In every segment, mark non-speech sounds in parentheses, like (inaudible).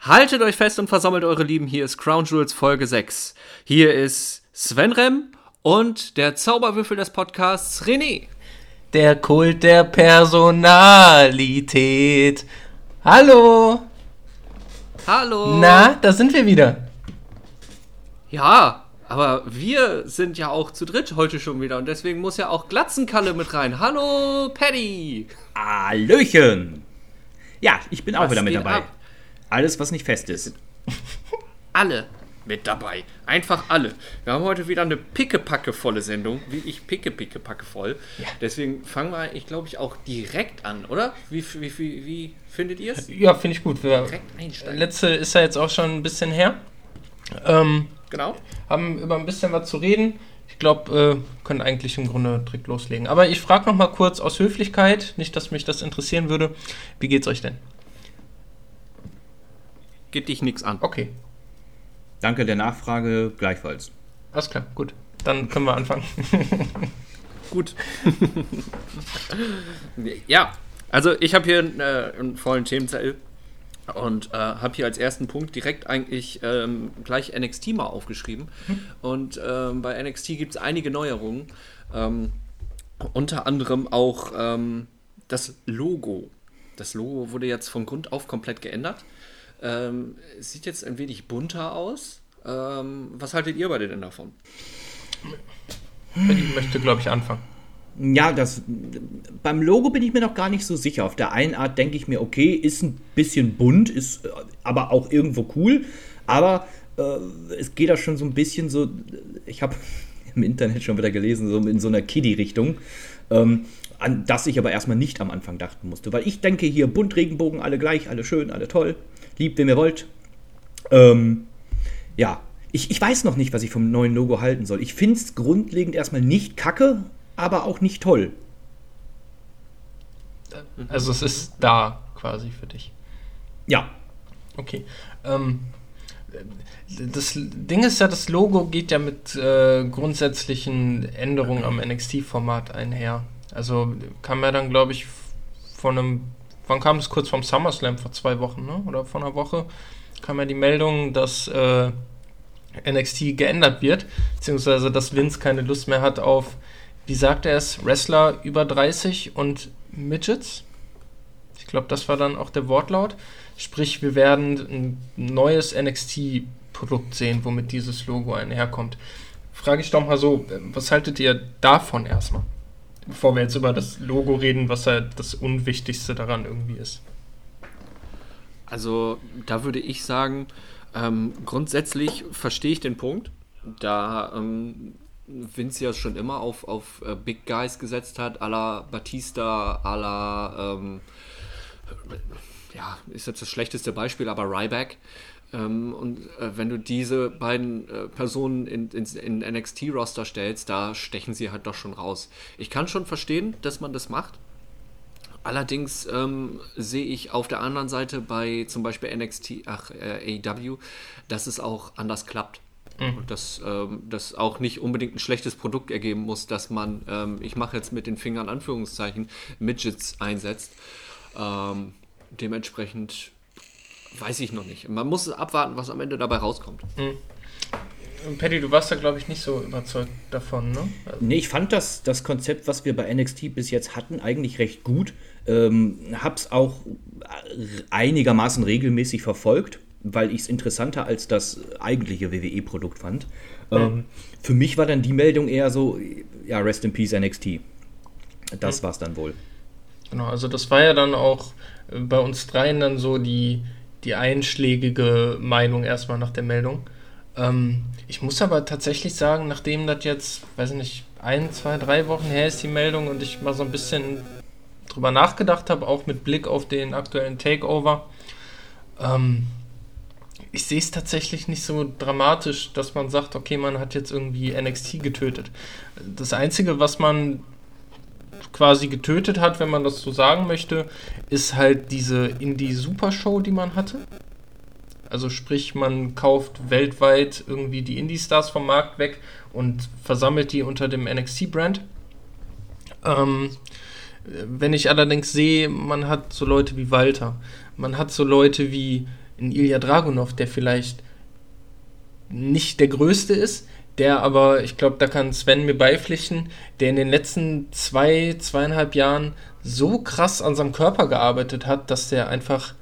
Haltet euch fest und versammelt eure Lieben. Hier ist Crown Jewels Folge 6. Hier ist Sven Rem und der Zauberwürfel des Podcasts René. Der Kult der Personalität. Hallo. Hallo. Na, da sind wir wieder. Ja, aber wir sind ja auch zu dritt heute schon wieder und deswegen muss ja auch Glatzenkalle mit rein. Hallo, Paddy. Hallöchen. Ja, ich bin auch Was wieder mit dabei. ab? Alles, was nicht fest ist. Alle mit dabei. Einfach alle. Wir haben heute wieder eine pickepacke volle Sendung. Wie ich picke, pickepacke voll. Deswegen fangen wir, ich glaube ich, auch direkt an, oder? Wie, wie, wie, wie findet ihr es? Ja, finde ich gut. Wir, Direkt einsteigen. letzte ist ja jetzt auch schon ein bisschen her. Ähm, Genau. haben über ein bisschen was zu reden. Ich glaube, äh, können eigentlich im Grunde direkt loslegen. Aber ich frage noch mal kurz aus Höflichkeit, nicht, dass mich das interessieren würde. Wie geht's euch denn? Geht dich nichts an. Okay, Danke der Nachfrage gleichfalls. alles klar, gut. Dann können wir anfangen. (laughs) Gut. ja, also ich habe hier äh, einen vollen Themenzettel und äh, habe hier als ersten Punkt direkt eigentlich ähm, gleich NXT mal aufgeschrieben. Und ähm, bei NXT gibt es einige Neuerungen. Ähm, unter anderem auch ähm, das Logo. Das Logo wurde jetzt von Grund auf komplett geändert. Ähm, es sieht jetzt ein wenig bunter aus. Ähm, was haltet ihr beide denn davon? Ich möchte, glaube ich, anfangen. Ja, das beim Logo bin ich mir noch gar nicht so sicher. Auf der einen Art denke ich mir, okay, ist ein bisschen bunt, ist äh, aber auch irgendwo cool. Aber äh, es geht da schon so ein bisschen so. Ich habe (laughs) im Internet schon wieder gelesen, so in so einer Kiddie-Richtung. Ähm, an das ich aber erstmal nicht am Anfang dachten musste. Weil ich denke hier, bunt Regenbogen, alle gleich, alle schön, alle toll. Liebt, wen ihr wollt. Ähm, ja, ich, ich weiß noch nicht, was ich vom neuen Logo halten soll. Ich finde es grundlegend erstmal nicht kacke, aber auch nicht toll. Also es ist da quasi für dich. Ja, Okay. Ähm, das Ding ist ja, das Logo geht ja mit äh, grundsätzlichen Änderungen am NXT-Format einher. Also kam ja dann, glaube ich, von einem, wann kam es kurz vom SummerSlam vor zwei Wochen, ne? Oder vor einer Woche kam ja die Meldung, dass äh, NXT geändert wird, beziehungsweise dass Vince keine Lust mehr hat auf, wie sagt er es, Wrestler über 30 und Midgets. Ich glaube, das war dann auch der Wortlaut. Sprich, wir werden ein neues NXT-Produkt sehen, womit dieses Logo einherkommt. Frage ich doch mal so, was haltet ihr davon erstmal? Bevor wir jetzt über das Logo reden, was ja das Unwichtigste daran irgendwie ist. Also da würde ich sagen, ähm, grundsätzlich verstehe ich den Punkt, da ähm, Vince ja schon immer auf, auf äh, Big Guys gesetzt hat, à la Batista, à la, ähm, ja, ist jetzt das schlechteste Beispiel, aber Ryback. Ähm, und äh, wenn du diese beiden äh, Personen in, in, in NXT-Roster stellst, da stechen sie halt doch schon raus. Ich kann schon verstehen, dass man das macht. Allerdings ähm, sehe ich auf der anderen Seite bei zum Beispiel NXT, ach, äh, AEW, dass es auch anders klappt. Und dass ähm, das auch nicht unbedingt ein schlechtes Produkt ergeben muss, dass man, ähm, ich mache jetzt mit den Fingern Anführungszeichen, Midgets einsetzt. Ähm, dementsprechend weiß ich noch nicht. Man muss abwarten, was am Ende dabei rauskommt. Patty, du warst da, glaube ich, nicht so überzeugt davon, ne? nee, ich fand das, das Konzept, was wir bei NXT bis jetzt hatten, eigentlich recht gut. Ähm, hab's auch einigermaßen regelmäßig verfolgt, weil ich es interessanter als das eigentliche WWE-Produkt fand. Ähm, für mich war dann die Meldung eher so, ja, Rest in Peace NXT. Das war's dann wohl. Genau, also das war ja dann auch äh, bei uns dreien dann so die, die einschlägige Meinung erstmal nach der Meldung. Ähm, ich muss aber tatsächlich sagen, nachdem das jetzt, weiß ich nicht, ein, zwei, drei Wochen her ist die Meldung und ich mal so ein bisschen drüber nachgedacht habe, auch mit Blick auf den aktuellen Takeover, ähm, ich sehe es tatsächlich nicht so dramatisch, dass man sagt, okay, man hat jetzt irgendwie NXT getötet. Das Einzige, was man quasi getötet hat, wenn man das so sagen möchte, ist halt diese Indie-Super-Show, die man hatte. Also sprich, man kauft weltweit irgendwie die Indie-Stars vom Markt weg und versammelt die unter dem NXT-Brand. Ähm, wenn ich allerdings sehe, man hat so Leute wie Walter, man hat so Leute wie ein Ilya Dragunov, der vielleicht nicht der größte ist, der aber, ich glaube, da kann Sven mir beipflichten, der in den letzten zwei, zweieinhalb Jahren so krass an seinem Körper gearbeitet hat, dass der einfach,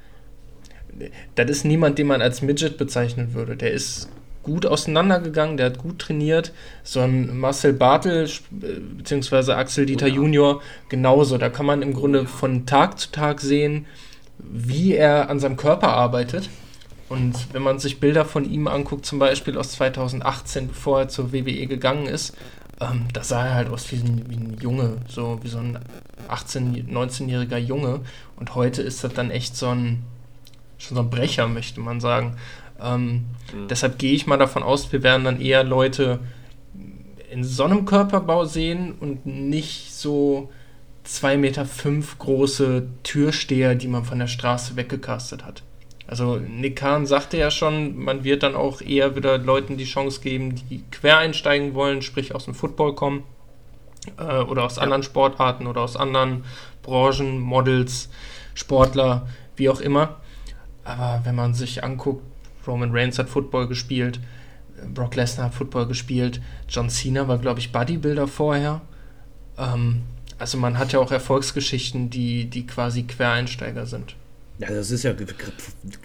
das ist niemand, den man als Midget bezeichnen würde. Der ist gut auseinandergegangen, der hat gut trainiert. So ein Marcel Bartel bzw. Axel Dieter oh ja. Junior genauso. Da kann man im Grunde von Tag zu Tag sehen, wie er an seinem Körper arbeitet. Und wenn man sich Bilder von ihm anguckt, zum Beispiel aus 2018, bevor er zur WWE gegangen ist, ähm, da sah er halt aus wie ein, wie ein Junge, so wie so ein 18-, 19-jähriger Junge. Und heute ist das dann echt so ein, schon so ein Brecher, möchte man sagen. Ähm, mhm. Deshalb gehe ich mal davon aus, wir werden dann eher Leute in so einem Körperbau sehen und nicht so 2,5 Meter fünf große Türsteher, die man von der Straße weggecastet hat. Also Nick Kahn sagte ja schon, man wird dann auch eher wieder Leuten die Chance geben, die quer einsteigen wollen, sprich aus dem Football kommen äh, oder aus ja. anderen Sportarten oder aus anderen Branchen, Models, Sportler, wie auch immer. Aber wenn man sich anguckt, Roman Reigns hat Football gespielt, Brock Lesnar hat Football gespielt, John Cena war, glaube ich, Bodybuilder vorher. Ähm, also man hat ja auch Erfolgsgeschichten, die, die quasi Quereinsteiger sind. Ja, das ist ja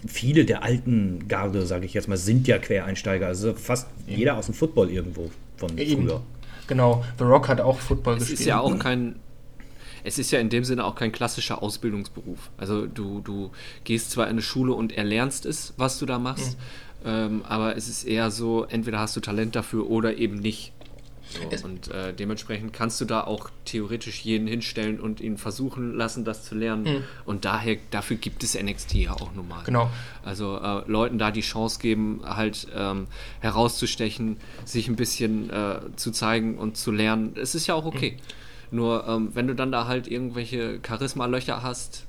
viele der alten Garde, sage ich jetzt mal, sind ja Quereinsteiger. Also fast Eben. jeder aus dem Football irgendwo von Eben. früher. Genau, The Rock hat auch Football es gespielt. Es ist ja auch kein es ist ja in dem Sinne auch kein klassischer Ausbildungsberuf. Also du, du gehst zwar in eine Schule und erlernst es, was du da machst, mhm. ähm, aber es ist eher so, entweder hast du Talent dafür oder eben nicht. So, und äh, dementsprechend kannst du da auch theoretisch jeden hinstellen und ihn versuchen lassen, das zu lernen. Mhm. Und daher, dafür gibt es NXT ja auch normal. Genau. Also äh, Leuten da die Chance geben, halt ähm, herauszustechen, sich ein bisschen äh, zu zeigen und zu lernen. Es ist ja auch okay. Mhm. Nur ähm, wenn du dann da halt irgendwelche Charisma-Löcher hast,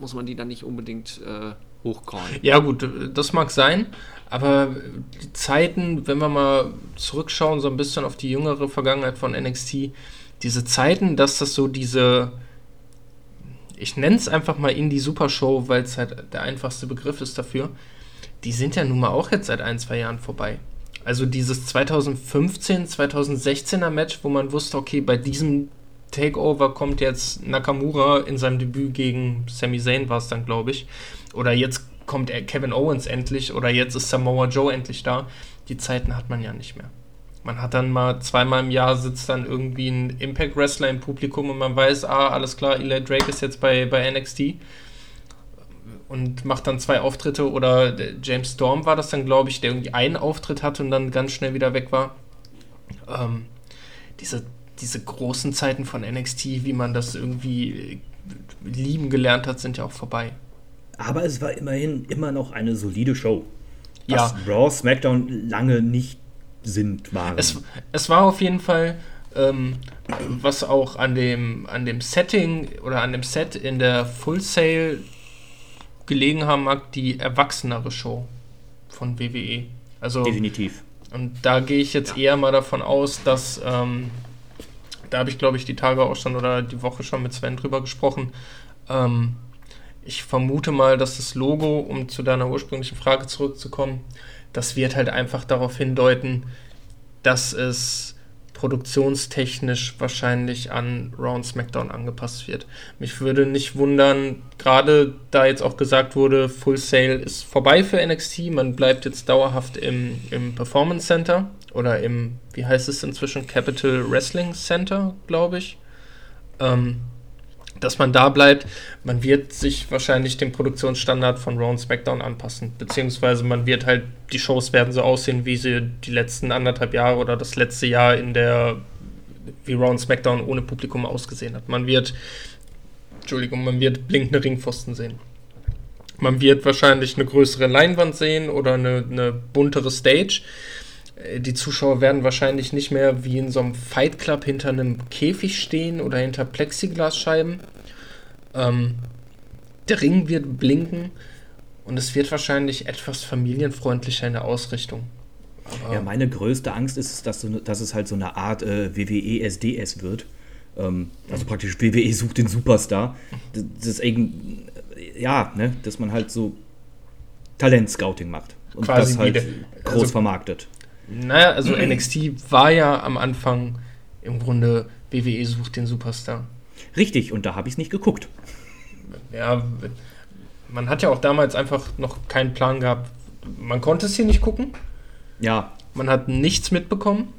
muss man die dann nicht unbedingt hochcallen. Ja, gut, das mag sein, aber die Zeiten, wenn wir mal zurückschauen, so ein bisschen auf die jüngere Vergangenheit von NXT, diese Zeiten, dass das so diese, ich nenne es einfach mal Indie-Supershow, weil es halt der einfachste Begriff ist dafür, die sind ja nun mal auch jetzt seit ein, zwei Jahren vorbei. Also dieses 2015, 2016er Match, wo man wusste, okay, bei diesem Takeover kommt jetzt Nakamura in seinem Debüt gegen Sami Zayn, war es dann, glaube ich. Oder jetzt kommt Kevin Owens endlich oder jetzt ist Samoa Joe endlich da. Die Zeiten hat man ja nicht mehr. Man hat dann mal zweimal im Jahr sitzt dann irgendwie ein Impact Wrestler im Publikum und man weiß, ah, alles klar, Eli Drake ist jetzt bei, bei NXT und macht dann zwei Auftritte oder James Storm war das dann, glaube ich, der irgendwie einen Auftritt hatte und dann ganz schnell wieder weg war. Ähm, diese, diese großen Zeiten von NXT, wie man das irgendwie lieben gelernt hat, sind ja auch vorbei. Aber es war immerhin immer noch eine solide Show. Was ja. Raw, SmackDown lange nicht sind, waren. Es, es war auf jeden Fall, ähm, was auch an dem, an dem Setting oder an dem Set in der Full Sail gelegen haben mag, die erwachsenere Show von WWE. Also, Definitiv. Und da gehe ich jetzt ja. eher mal davon aus, dass, ähm, da habe ich glaube ich die Tage auch schon oder die Woche schon mit Sven drüber gesprochen. Ähm, ich vermute mal, dass das Logo, um zu deiner ursprünglichen Frage zurückzukommen, das wird halt einfach darauf hindeuten, dass es produktionstechnisch wahrscheinlich an Round SmackDown angepasst wird. Mich würde nicht wundern, gerade da jetzt auch gesagt wurde, Full Sail ist vorbei für NXT, man bleibt jetzt dauerhaft im, im Performance Center oder im, wie heißt es inzwischen, Capital Wrestling Center, glaube ich. Ähm, dass man da bleibt. Man wird sich wahrscheinlich dem Produktionsstandard von Raw und SmackDown anpassen. Beziehungsweise man wird halt, die Shows werden so aussehen, wie sie die letzten anderthalb Jahre oder das letzte Jahr in der, wie Raw und SmackDown ohne Publikum ausgesehen hat. Man wird, Entschuldigung, man wird blinkende Ringpfosten sehen. Man wird wahrscheinlich eine größere Leinwand sehen oder eine, eine buntere Stage die Zuschauer werden wahrscheinlich nicht mehr wie in so einem Fight Club hinter einem Käfig stehen oder hinter Plexiglasscheiben. Ähm, der Ring wird blinken und es wird wahrscheinlich etwas familienfreundlicher in der Ausrichtung. Aber ja, meine größte Angst ist, dass, dass es halt so eine Art äh, WWE SDS wird. Ähm, also praktisch WWE sucht den Superstar. Das, das ja, ne, dass man halt so Talentscouting macht. Und Quasi das halt wieder. groß Also- vermarktet. Naja, also (clears throat) NXT war ja am Anfang im Grunde WWE sucht den Superstar. Richtig, und da habe ich es nicht geguckt. Ja, man hat ja auch damals einfach noch keinen Plan gehabt. Man konnte es hier nicht gucken. Ja, Man hat nichts mitbekommen.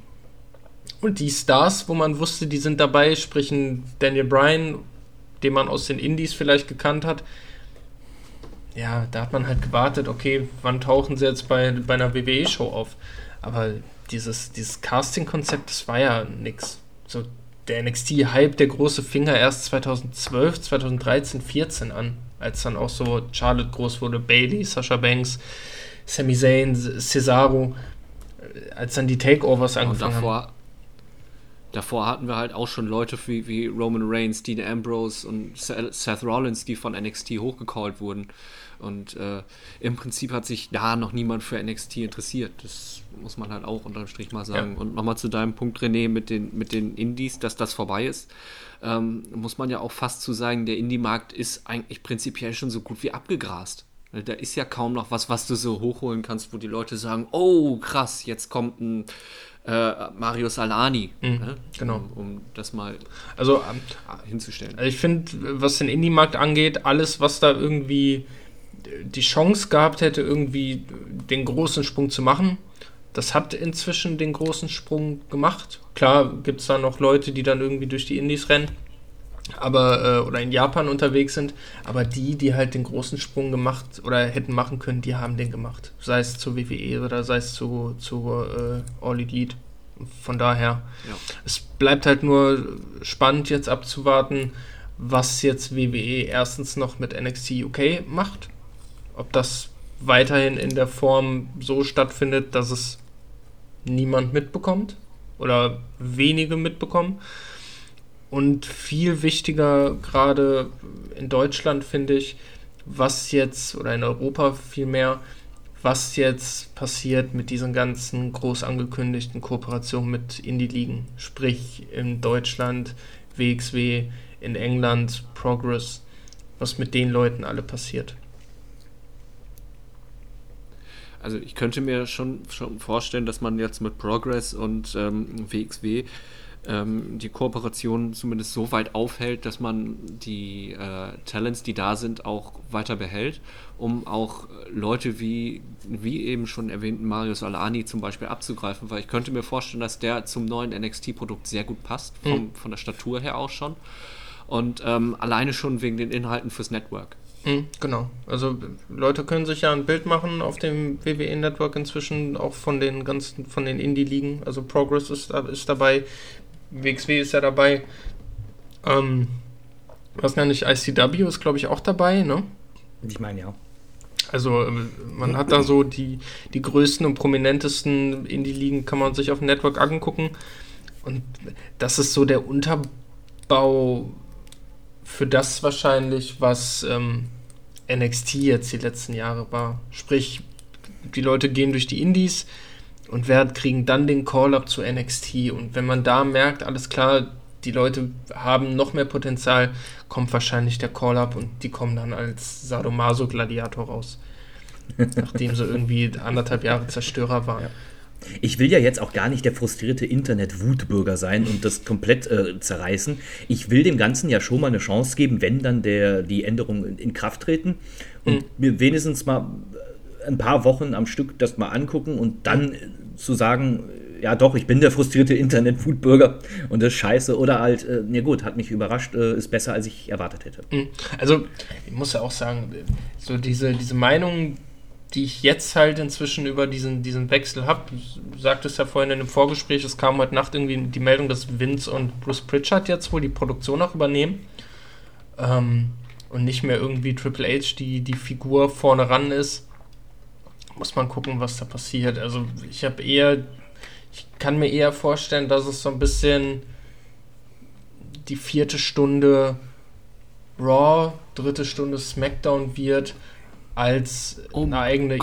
Und die Stars, wo man wusste, die sind dabei, sprich Daniel Bryan, den man aus den Indies vielleicht gekannt hat. Ja, da hat man halt gewartet, okay, wann tauchen sie jetzt bei, bei einer WWE-Show auf? Aber dieses, dieses Casting-Konzept, das war ja nix. So, der NXT-Hype, der große Finger erst 2012, 2013, 14 an, als dann auch so Charlotte groß wurde, Bailey, Sasha Banks, Sami Zayn, Cesaro, als dann die Takeovers Und angefangen haben. Davor, hatten wir halt auch schon Leute wie, wie Roman Reigns, Dean Ambrose und Se- Seth Rollins, die von NXT hochgecallt wurden. Und äh, im Prinzip hat sich da noch niemand für NXT interessiert. Das muss man halt auch unterm Strich mal sagen. Ja. Und nochmal zu deinem Punkt, René, mit den, mit den Indies, dass das vorbei ist. Ähm, muss man ja auch fast zu sagen, der Indie-Markt ist eigentlich prinzipiell schon so gut wie abgegrast. Da ist ja kaum noch was, was du so hochholen kannst, wo die Leute sagen, oh krass, jetzt kommt ein äh, Mario Salani, ne? genau. um, um das mal Also, ähm, hinzustellen. Also ich finde, was den Indie-Markt angeht, alles, was da irgendwie die Chance gehabt hätte, irgendwie den großen Sprung zu machen, das hat inzwischen den großen Sprung gemacht. Klar gibt es da noch Leute, die dann irgendwie durch die Indies rennen, aber äh, oder in Japan unterwegs sind, aber die, die halt den großen Sprung gemacht oder hätten machen können, die haben den gemacht. Sei es zur WWE oder sei es zu, zu äh, All Elite. Von daher, Ja. es bleibt halt nur spannend jetzt abzuwarten, was jetzt WWE erstens noch mit NXT UK macht. Ob das weiterhin in der Form so stattfindet, dass es niemand mitbekommt oder wenige mitbekommen. Und viel wichtiger gerade in Deutschland finde ich, was jetzt, oder in Europa vielmehr, was jetzt passiert mit diesen ganzen groß angekündigten Kooperationen mit Indie-Ligen. Sprich in Deutschland, WXW, in England, Progress, was mit den Leuten alle passiert. Also ich könnte mir schon, schon vorstellen, dass man jetzt mit Progress und ähm, WXW ähm, die Kooperation zumindest so weit aufhält, dass man die äh, Talents, die da sind, auch weiter behält, um auch Leute wie, wie eben schon erwähnten Marius Alani zum Beispiel abzugreifen, weil ich könnte mir vorstellen, dass der zum neuen NXT-Produkt sehr gut passt, vom, von der Statur her auch schon. Und ähm, alleine schon wegen den Inhalten fürs Network. Mhm, genau. Also Leute können sich ja ein Bild machen auf dem WWE Network inzwischen, auch von den ganzen, von den Indie-Ligen. Also Progress ist, ist dabei, WXW ist ja dabei. Ähm, was nenne ich, ICW ist glaube ich auch dabei, ne? ich meine ja. Also äh, man hat da so die, die größten und prominentesten Indie-Ligen, kann man sich auf dem Network angucken. Und das ist so der Unterbau für das wahrscheinlich, was ähm, NXT jetzt die letzten Jahre war. Sprich, die Leute gehen durch die Indies und werden, kriegen dann den Call-up zu NXT. Und wenn man da merkt, alles klar, die Leute haben noch mehr Potenzial, kommt wahrscheinlich der Call-up und die kommen dann als Sadomaso-Gladiator raus. (laughs) Nachdem sie irgendwie anderthalb Jahre Zerstörer waren. Ich will ja jetzt auch gar nicht der frustrierte Internet-Wutbürger sein und das komplett äh, zerreißen. Ich will dem Ganzen ja schon mal eine Chance geben, wenn dann der, die Änderungen in, in Kraft treten und mir wenigstens mal ein paar Wochen am Stück das mal angucken und dann zu sagen, ja doch, ich bin der frustrierte Internet-Wutbürger und das ist scheiße oder halt, äh, na gut, hat mich überrascht, äh, ist besser, als ich erwartet hätte. Mhm. Also, ich muss ja auch sagen, so diese, diese Meinung, die ich jetzt halt inzwischen über diesen, diesen Wechsel habe, du sagtest ja vorhin in dem Vorgespräch, es kam heute Nacht irgendwie die Meldung, dass Vince und Bruce Pritchard jetzt wohl die Produktion auch übernehmen. Ähm, und nicht mehr irgendwie Triple H, die die Figur vorne ran ist. Muss man gucken, was da passiert. Also, ich habe eher, ich kann mir eher vorstellen, dass es so ein bisschen die vierte Stunde Raw, dritte Stunde SmackDown wird, als Um eine eigene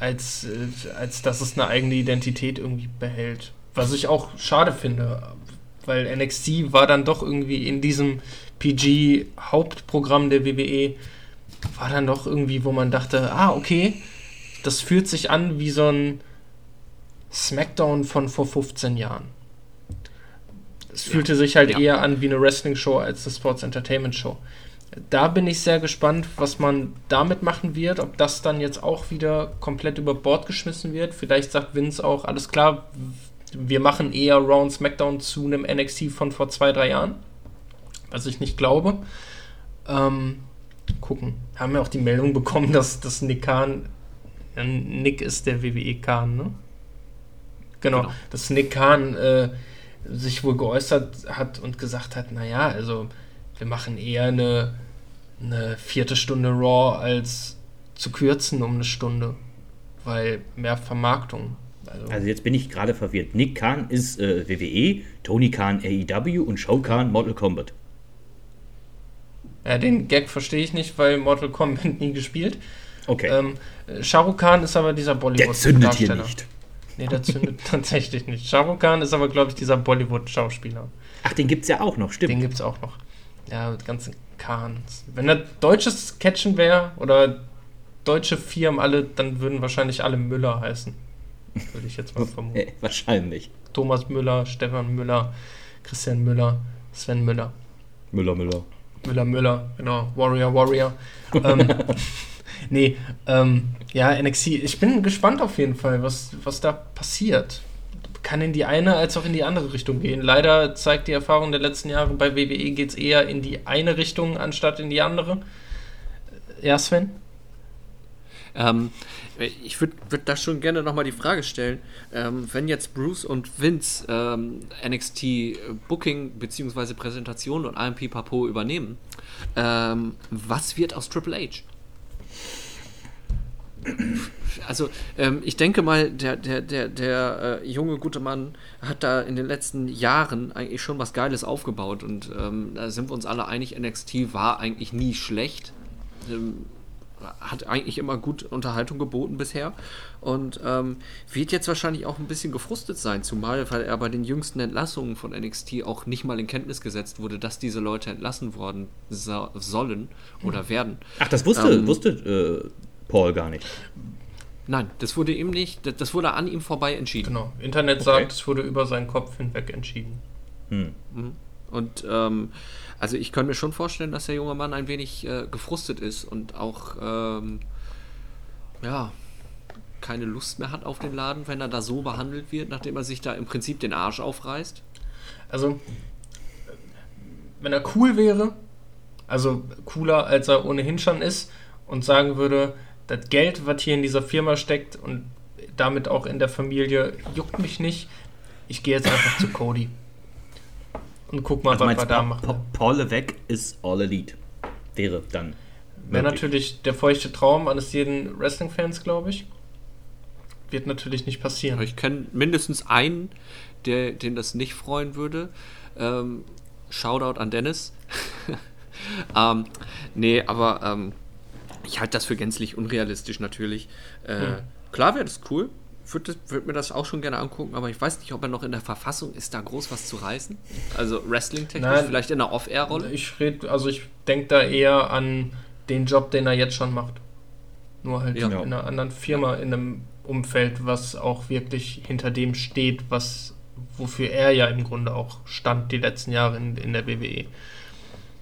als, äh, als dass es eine eigene Identität irgendwie behält. Was ich auch schade finde, weil NXT war dann doch irgendwie in diesem PG-Hauptprogramm der WWE, war dann doch irgendwie, wo man dachte, ah, okay, das fühlt sich an wie so ein SmackDown von vor 15 Jahren. Es fühlte ja. sich halt ja. eher an wie eine Wrestling-Show als eine Sports Entertainment Show. Da bin ich sehr gespannt, was man damit machen wird, ob das dann jetzt auch wieder komplett über Bord geschmissen wird. Vielleicht sagt Vince auch, alles klar, wir machen eher Round SmackDown zu einem NXT von vor zwei, drei Jahren. Was ich nicht glaube. Ähm, gucken. Haben ja auch die Meldung bekommen, dass, dass ja, Nick ist der WWE Khan, ne? Genau, genau. dass Nick Khan äh, sich wohl geäußert hat und gesagt hat, naja, also wir machen eher eine, eine vierte Stunde Raw als zu kürzen um eine Stunde, weil mehr Vermarktung. Also, also jetzt bin ich gerade verwirrt. Nick Khan ist äh, WWE, Tony Khan AEW und Shao Khan Mortal Kombat. Ja, den Gag verstehe ich nicht, weil Mortal Kombat (laughs) nie gespielt. Okay. Ähm, Shah Khan ist aber dieser Bollywood-Darsteller. Der zündet hier nicht. Nee, der zündet (laughs) tatsächlich nicht. Shah Khan ist aber, glaube ich, dieser Bollywood-Schauspieler. Ach, den gibt es ja auch noch, stimmt. Den gibt es auch noch. Ja, mit ganzen Kahns. Wenn da deutsches Catchen wäre oder deutsche Firmen alle, dann würden wahrscheinlich alle Müller heißen. Würde ich jetzt mal (laughs) vermuten. Äh, wahrscheinlich. Thomas Müller, Stefan Müller, Christian Müller, Sven Müller. Müller, Müller. Müller, Müller, genau. Warrior, Warrior. ähm, (laughs) nee, ähm, ja, NXT. Ich bin gespannt auf jeden Fall, was, was da passiert kann in die eine als auch in die andere Richtung gehen. Leider zeigt die Erfahrung der letzten Jahre, bei WWE geht es eher in die eine Richtung anstatt in die andere. Ja, Sven? Ähm, ich würde würd da schon gerne nochmal die Frage stellen, ähm, wenn jetzt Bruce und Vince ähm, NXT Booking bzw. Präsentation und AMP Papo übernehmen, ähm, was wird aus Triple H? Also ähm, ich denke mal, der, der, der, der äh, junge, gute Mann hat da in den letzten Jahren eigentlich schon was Geiles aufgebaut und ähm, da sind wir uns alle einig, NXT war eigentlich nie schlecht. Ähm, hat eigentlich immer gut Unterhaltung geboten bisher und ähm, wird jetzt wahrscheinlich auch ein bisschen gefrustet sein, zumal weil er bei den jüngsten Entlassungen von NXT auch nicht mal in Kenntnis gesetzt wurde, dass diese Leute entlassen worden so sollen oder werden. Ach, das wusste, ähm, wusste äh, Paul gar nicht. Nein, das wurde ihm nicht, das wurde an ihm vorbei entschieden. Genau. Internet okay. sagt, es wurde über seinen Kopf hinweg entschieden. Hm. Mhm. Und ähm, also ich kann mir schon vorstellen, dass der junge Mann ein wenig äh, gefrustet ist und auch ähm, ja keine Lust mehr hat auf den Laden, wenn er da so behandelt wird, nachdem er sich da im Prinzip den Arsch aufreißt. Also wenn er cool wäre, also cooler als er ohnehin schon ist und sagen würde, das Geld, was hier in dieser Firma steckt und damit auch in der Familie, juckt mich nicht. Ich gehe jetzt einfach zu Cody. Und guck mal, also was wir da machen. Pa Paul Levesque ist All Elite. Wäre dann. Wäre natürlich der feuchte Traum eines jeden Wrestling-Fans, glaube ich. Wird natürlich nicht passieren. Ich kenne mindestens einen, der, den das nicht freuen würde. Ähm, Shoutout an Dennis. (laughs) ähm, nee, aber ähm, ich halte das für gänzlich unrealistisch natürlich. Äh, hm. Klar wäre das cool. Würde würd mir das auch schon gerne angucken, aber ich weiß nicht, ob er noch in der Verfassung ist, da groß was zu reißen. Also Wrestling-technisch, vielleicht in einer Off-Air-Rolle. Ich rede, also ich denke da eher an den Job, den er jetzt schon macht. Nur halt ja. in einer anderen Firma, in einem Umfeld, was auch wirklich hinter dem steht, was wofür er ja im Grunde auch stand die letzten Jahre in, in der WWE.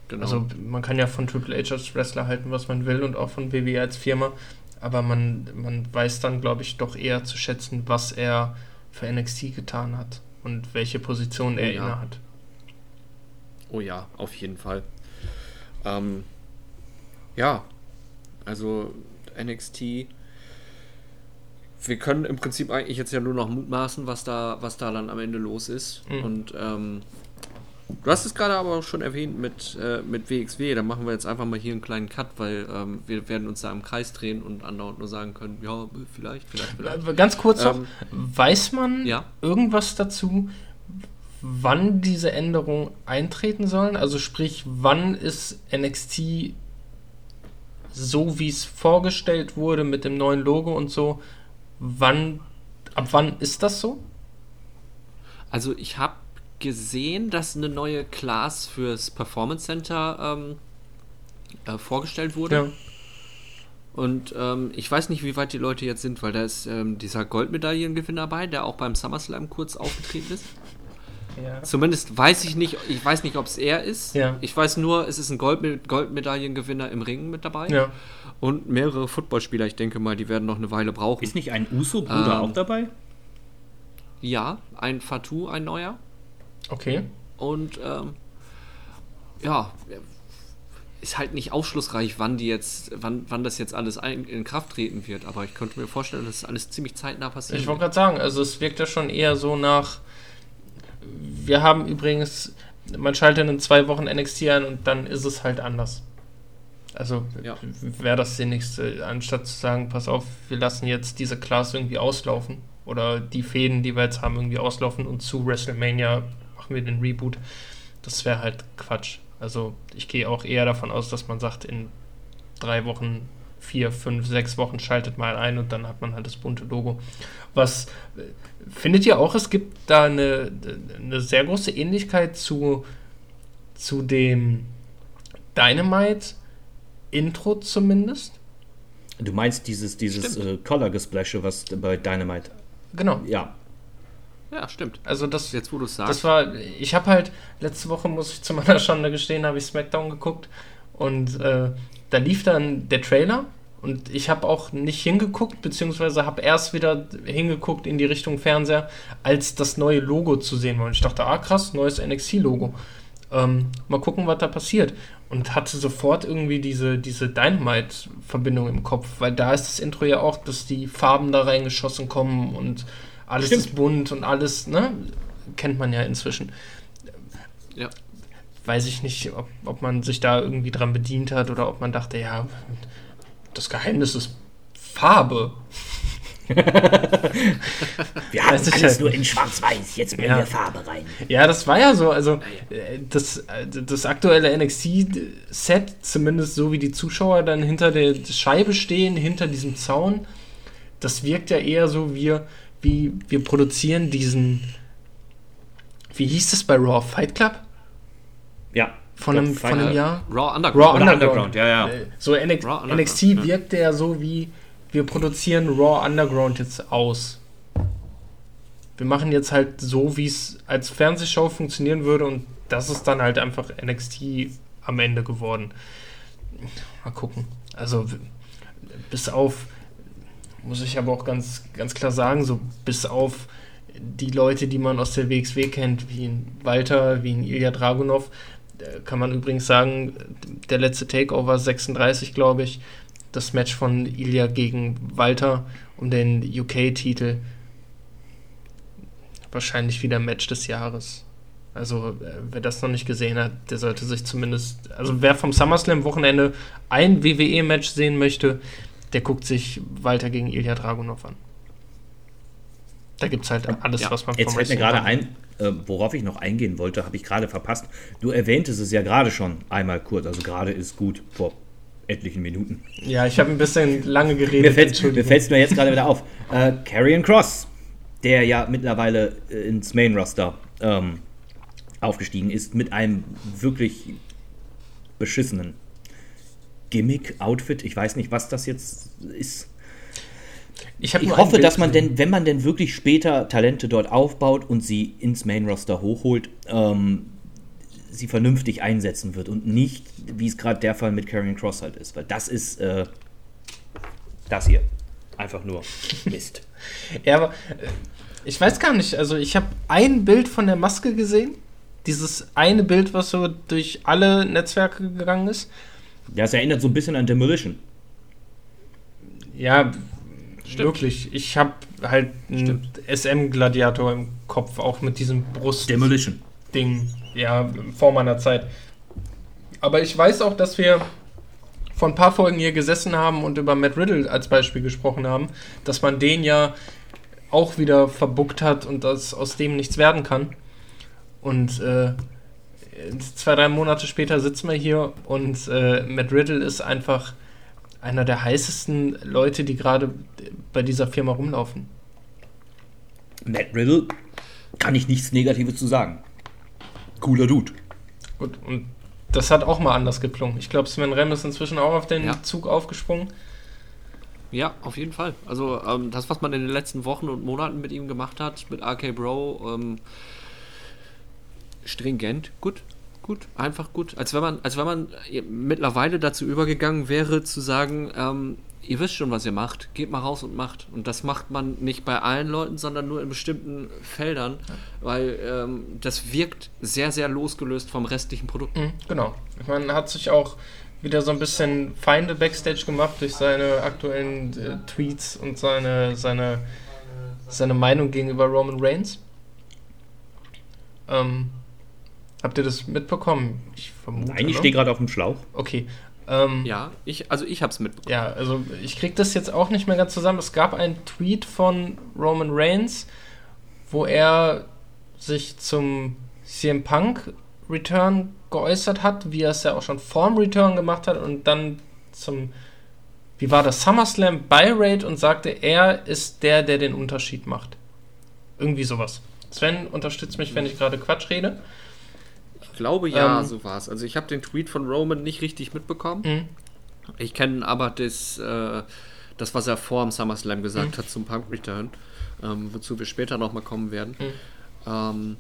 Genau. Also man kann ja von Triple H als Wrestler halten, was man will und auch von WWE als Firma, aber man, man weiß dann, glaube ich, doch eher zu schätzen, was er für NXT getan hat und welche Position oh, er ja. inne hat. Oh ja, auf jeden Fall. Ähm, ja, also NXT. Wir können im Prinzip eigentlich jetzt ja nur noch mutmaßen, was da, was da dann am Ende los ist. Mhm. Und ähm, Du hast es gerade aber auch schon erwähnt mit, äh, mit WXW. Da machen wir jetzt einfach mal hier einen kleinen Cut, weil ähm, wir werden uns da im Kreis drehen und andauernd nur sagen können, ja, vielleicht, vielleicht, vielleicht. Ganz kurz noch, ähm, weiß man ja? irgendwas dazu, wann diese Änderungen eintreten sollen? Also sprich, wann ist NXT so, wie es vorgestellt wurde mit dem neuen Logo und so, wann, ab wann ist das so? Also ich habe gesehen, dass eine neue Class fürs Performance Center ähm, äh, vorgestellt wurde. Ja. Und ähm, ich weiß nicht, wie weit die Leute jetzt sind, weil da ist ähm, dieser Goldmedaillengewinner bei, der auch beim SummerSlam kurz aufgetreten ist. Ja. Zumindest weiß ich nicht, ich weiß nicht, ob es er ist. Ja. Ich weiß nur, es ist ein Goldme Goldmedaillengewinner im Ringen mit dabei. Ja. Und mehrere Footballspieler, ich denke mal, die werden noch eine Weile brauchen. Ist nicht ein Uso-Bruder ähm, auch dabei? Ja, ein Fatou, ein neuer. Okay. Und ähm, ja, ist halt nicht aufschlussreich, wann die jetzt, wann, wann das jetzt alles ein, in Kraft treten wird. Aber ich könnte mir vorstellen, dass alles ziemlich zeitnah passiert. Ich wollte gerade sagen, also es wirkt ja schon eher so nach. Wir haben übrigens, man schaltet in zwei Wochen NXT ein und dann ist es halt anders. Also ja. wäre das Sinnigste, anstatt zu sagen, pass auf, wir lassen jetzt diese Class irgendwie auslaufen oder die Fäden, die wir jetzt haben, irgendwie auslaufen und zu WrestleMania machen wir den Reboot. Das wäre halt Quatsch. Also ich gehe auch eher davon aus, dass man sagt, in drei Wochen, vier, fünf, sechs Wochen schaltet mal ein und dann hat man halt das bunte Logo. Was äh, findet ihr auch, es gibt da eine, eine sehr große Ähnlichkeit zu, zu dem Dynamite Intro zumindest? Du meinst dieses, dieses äh, Color-Gesplashe, was bei Dynamite. Genau. Ja. Ja, stimmt. Also das jetzt, wo du sagst. Das war, ich habe halt letzte Woche muss ich zu meiner (laughs) Schande gestehen, habe ich SmackDown geguckt und äh, da lief dann der Trailer und ich habe auch nicht hingeguckt, beziehungsweise habe erst wieder hingeguckt in die Richtung Fernseher, als das neue Logo zu sehen war. Und ich dachte, ah krass, neues NXT-Logo. Ähm, mal gucken, was da passiert. Und hatte sofort irgendwie diese, diese Dynamite-Verbindung im Kopf, weil da ist das Intro ja auch, dass die Farben da reingeschossen kommen und alles Stimmt. ist bunt und alles, ne? Kennt man ja inzwischen. Ja. Weiß ich nicht, ob, ob man sich da irgendwie dran bedient hat oder ob man dachte, ja, das Geheimnis ist Farbe. (laughs) wir haben alles halt nur in Schwarz-Weiß, jetzt bringen ja. wir Farbe rein. Ja, das war ja so. Also äh, das, äh, das aktuelle NXT-Set, zumindest so wie die Zuschauer dann hinter der Scheibe stehen, hinter diesem Zaun, das wirkt ja eher so, wir, wie wir produzieren diesen. Wie hieß das bei Raw? Fight Club? Ja. Von einem, von einem Jahr? Raw Underground. Raw Underground. Underground. ja, ja. So NXT, NXT ja. wirkt ja so wie wir produzieren Raw Underground jetzt aus. Wir machen jetzt halt so, wie es als Fernsehshow funktionieren würde und das ist dann halt einfach NXT am Ende geworden. Mal gucken. Also bis auf muss ich aber auch ganz, ganz klar sagen, so bis auf die Leute, die man aus der WXW kennt, wie ein Walter, wie ein Ilya Dragunov, äh, kann man übrigens sagen, der letzte Takeover 36, glaube ich, das Match von Ilya gegen Walter um den UK-Titel. Wahrscheinlich wieder Match des Jahres. Also, äh, wer das noch nicht gesehen hat, der sollte sich zumindest. Also, wer vom SummerSlam-Wochenende ein WWE-Match sehen möchte, der guckt sich Walter gegen Ilya Dragunov an. Da gibt es halt alles, ja, was man Jetzt fällt mir gerade ein, äh, worauf ich noch eingehen wollte, habe ich gerade verpasst. Du erwähntest es ja gerade schon einmal kurz, also gerade ist gut vor etlichen Minuten. Ja, ich habe ein bisschen lange geredet. Mir fällt es mir jetzt gerade wieder auf. (laughs) Äh, Karrion Cross, der ja mittlerweile äh, ins Main Roster ähm, aufgestiegen ist, mit einem wirklich beschissenen Gimmick, Outfit. Ich weiß nicht, was das jetzt ist. Ich, ich hoffe, dass man denn, wenn man denn wirklich später Talente dort aufbaut und sie ins Main Roster hochholt, ähm, sie vernünftig einsetzen wird und nicht, wie es gerade der Fall mit Karrion Cross halt ist. Weil das ist äh, das hier. Einfach nur (laughs) Mist. ja, aber äh, ich weiß gar nicht. Also ich habe ein Bild von der Maske gesehen. Dieses eine Bild, was so durch alle Netzwerke gegangen ist. Ja, es erinnert so ein bisschen an Demolition. Ja, Stimmt. wirklich. Ich habe halt einen SM-Gladiator im Kopf, auch mit diesem Brust. Demolition. Ding, ja, vor meiner Zeit. Aber ich weiß auch, dass wir vor ein paar Folgen hier gesessen haben und über Matt Riddle als Beispiel gesprochen haben, dass man den ja auch wieder verbuckt hat und dass aus dem nichts werden kann. Und äh, zwei, drei Monate später sitzen wir hier und äh, Matt Riddle ist einfach einer der heißesten Leute, die gerade bei dieser Firma rumlaufen. Matt Riddle kann ich nichts Negatives zu sagen. Cooler Dude. Gut, und das hat auch mal anders geklungen. Ich glaube, Sven Rem ist inzwischen auch auf den ja. Zug aufgesprungen. Ja, auf jeden Fall. Also ähm, das, was man in den letzten Wochen und Monaten mit ihm gemacht hat, mit RK Bro, ähm, stringent, gut, gut, einfach gut. Als wenn man, als wenn man mittlerweile dazu übergegangen wäre, zu sagen, ähm, ihr wisst schon, was ihr macht, geht mal raus und macht. Und das macht man nicht bei allen Leuten, sondern nur in bestimmten Feldern, ja. weil ähm, das wirkt sehr, sehr losgelöst vom restlichen Produkt. Mhm, genau. Man hat sich auch wieder so ein bisschen Feinde Backstage gemacht durch seine aktuellen äh, Tweets und seine, seine, seine Meinung gegenüber Roman Reigns. Ähm, habt ihr das mitbekommen? Ich vermute. Nein, ich stehe gerade auf dem Schlauch. Okay. Ähm, ja, ich, also ich habe es mitbekommen. Ja, also ich kriege das jetzt auch nicht mehr ganz zusammen. Es gab einen Tweet von Roman Reigns, wo er sich zum CM Punk Return geäußert hat, wie er es ja auch schon vorm Return gemacht hat und dann zum, wie war das, SummerSlam bei Raid und sagte, er ist der, der den Unterschied macht. Irgendwie sowas. Sven unterstützt mich, wenn ich gerade Quatsch rede. Ich glaube ja, ähm, so war es. Also ich habe den Tweet von Roman nicht richtig mitbekommen. Mhm. Ich kenne aber das, äh, das, was er vor dem SummerSlam gesagt mhm. hat zum Punk Return, ähm, wozu wir später nochmal kommen werden. Mhm. Ähm,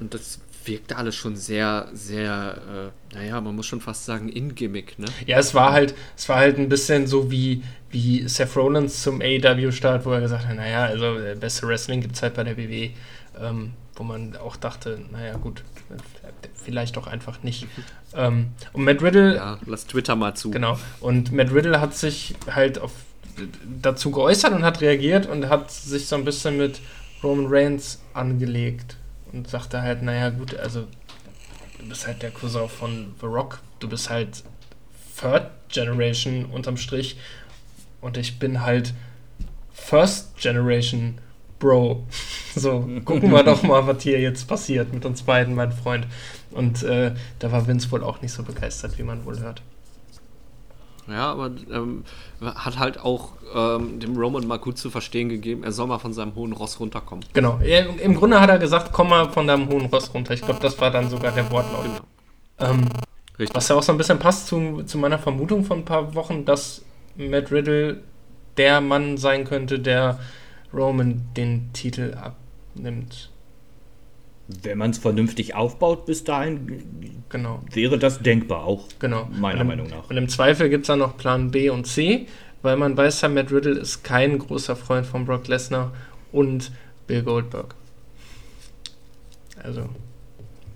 und das wirkte alles schon sehr, sehr, äh, naja, man muss schon fast sagen, in-Gimmick, ne? Ja, es war halt, es war halt ein bisschen so wie, wie Seth Rollins zum AEW-Start, wo er gesagt hat, naja, also äh, beste Wrestling gibt es halt bei der WWE, ähm, wo man auch dachte, naja, gut, vielleicht doch einfach nicht. ähm, und Matt Riddle. Ja, lass Twitter mal zu. Genau. Und Matt Riddle hat sich halt auf, dazu geäußert und hat reagiert und hat sich so ein bisschen mit Roman Reigns angelegt und sagte halt, naja gut, also du bist halt der Cousin von The Rock, du bist halt Third Generation unterm Strich und ich bin halt First Generation Bro. (laughs) So, gucken wir doch mal, was hier jetzt passiert mit uns beiden, mein Freund. Und äh, da war Vince wohl auch nicht so begeistert, wie man wohl hört. Ja, aber ähm, hat halt auch ähm, dem Roman mal gut zu verstehen gegeben, er soll mal von seinem hohen Ross runterkommen. Genau. Er, Im Grunde hat er gesagt, komm mal von deinem hohen Ross runter. Ich glaube, das war dann sogar der Wortlaut. Genau. Ähm, Richtig. Was ja auch so ein bisschen passt zu, zu meiner Vermutung von ein paar Wochen, dass Matt Riddle der Mann sein könnte, der Roman den Titel abnimmt. Wenn man es vernünftig aufbaut bis dahin, genau. wäre das denkbar auch. Genau. Meiner im, Meinung nach. Und im Zweifel gibt es dann noch Plan B und C, weil man weiß ja, Matt Riddle ist kein großer Freund von Brock Lesnar und Bill Goldberg. Also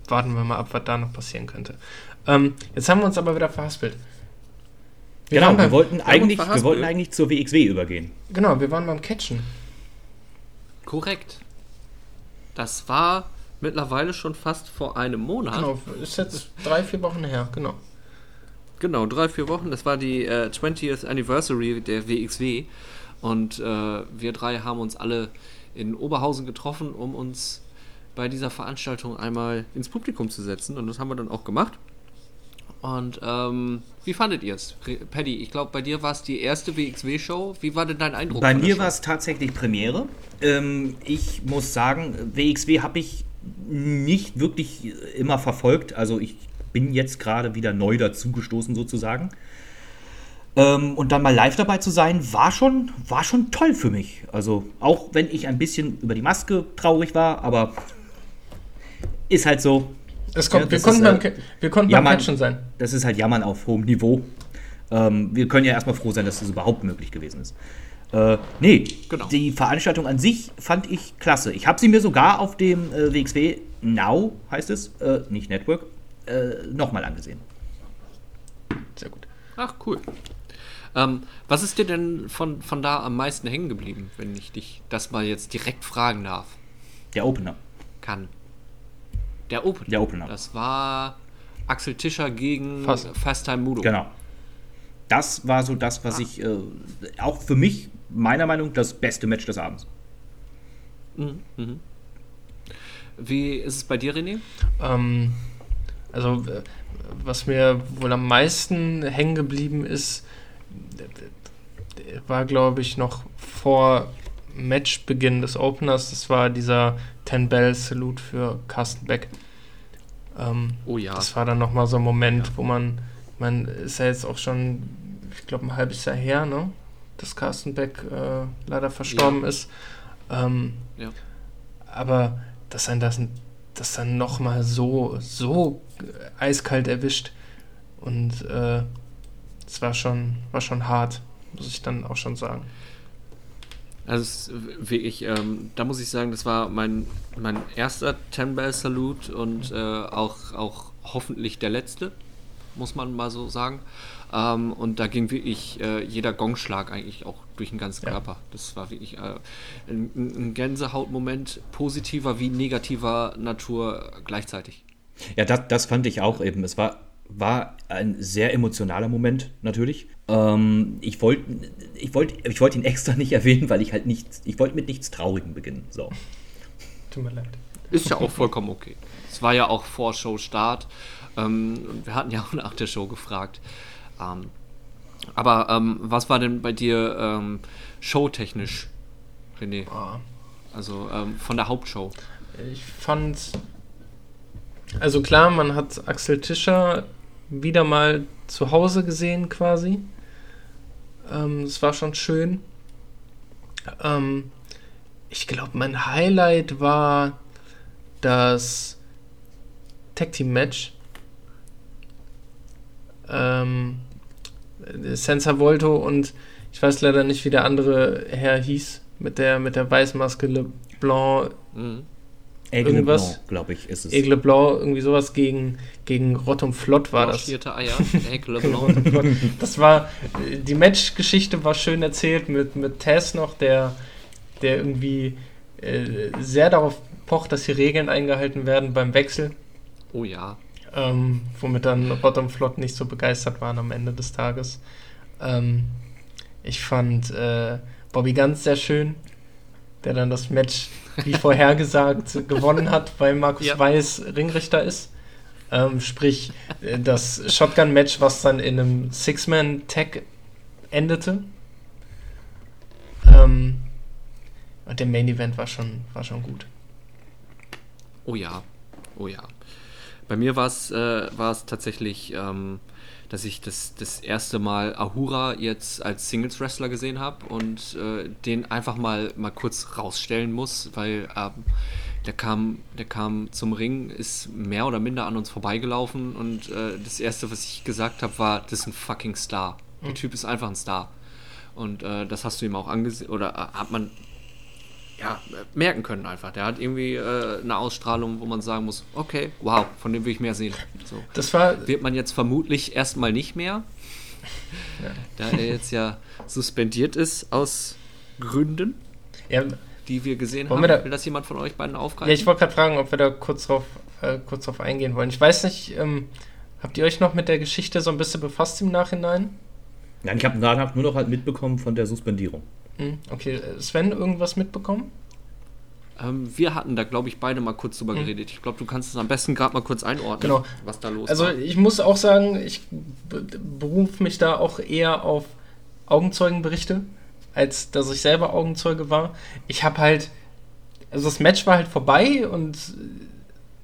warten wir mal ab, was da noch passieren könnte. Ähm, jetzt haben wir uns aber wieder verhaspelt. Wir genau, wir wollten, eigentlich, wir wollten eigentlich zur WXW übergehen. Genau, wir waren beim Catchen. Korrekt. Das war mittlerweile schon fast vor einem Monat. Genau, ist jetzt drei, vier Wochen her, genau. Genau, drei, vier Wochen. Das war die äh, 20th Anniversary der WXW. Und äh, wir drei haben uns alle in Oberhausen getroffen, um uns bei dieser Veranstaltung einmal ins Publikum zu setzen. Und das haben wir dann auch gemacht. Und ähm, wie fandet ihr es? Paddy, ich glaube, bei dir war es die erste WXW-Show. Wie war denn dein Eindruck? Bei mir war es tatsächlich Premiere. Ähm, ich muss sagen, WXW habe ich nicht wirklich immer verfolgt. Also ich bin jetzt gerade wieder neu dazugestoßen sozusagen. Ähm, und dann mal live dabei zu sein, war schon, war schon toll für mich. Also auch wenn ich ein bisschen über die Maske traurig war, aber ist halt so. Das kommt, ja, wir, konnten ist, beim, wir konnten jammern, beim Catchen sein. Das ist halt Jammern auf hohem Niveau. Ähm, wir können ja erstmal froh sein, dass das überhaupt möglich gewesen ist. Äh, nee, genau. die Veranstaltung an sich fand ich klasse. Ich habe sie mir sogar auf dem äh, WXW Now, heißt es, äh, nicht Network, äh, nochmal angesehen. Sehr gut. Ach, cool. Ähm, was ist dir denn von, von da am meisten hängen geblieben, wenn ich dich das mal jetzt direkt fragen darf? Der Opener. Kann. Der Opener. Der Opener. Das war Axel Tischer gegen Fast, Fast Time Mudo. Genau. Das war so das, was ah. ich äh, auch für mich meiner Meinung nach das beste Match des Abends. Mhm, mhm. Wie ist es bei dir, René? Ähm, also, was mir wohl am meisten hängen geblieben ist, war, glaube ich, noch vor Matchbeginn des Openers. Das war dieser Ten Bell Salute für Carsten Beck. Ähm, oh ja. Das war dann nochmal so ein Moment, ja. wo man, man ist ja jetzt auch schon, ich glaube, ein halbes Jahr her, ne? dass Carsten Beck äh, leider verstorben Ja. ist. Ähm, Ja. aber dass ein das, das dann nochmal so, so eiskalt erwischt und äh, es war schon, war schon hart, muss ich dann auch schon sagen. Also es ist wirklich, ähm, da muss ich sagen, das war mein, mein erster Ten Bell Salute und äh, auch, auch hoffentlich der letzte, muss man mal so sagen. Ähm, und da ging wirklich äh, jeder Gongschlag eigentlich auch durch den ganzen Ja. Körper. Das war wirklich äh, ein, ein Gänsehautmoment, positiver wie negativer Natur gleichzeitig. Ja, das, das fand ich auch eben. Es war, war ein sehr emotionaler Moment, natürlich. Ähm, ich wollte ich wollt, ich wollt ihn extra nicht erwähnen, weil ich halt nichts, ich wollte mit nichts Traurigem beginnen. So. Tut mir leid. Ist ja auch vollkommen okay. Es war ja auch vor Show-Start. Ähm, wir hatten ja auch nach der Show gefragt. Ähm, aber ähm, was war denn bei dir ähm, showtechnisch, René? Ah. Also ähm, von der Hauptshow. Ich fand. Also klar, man hat Axel Tischer wieder mal zu Hause gesehen quasi. Ähm, Es war schon schön. Ähm, ich glaube, mein Highlight war das Tag Team Match. Ähm, Senza Volto und ich weiß leider nicht, wie der andere Herr hieß, mit der, mit der Weißmaske LeBlanc Mhm. Aigle Irgendwas? Blanc, glaube ich, ist es. Aigle Blanc, irgendwie sowas gegen, gegen Rott und Flott war das. Eier, (laughs) Aigle Blanc. Das war, die Matchgeschichte war schön erzählt mit, mit Tess noch, der, der irgendwie äh, sehr darauf pocht, dass die Regeln eingehalten werden beim Wechsel. Oh ja. Ähm, womit dann Rott und Flott nicht so begeistert waren am Ende des Tages. Ähm, ich fand äh, Bobby Ganz sehr schön, der dann das Match, wie vorhergesagt, (laughs) gewonnen hat, weil Markus Ja. Weiß Ringrichter ist. Ähm, sprich, äh, das Shotgun-Match, was dann in einem Six-Man-Tag endete. Ähm, und der Main-Event war schon, war schon gut. Oh ja. Oh ja. Bei mir war es äh, tatsächlich, ähm, dass ich das, das erste Mal Ahura jetzt als Singles-Wrestler gesehen habe und äh, den einfach mal, mal kurz rausstellen muss, weil ähm, der, kam, der kam zum Ring, ist mehr oder minder an uns vorbeigelaufen und äh, das erste, was ich gesagt habe, war, das ist ein fucking Star. Der Typ ist einfach ein Star. Und äh, das hast du ihm auch angesehen, oder äh, hat man ja, merken können einfach. Der hat irgendwie äh, eine Ausstrahlung, wo man sagen muss, okay, wow, von dem will ich mehr sehen. So. Das war, Wird man jetzt vermutlich erstmal nicht mehr, (laughs) da er jetzt ja suspendiert ist aus Gründen, ja, die wir gesehen Wollen haben. wir da- will das jemand von euch beiden aufgreifen? Ja, ich wollte gerade fragen, ob wir da kurz drauf, äh, kurz drauf eingehen wollen. Ich weiß nicht, ähm, habt ihr euch noch mit der Geschichte so ein bisschen befasst im Nachhinein? Nein, ich habe danach nur noch halt mitbekommen von der Suspendierung. Hm, okay, Sven, irgendwas mitbekommen? ähm, wir hatten da, glaube ich, beide mal kurz drüber Hm. geredet. Ich glaube, du kannst es am besten gerade mal kurz einordnen, Genau. was da los Also war. ich muss auch sagen, ich be- berufe mich da auch eher auf Augenzeugenberichte, als dass ich selber Augenzeuge war. Ich habe halt, also das Match war halt vorbei und äh,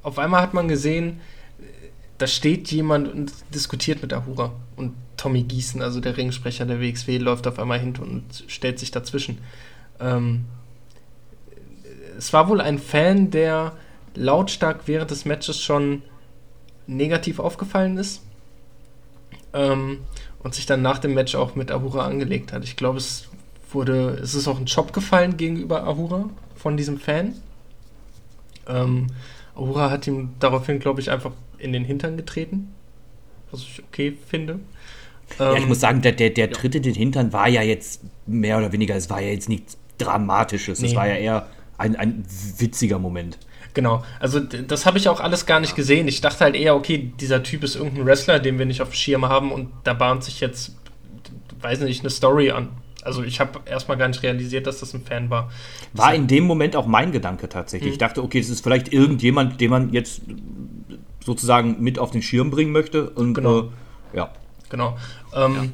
auf einmal hat man gesehen, äh, da steht jemand und diskutiert mit Ahura. Und Tommy Gießen, also der Ringsprecher der WXW, läuft auf einmal hin und stellt sich dazwischen. Ähm, es war wohl ein Fan, der lautstark während des Matches schon negativ aufgefallen ist ähm, und sich dann nach dem Match auch mit Ahura angelegt hat. Ich glaube, es wurde, es ist auch ein Job gefallen gegenüber Ahura von diesem Fan. Ähm, Ahura hat ihm daraufhin, glaube ich, einfach in den Hintern getreten, was ich okay finde. ja, ich Ähm, muss sagen, der, der, der Tritt in den Hintern war ja jetzt mehr oder weniger, es war ja jetzt nichts Dramatisches. Es Nee. war ja eher ein, ein witziger Moment. Genau, also das habe ich auch alles gar nicht gesehen. Ich dachte halt eher, okay, dieser Typ ist irgendein Wrestler, den wir nicht auf dem Schirm haben und da bahnt sich jetzt, weiß nicht, eine Story an. Also ich habe erstmal gar nicht realisiert, dass das ein Fan war. War in dem Moment auch mein Gedanke tatsächlich. Mhm. Ich dachte, okay, es ist vielleicht irgendjemand, den man jetzt sozusagen mit auf den Schirm bringen möchte. Und Genau. äh, ja. Genau. Ähm,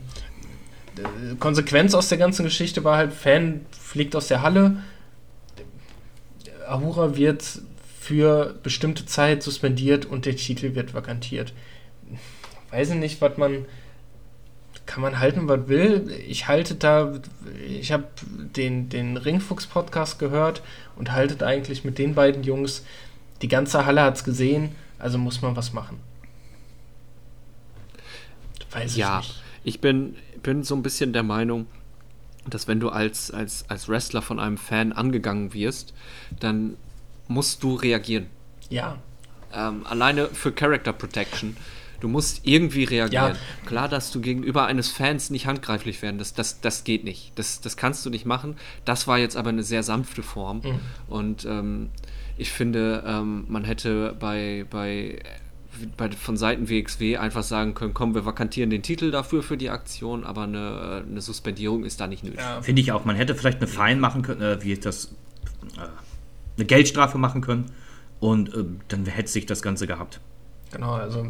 d- Konsequenz aus der ganzen Geschichte war halt, Fan fliegt aus der Halle, Ahura wird für bestimmte Zeit suspendiert und der Titel wird vakantiert. Weiß ich nicht, was man. kann man halten, was will. Ich halte da, ich habe den, den Ringfuchs-Podcast gehört und haltet eigentlich mit den beiden Jungs, die ganze Halle hat es gesehen, also muss man was machen. Weiß ja, ich nicht. Ich bin, bin so ein bisschen der Meinung, dass wenn du als, als, als Wrestler von einem Fan angegangen wirst, dann musst du reagieren. Ja. Ähm, alleine für Character Protection. Du musst irgendwie reagieren. Ja. Klar, dass du gegenüber eines Fans nicht handgreiflich werden, das, das, das geht nicht. Das, das kannst du nicht machen. Das war jetzt aber eine sehr sanfte Form. Mhm. Und ähm, ich finde, ähm, man hätte bei, bei, bei, von Seiten WXW einfach sagen können, komm, wir vakantieren den Titel dafür für die Aktion, aber eine, eine Suspendierung ist da nicht nötig. Ja. Finde ich auch. Man hätte vielleicht eine Fein machen können, äh, wie das, äh, eine Geldstrafe machen können und äh, dann hätte sich das Ganze gehabt. Genau, also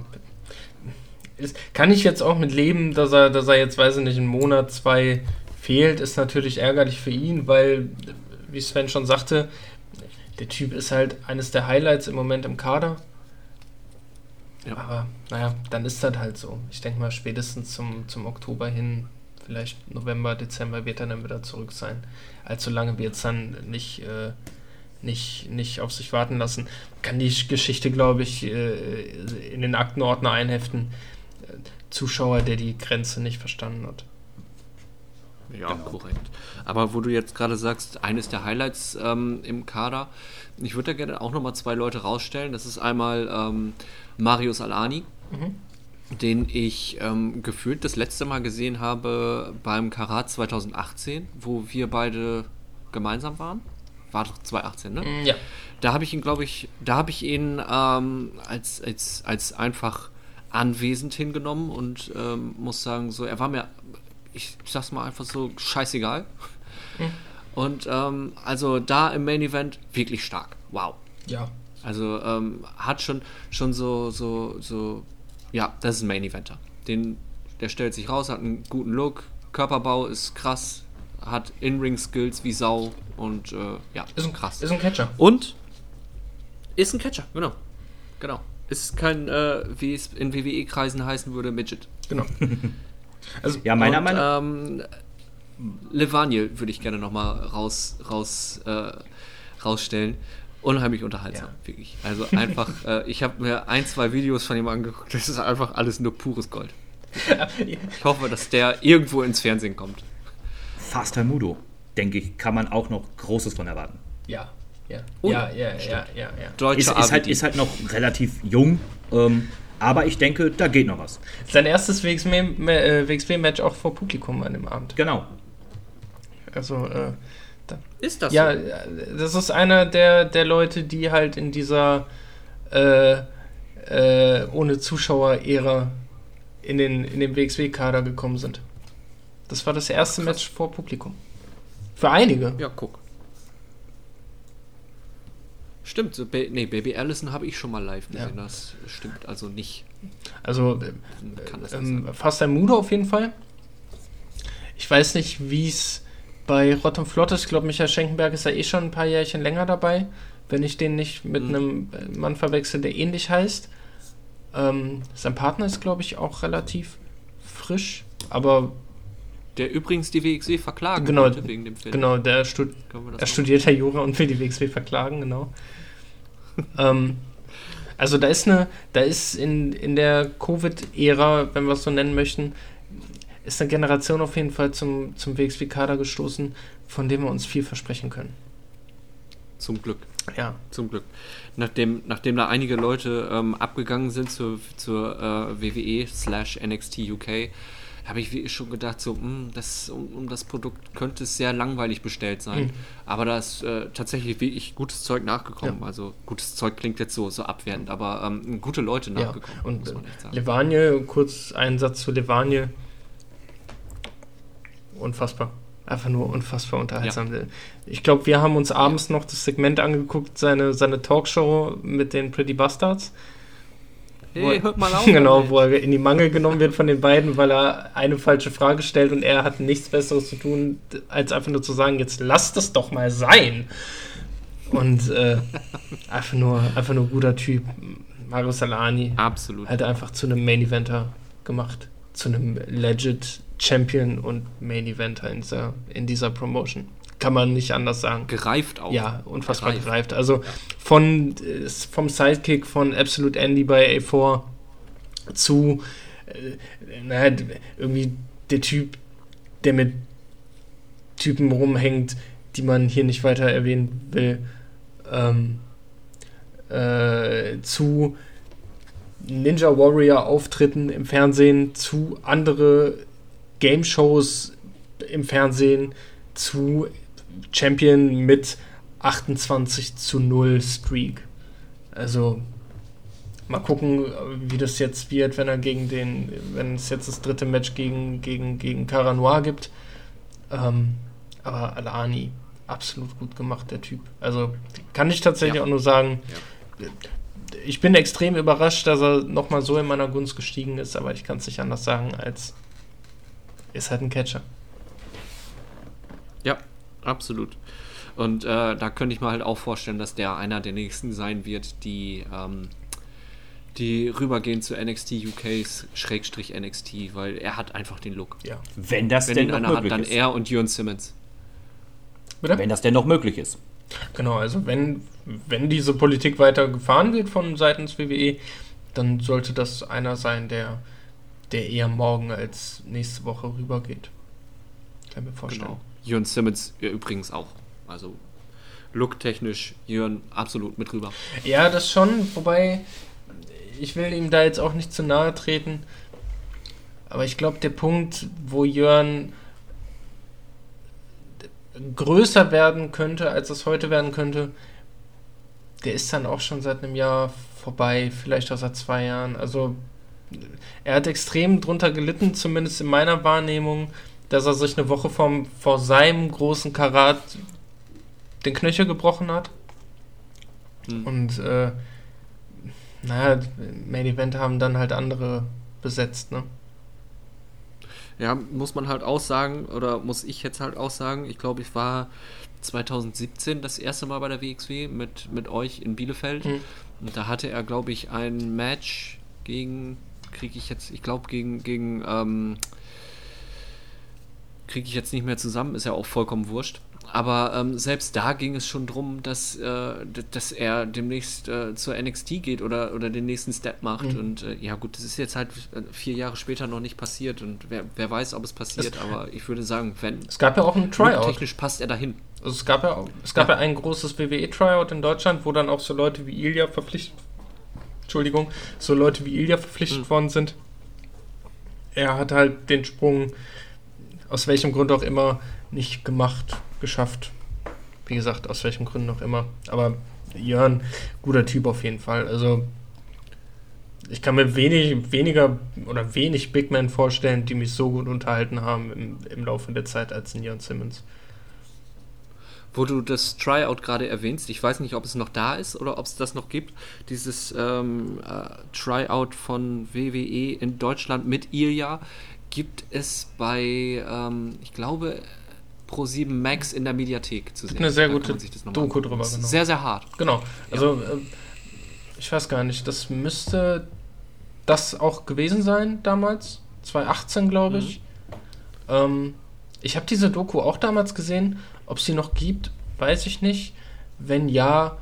ist, kann ich jetzt auch mit leben, dass er, dass er jetzt, weiß ich nicht, einen Monat, zwei fehlt, ist natürlich ärgerlich für ihn, weil, wie Sven schon sagte, der Typ ist halt eines der Highlights im Moment im Kader. Ja. Aber naja, dann ist das halt so. Ich denke mal, spätestens zum, zum Oktober hin, vielleicht November, Dezember wird er dann wieder zurück sein. Allzu lange wird es dann nicht, äh, nicht, nicht auf sich warten lassen. Kann die Geschichte, glaube ich, äh, in den Aktenordner einheften. Zuschauer, der die Grenze nicht verstanden hat. Ja, genau. korrekt. Aber wo du jetzt gerade sagst, eines der Highlights ähm, im Kader, ich würde da gerne auch nochmal zwei Leute rausstellen. Das ist einmal ähm, Marius Alani, mhm. den ich ähm, gefühlt das letzte Mal gesehen habe beim Karat 2018, wo wir beide gemeinsam waren. War doch 2018, ne? Mm, ja. Da habe ich ihn, glaube ich, da habe ich ihn ähm, als, als, als einfach anwesend hingenommen und ähm, muss sagen, so, er war mir, ich sag's mal einfach so, scheißegal. Mhm. Und ähm, also da im Main Event wirklich stark. Wow. Ja. Also ähm, hat schon, schon so, so, so, ja, das ist ein Main Eventer. Den, der stellt sich raus, hat einen guten Look, Körperbau ist krass, hat In-Ring-Skills wie Sau und äh, ja, ist ein krass. Ist ein Catcher. Und ist ein Catcher, genau. Genau. Ist kein, äh, wie es in WWE-Kreisen heißen würde, Midget. Genau. (laughs) also, ja, meiner Meinung nach. Ähm, Levaniel würde ich gerne nochmal raus, raus, äh, rausstellen. Unheimlich unterhaltsam, ja. wirklich. Also einfach, (laughs) äh, ich habe mir ein, zwei Videos von ihm angeguckt. Das ist einfach alles nur pures Gold. (laughs) Ich hoffe, dass der irgendwo ins Fernsehen kommt. Faster Mudo, denke ich, kann man auch noch Großes von erwarten. Ja, ja, ja, ja, ja, ja, ja. Deutsche ist, ist, halt, ist halt noch relativ jung, ähm, aber ich denke, da geht noch was. Sein erstes WXW-Match äh, auch vor Publikum an dem Abend. Genau. Also, äh, da, ist das Ja, so? das ist einer der, der Leute, die halt in dieser äh, äh, ohne Zuschauer-Ära in den, in den WXW-Kader gekommen sind. Das war das erste Krass. Match vor Publikum. Für einige. Ja, guck. Stimmt, so, ba nee, Baby Allison habe ich schon mal live gesehen, ja. das stimmt also nicht. Also äh, ähm, fast ein Mude auf jeden Fall. Ich weiß nicht, wie es bei Rott und Flott ist. Ich glaube, Michael Schenkenberg ist ja eh schon ein paar Jährchen länger dabei, wenn ich den nicht mit mhm. einem Mann verwechsel, der ähnlich heißt. Ähm, sein Partner ist, glaube ich, auch relativ frisch, aber der übrigens die WXW verklagen genau, wegen dem Film. Genau, der stud er studiert ja Jura und will die WXW verklagen, genau. Ähm, also da ist eine, da ist in, in der Covid-Ära, wenn wir es so nennen möchten, ist eine Generation auf jeden Fall zum, zum WXW-Kader gestoßen, von dem wir uns viel versprechen können. Zum Glück. Ja. Zum Glück. Nachdem, nachdem da einige Leute ähm, abgegangen sind zur, zur äh, WWE slash NXT UK, habe ich schon gedacht, so, mh, hm, das, um, um, das Produkt könnte es sehr langweilig bestellt sein. Mhm. Aber da ist äh, tatsächlich wirklich gutes Zeug nachgekommen. Ja. Also gutes Zeug klingt jetzt so, so abwertend, aber ähm, gute Leute nachgekommen. Ja. Und muss man echt sagen. Levanie, kurz einen Satz zu Levanie. Unfassbar. Einfach nur unfassbar unterhaltsam. Ja. Ich glaube, wir haben uns abends noch das Segment angeguckt, seine, seine Talkshow mit den Pretty Bastards Hey, hört mal auf. (laughs) genau, wo er in die Mangel genommen wird von den beiden, weil er eine falsche Frage stellt und er hat nichts Besseres zu tun, als einfach nur zu sagen, jetzt lass das doch mal sein. Und äh, (laughs) einfach, nur, einfach nur guter Typ. Mario Salani. Absolut. Hat einfach zu einem Main Eventer gemacht. Zu einem legit Champion und Main Eventer in dieser, in dieser Promotion. Kann man nicht anders sagen. Gereift auch. Ja, unfassbar gereift. gereift. Also von, vom Sidekick von Absolute Andy bei A4 zu, äh, naja, irgendwie der Typ, der mit Typen rumhängt, die man hier nicht weiter erwähnen will, ähm, äh, zu Ninja Warrior Auftritten im Fernsehen, zu andere Game Shows im Fernsehen, zu Champion mit 28 zu 0 Streak. Also mal gucken, wie das jetzt wird, wenn er gegen den, wenn es jetzt das dritte Match gegen, gegen, gegen Caranoir gibt. Ähm, aber Alani, absolut gut gemacht, der Typ. Also kann ich tatsächlich ja. auch nur sagen, ja. ich bin extrem überrascht, dass er nochmal so in meiner Gunst gestiegen ist, aber ich kann es nicht anders sagen, als ist halt ein Catcher. Absolut. Und äh, da könnte ich mir halt auch vorstellen, dass der einer der nächsten sein wird, die, ähm, die rübergehen zu NXT UKs Schrägstrich NXT, weil er hat einfach den Look. Ja. Wenn das Wenn denn einer hat, dann ist. er und Jörn Simmons. Bitte? Wenn das denn noch möglich ist. Genau, also wenn, wenn diese Politik weiter gefahren wird von seitens WWE, dann sollte das einer sein, der, der eher morgen als nächste Woche rübergeht. Kann ich mir vorstellen. Genau. Jörn Simmons übrigens auch. Also looktechnisch Jörn absolut mit rüber. Ja, das schon, wobei ich will ihm da jetzt auch nicht zu nahe treten. Aber ich glaube, der Punkt, wo Jörn größer werden könnte, als es heute werden könnte, der ist dann auch schon seit einem Jahr vorbei, vielleicht auch seit zwei Jahren. Also er hat extrem drunter gelitten, zumindest in meiner Wahrnehmung, dass er sich eine Woche vom, vor seinem großen Karat den Knöchel gebrochen hat. Hm. Und äh, naja, Main Event haben dann halt andere besetzt, ne? Ja, muss man halt auch sagen, oder muss ich jetzt halt auch sagen, ich glaube, ich war 2017 das erste Mal bei der WXW mit, mit euch in Bielefeld. Mhm. Und da hatte er, glaube ich, ein Match gegen, kriege ich jetzt, ich glaube, gegen, gegen, ähm, kriege ich jetzt nicht mehr zusammen, ist ja auch vollkommen wurscht. Aber ähm, selbst da ging es schon darum, dass, äh, dass er demnächst äh, zur NXT geht oder, oder den nächsten Step macht. Mhm. Und äh, ja, gut, das ist jetzt halt äh, vier Jahre später noch nicht passiert. Und wer, wer weiß, ob es passiert. Es, aber ich würde sagen, wenn. Es gab ja auch ein Tryout. Technisch passt er dahin. Also es gab ja, es gab ja. ja ein großes WWE-Tryout in Deutschland, wo dann auch so Leute wie Ilya verpflichtet. Entschuldigung, so Leute wie Ilya verpflichtet mhm. worden sind. Er hat halt den Sprung, aus welchem Grund auch immer, nicht gemacht geschafft. Wie gesagt, aus welchen Gründen auch immer. Aber Jörn, guter Typ auf jeden Fall. Also ich kann mir wenig, weniger oder wenig Big Men vorstellen, die mich so gut unterhalten haben im, im Laufe der Zeit als ein Jörn Simmons. Wo du das Tryout gerade erwähnst, ich weiß nicht, ob es noch da ist oder ob es das noch gibt, dieses ähm, äh, Tryout von WWE in Deutschland mit Ilya, gibt es bei, ähm, ich glaube, Pro7 Max in der Mediathek zu sehen. Eine sehr gute Doku drüber, genau. Sehr, sehr hart. Genau. Also, ja. äh, ich weiß gar nicht, das müsste das auch gewesen sein damals. 2018, glaube ich. Mhm. Ähm, ich habe diese Doku auch damals gesehen. Ob sie noch gibt, weiß ich nicht. Wenn ja,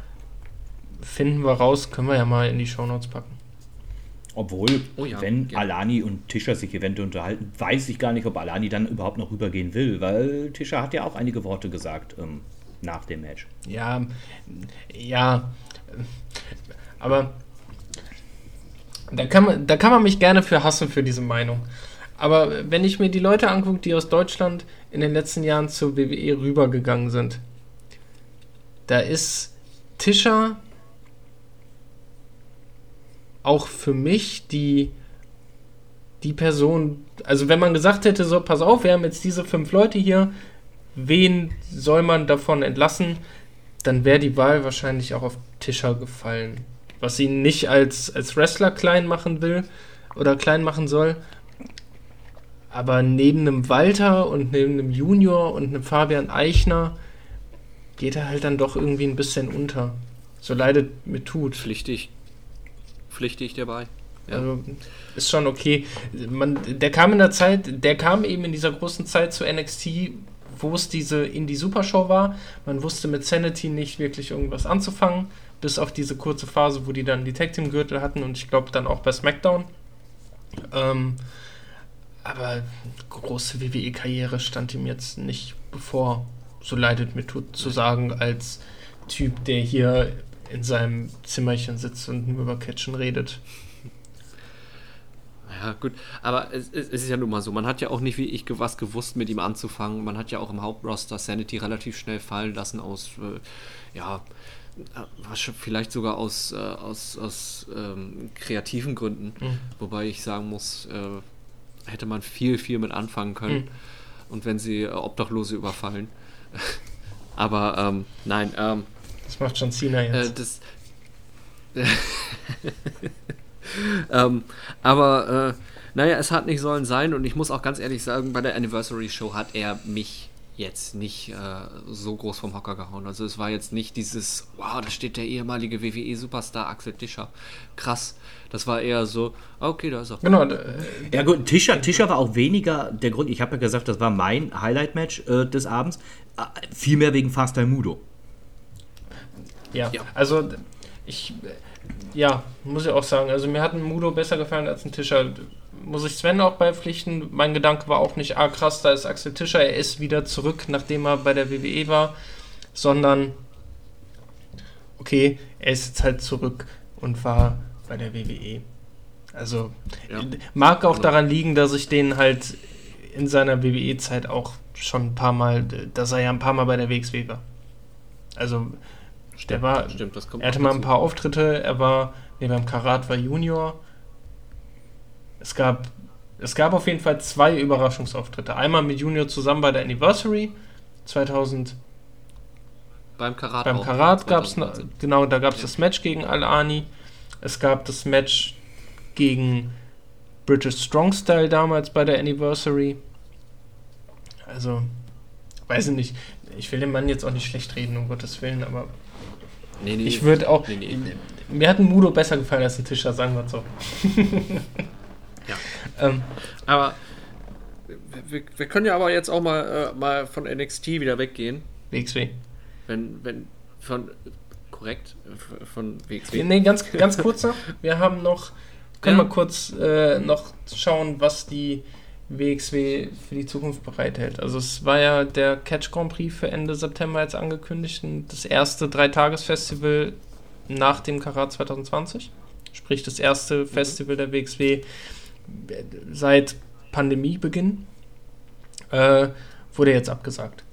finden wir raus, können wir ja mal in die Shownotes packen. Obwohl, oh ja, wenn gerne. Alani und Tischer sich eventuell unterhalten, weiß ich gar nicht, ob Alani dann überhaupt noch rübergehen will, weil Tischer hat ja auch einige Worte gesagt ähm, nach dem Match. Ja, ja, aber da kann, man, da kann man mich gerne für hassen für diese Meinung. Aber wenn ich mir die Leute angucke, die aus Deutschland in den letzten Jahren zur WWE rübergegangen sind, da ist Tischer auch für mich die, die Person, also wenn man gesagt hätte, so, pass auf, wir haben jetzt diese fünf Leute hier, wen soll man davon entlassen, dann wäre die Wahl wahrscheinlich auch auf Tischer gefallen. Was ihn nicht als, als Wrestler klein machen will oder klein machen soll. Aber neben einem Walter und neben einem Junior und einem Fabian Eichner geht er halt dann doch irgendwie ein bisschen unter. So leidet mir tut. Pflichtig pflichte ich dir bei. Also ist schon okay. Man, der kam in der Zeit, der kam eben in dieser großen Zeit zu NXT, wo es diese Indie-Supershow war. Man wusste mit Sanity nicht wirklich irgendwas anzufangen, bis auf diese kurze Phase, wo die dann die Tag Team Gürtel hatten und ich glaube dann auch bei SmackDown. Ähm, aber große WWE-Karriere stand ihm jetzt nicht bevor. So leidet mir tut zu sagen, als Typ, der hier in seinem Zimmerchen sitzt und nur über Catchen redet. Ja, gut. Aber es, es, ist ja nun mal so. Man hat ja auch nicht wie ich was gewusst, mit ihm anzufangen. Man hat ja auch im Hauptroster Sanity relativ schnell fallen lassen aus, äh, ja, vielleicht sogar aus, äh, aus, aus ähm, kreativen Gründen. Mhm. Wobei ich sagen muss, äh, hätte man viel, viel mit anfangen können. Mhm. Und wenn sie äh, Obdachlose überfallen. (laughs) Aber ähm, nein. Ähm, das macht schon Cena jetzt. Äh, das, (laughs) ähm, aber äh, naja, es hat nicht sollen sein und ich muss auch ganz ehrlich sagen, bei der Anniversary Show hat er mich jetzt nicht äh, so groß vom Hocker gehauen. Also es war jetzt nicht dieses, wow, da steht der ehemalige WWE-Superstar Axel Tischer. Krass. Das war eher so, okay, da ist er. Genau. Ja gut, Tischer, Tischer war auch weniger der Grund, ich habe ja gesagt, das war mein Highlight-Match äh, des Abends, äh, vielmehr wegen Fast Time Mudo. Ja, ja, also ich, ja, muss ich auch sagen. Also mir hat ein Mudo besser gefallen als ein Tischer. Muss ich Sven auch beipflichten. Mein Gedanke war auch nicht, ah krass, da ist Axel Tischer, er ist wieder zurück, nachdem er bei der WWE war, sondern okay, er ist jetzt halt zurück und war bei der WWE. Also ja. mag auch daran liegen, dass ich den halt in seiner WWE-Zeit auch schon ein paar Mal, dass er ja ein paar Mal bei der WXW war. Also Stimmt, der war, stimmt, das kommt er hatte mal ein paar Auftritte, er war, nee, beim Karat war Junior. Es gab, es gab auf jeden Fall zwei Überraschungsauftritte. Einmal mit Junior zusammen bei der Anniversary 2000. Beim Karat. Beim Karat gab es, genau, da gab es ja. das Match gegen Al-Ani. Es gab das Match gegen British Strong Style damals bei der Anniversary. Also, weiß ich nicht. Ich will dem Mann jetzt auch nicht schlecht reden, um Gottes Willen, aber Nee, nee, ich würde auch. Nee, nee. Mir hat ein Mudo besser gefallen als ein Tischer, sagen wir so. ja. (laughs) Ähm, aber wir, wir, können ja aber jetzt auch mal, äh, mal von NXT wieder weggehen. WXW. Wenn, wenn, von, korrekt, von WXW. Nee, ganz, ganz kurz noch. Wir haben noch, können ja. wir kurz äh, noch schauen, was die WXW für die Zukunft bereithält. Also es war ja der Catch Grand Prix für Ende September jetzt angekündigt, das erste Dreitagesfestival nach dem Karat 2020, sprich das erste mhm. Festival der WXW seit Pandemiebeginn, äh, wurde jetzt abgesagt.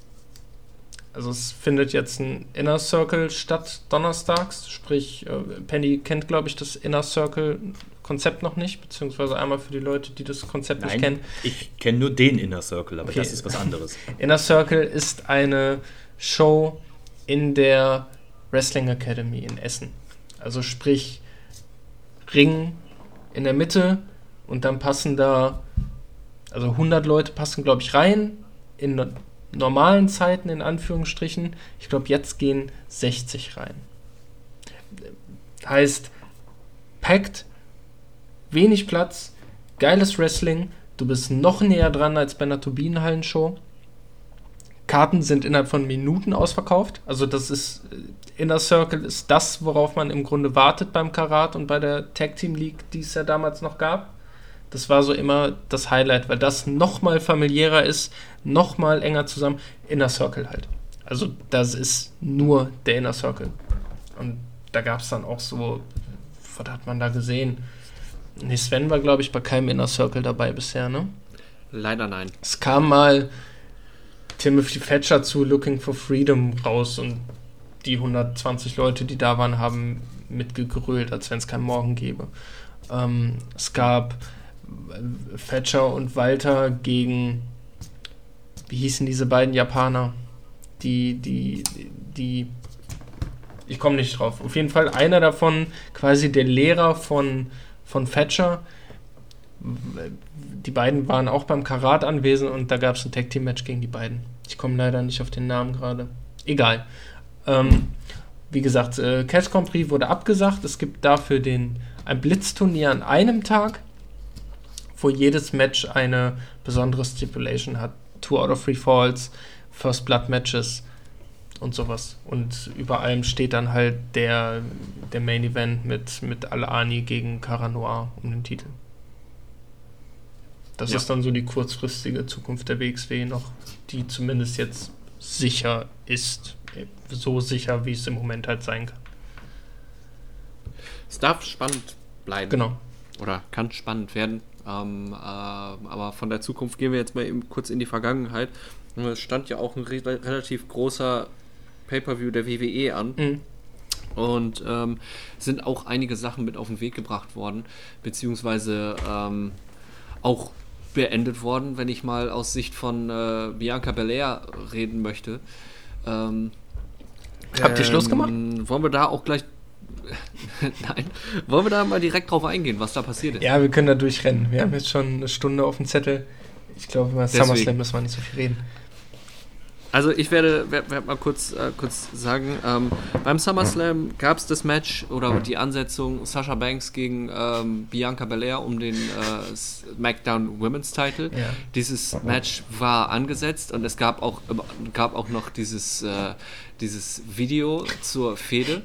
Also es findet jetzt ein Inner Circle statt donnerstags, sprich äh, Penny kennt glaube ich das Inner Circle Konzept noch nicht, beziehungsweise einmal für die Leute, die das Konzept Nein, nicht kennen. Ich kenne nur den Inner Circle, aber okay. das ist was anderes. (laughs) Inner Circle ist eine Show in der Wrestling Academy in Essen. Also sprich Ring in der Mitte und dann passen da, also 100 Leute passen, glaube ich, rein in normalen Zeiten in Anführungsstrichen. Ich glaube, jetzt gehen 60 rein. Heißt, packt wenig Platz, geiles Wrestling, du bist noch näher dran als bei einer Turbinenhallenshow. Karten sind innerhalb von Minuten ausverkauft. Also das ist äh, Inner Circle ist das, worauf man im Grunde wartet beim Karat und bei der Tag Team League, die es ja damals noch gab. Das war so immer das Highlight, weil das noch mal familiärer ist, noch mal enger zusammen. Inner Circle halt. Also das ist nur der Inner Circle. Und da gab es dann auch so, was hat man da gesehen? Nee, Sven war, glaube ich, bei keinem Inner Circle dabei bisher, ne? Leider nein. Es kam mal Timothy Thatcher zu Looking for Freedom raus und die 120 Leute, die da waren, haben mitgegrölt, als wenn es keinen Morgen gäbe. Ähm, es gab Thatcher und Walter gegen, wie hießen diese beiden Japaner? Die, die, die, ich komme nicht drauf. Auf jeden Fall einer davon, quasi der Lehrer von von Thatcher. Die beiden waren auch beim Karat anwesend und da gab es ein Tag Team Match gegen die beiden. Ich komme leider nicht auf den Namen gerade. Egal. Ähm, wie gesagt, äh, Cash Grand Prix wurde abgesagt. Es gibt dafür den, ein Blitzturnier an einem Tag, wo jedes Match eine besondere Stipulation hat. Two out of three falls, First Blood Matches und sowas. Und über allem steht dann halt der, der Main Event mit, mit Al-Ani gegen Cara Noir um den Titel. Das Ja. ist dann so die kurzfristige Zukunft der WXW noch, die zumindest jetzt sicher ist. So sicher, wie es im Moment halt sein kann. Es darf spannend bleiben. Genau. Oder kann spannend werden. Ähm, äh, aber von der Zukunft gehen wir jetzt mal eben kurz in die Vergangenheit. Es stand ja auch ein re relativ großer Pay-Per-View der WWE an. Mhm. Und ähm, sind auch einige Sachen mit auf den Weg gebracht worden, beziehungsweise ähm, auch beendet worden, wenn ich mal aus Sicht von äh, Bianca Belair reden möchte. Ähm, Habt ihr Schluss gemacht? Wollen wir da auch gleich. (laughs) Nein. Wollen wir da mal direkt drauf eingehen, was da passiert ist? Ja, wir können da durchrennen. Wir haben jetzt schon eine Stunde auf dem Zettel. Ich glaube, über. SummerSlam müssen wir nicht so viel reden. Also ich werde, werde, mal kurz, äh, kurz sagen, ähm, beim SummerSlam gab es das Match oder die Ansetzung Sasha Banks gegen ähm, Bianca Belair um den äh, SmackDown Women's Title. Ja. Dieses Match war angesetzt und es gab auch, gab auch noch dieses, äh, dieses Video zur Fehde.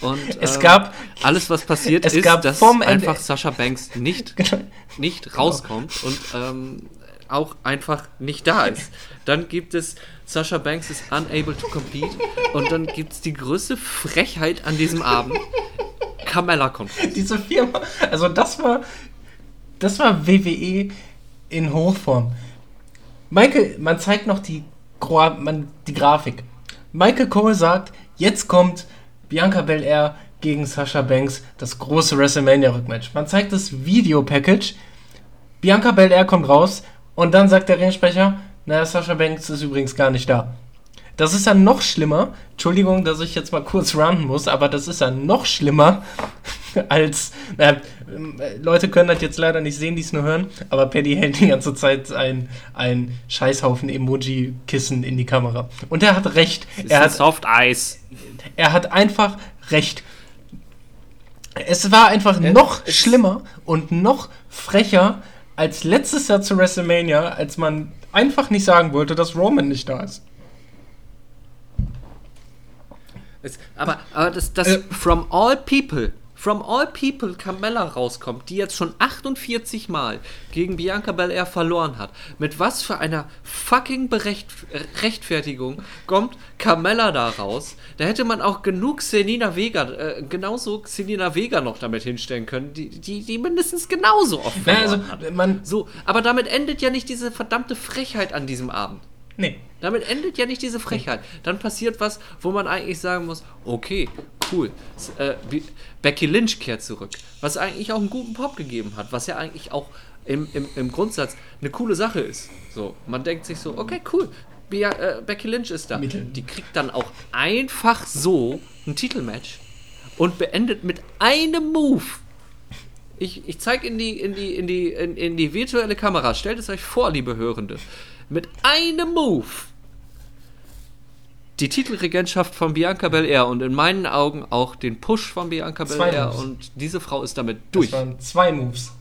Und Es ähm, gab- alles, was passiert es ist, gab dass einfach Sasha Banks nicht (laughs) nicht rauskommt und ähm, auch einfach nicht da ist. Dann gibt es Sasha Banks is unable to compete und dann gibt es die größte Frechheit an diesem Abend. Carmella kommt. Diese Firma, also das war, das war WWE in Hochform. Michael, man zeigt noch die, man, die Grafik. Michael Cole sagt, jetzt kommt Bianca Belair gegen Sasha Banks, das große WrestleMania-Rückmatch. Man zeigt das Video-Package, Bianca Belair kommt raus und dann sagt der Ringsprecher, naja, Sasha Banks ist übrigens gar nicht da. Das ist ja noch schlimmer. Entschuldigung, dass ich jetzt mal kurz ranten muss, aber das ist ja noch schlimmer (laughs) als. Äh, Leute können das jetzt leider nicht sehen, die es nur hören, aber Paddy hält die ganze Zeit ein, ein Scheißhaufen Emoji-Kissen in die Kamera. Und er hat recht. Er hat, Soft Eis. er hat einfach recht. Es war einfach noch es- schlimmer und noch frecher als letztes Jahr zu WrestleMania, als man einfach nicht sagen wollte, dass Roman nicht da ist. Aber, aber das, das Äh. from all people, from all people Carmella rauskommt, die jetzt schon 48 Mal gegen Bianca Belair verloren hat. Mit was für einer fucking Berecht, Rechtfertigung kommt Carmella da raus? Da hätte man auch genug Selina Vega, äh, genauso Selina Vega noch damit hinstellen können, die, die, die mindestens genauso oft Na, verloren also, hat. man. So, aber damit endet ja nicht diese verdammte Frechheit an diesem Abend. Nee. Damit endet ja nicht diese Frechheit. Dann passiert was, wo man eigentlich sagen muss, okay, cool. Äh, Be- Becky Lynch kehrt zurück. Was eigentlich auch einen guten Pop gegeben hat. Was ja eigentlich auch im, im, im Grundsatz eine coole Sache ist. So, man denkt sich so, okay, cool. Bea, äh, Becky Lynch ist da. Mittel. Die kriegt dann auch einfach so ein Titelmatch und beendet mit einem Move. Ich, ich zeige in die, in, die, in, die, in, in die virtuelle Kamera. Stellt es euch vor, liebe Hörende. Mit einem Move die Titelregentschaft von Bianca Belair und in meinen Augen auch den Push von Bianca Zwei Belair Moves. und diese Frau ist damit durch. Es waren zwei Moves.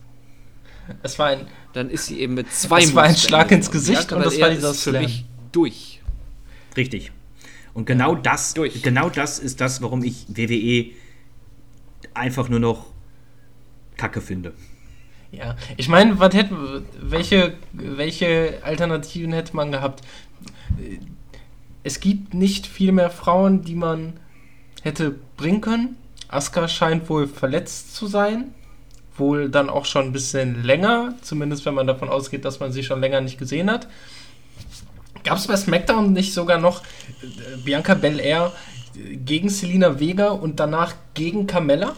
Es war ein. Dann ist sie eben mit zwei Es war ein Moves Schlag ins Gesicht Bianca und das war dieser ist für Slam. mich durch. Richtig. Und genau das, Durch. genau das ist das, warum ich WWE einfach nur noch Kacke finde. Ja, ich meine, was hätte, welche, welche Alternativen hätte man gehabt? Es gibt nicht viel mehr Frauen, die man hätte bringen können. Asuka scheint wohl verletzt zu sein. Wohl dann auch schon ein bisschen länger, zumindest wenn man davon ausgeht, dass man sie schon länger nicht gesehen hat. Gab es bei SmackDown nicht sogar noch äh, Bianca Belair gegen Selina Vega und danach gegen Carmella?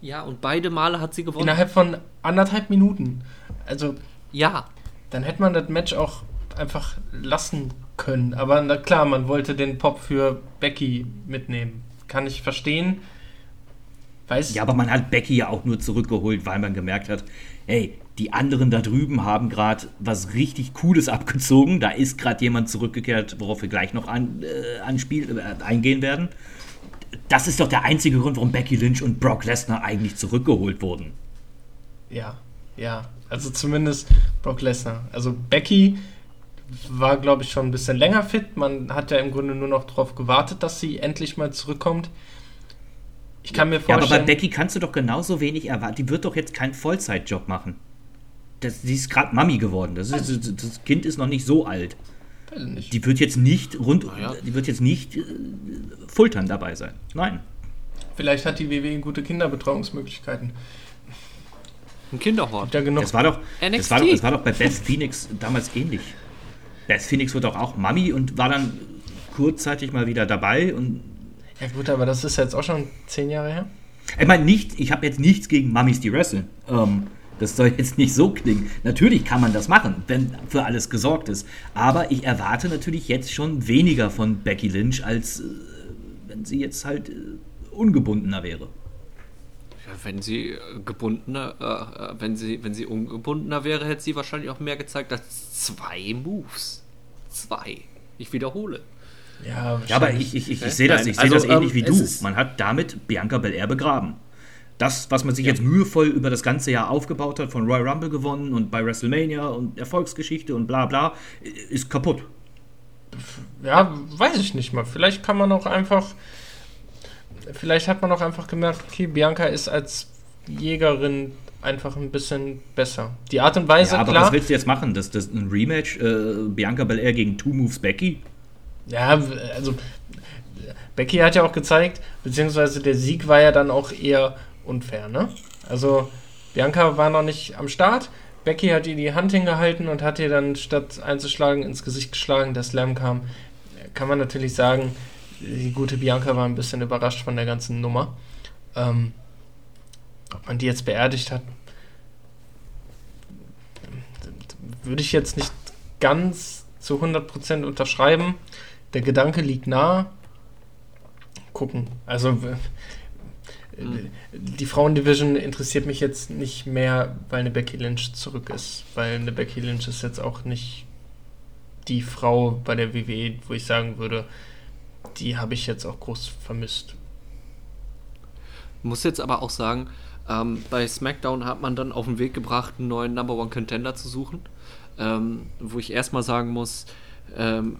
Ja, und beide Male hat sie gewonnen. Innerhalb von anderthalb Minuten. Also, ja, dann hätte man das Match auch einfach lassen können. Aber na klar, man wollte den Pop für Becky mitnehmen. Kann ich verstehen. Weiß Ja, aber man hat Becky ja auch nur zurückgeholt, weil man gemerkt hat, hey, die anderen da drüben haben gerade was richtig Cooles (laughs) abgezogen. Da ist gerade jemand zurückgekehrt, worauf wir gleich noch an, äh, anspiel, äh, eingehen werden. Das ist doch der einzige Grund, warum Becky Lynch und Brock Lesnar eigentlich zurückgeholt wurden. Ja, ja. Also zumindest Brock Lesnar. Also Becky war, glaube ich, schon ein bisschen länger fit. Man hat ja im Grunde nur noch darauf gewartet, dass sie endlich mal zurückkommt. Ich kann mir vorstellen. Ja, aber bei Becky kannst du doch genauso wenig erwarten. Die wird doch jetzt keinen Vollzeitjob machen. Das, die ist gerade Mami geworden. Das, ist, das, Kind ist noch nicht so alt. Die wird jetzt nicht rund, ja. die wird jetzt nicht äh, Fulltime dabei sein. Nein. Vielleicht hat die WWE gute Kinderbetreuungsmöglichkeiten. Ein Kinderhort. Ja genug. Das war doch, das war doch, das war doch bei Beth Phoenix damals ähnlich. Beth Phoenix wurde doch auch Mami und war dann kurzzeitig mal wieder dabei und ja gut, aber das ist jetzt auch schon zehn Jahre her. Ich meine, nicht, ich habe jetzt nichts gegen Mamis, die wresteln. Ähm, das soll jetzt nicht so klingen. Natürlich kann man das machen, wenn für alles gesorgt ist. Aber ich erwarte natürlich jetzt schon weniger von Becky Lynch, als äh, wenn sie jetzt halt äh, ungebundener wäre. Wenn sie äh, gebundener, äh, äh, wenn sie, wenn sie ungebundener wäre, hätte sie wahrscheinlich auch mehr gezeigt als zwei Moves. Zwei. Ich wiederhole. Ja, ja aber ich, ich, ich, ich sehe das, ich also, das ähnlich ähm, wie du. Man hat damit Bianca Belair begraben. Das, was man sich ja. jetzt mühevoll über das ganze Jahr aufgebaut hat, von Royal Rumble gewonnen und bei WrestleMania und Erfolgsgeschichte und bla bla, ist kaputt. Ja, weiß ich nicht mal. Vielleicht kann man auch einfach. Vielleicht hat man auch einfach gemerkt, okay, Bianca ist als Jägerin einfach ein bisschen besser. Die Art und Weise, ja, aber klar, was willst du jetzt machen? Das, das ein Rematch äh, Bianca Belair gegen Two Moves Becky? Ja, also Becky hat ja auch gezeigt, beziehungsweise der Sieg war ja dann auch eher unfair, ne? Also Bianca war noch nicht am Start. Becky hat ihr die Hand hingehalten und hat ihr dann statt einzuschlagen ins Gesicht geschlagen, der Slam kam. Kann man natürlich sagen, die gute Bianca war ein bisschen überrascht von der ganzen Nummer. Ähm, ob man die jetzt beerdigt hat, würde ich jetzt nicht ganz zu 100% unterschreiben der Gedanke liegt nah. Gucken. Also mhm. die Frauendivision interessiert mich jetzt nicht mehr, weil eine Becky Lynch zurück ist. Weil eine Becky Lynch ist jetzt auch nicht die Frau bei der WWE, wo ich sagen würde, die habe ich jetzt auch groß vermisst. Muss jetzt aber auch sagen, ähm, bei SmackDown hat man dann auf den Weg gebracht, einen neuen Number One Contender zu suchen. Ähm, wo ich erstmal sagen muss, ähm,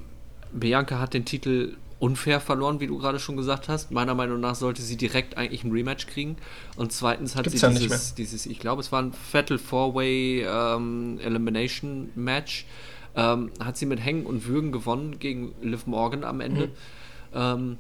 Bianca hat den Titel unfair verloren, wie du gerade schon gesagt hast. Meiner Meinung nach sollte sie direkt eigentlich ein Rematch kriegen. Und zweitens hat Gibt's sie dieses, dieses, ich glaube, es war ein Fatal Four-Way ähm, Elimination Match. Ähm, hat sie mit Hängen und Würgen gewonnen gegen Liv Morgan am Ende. Mhm. Ähm,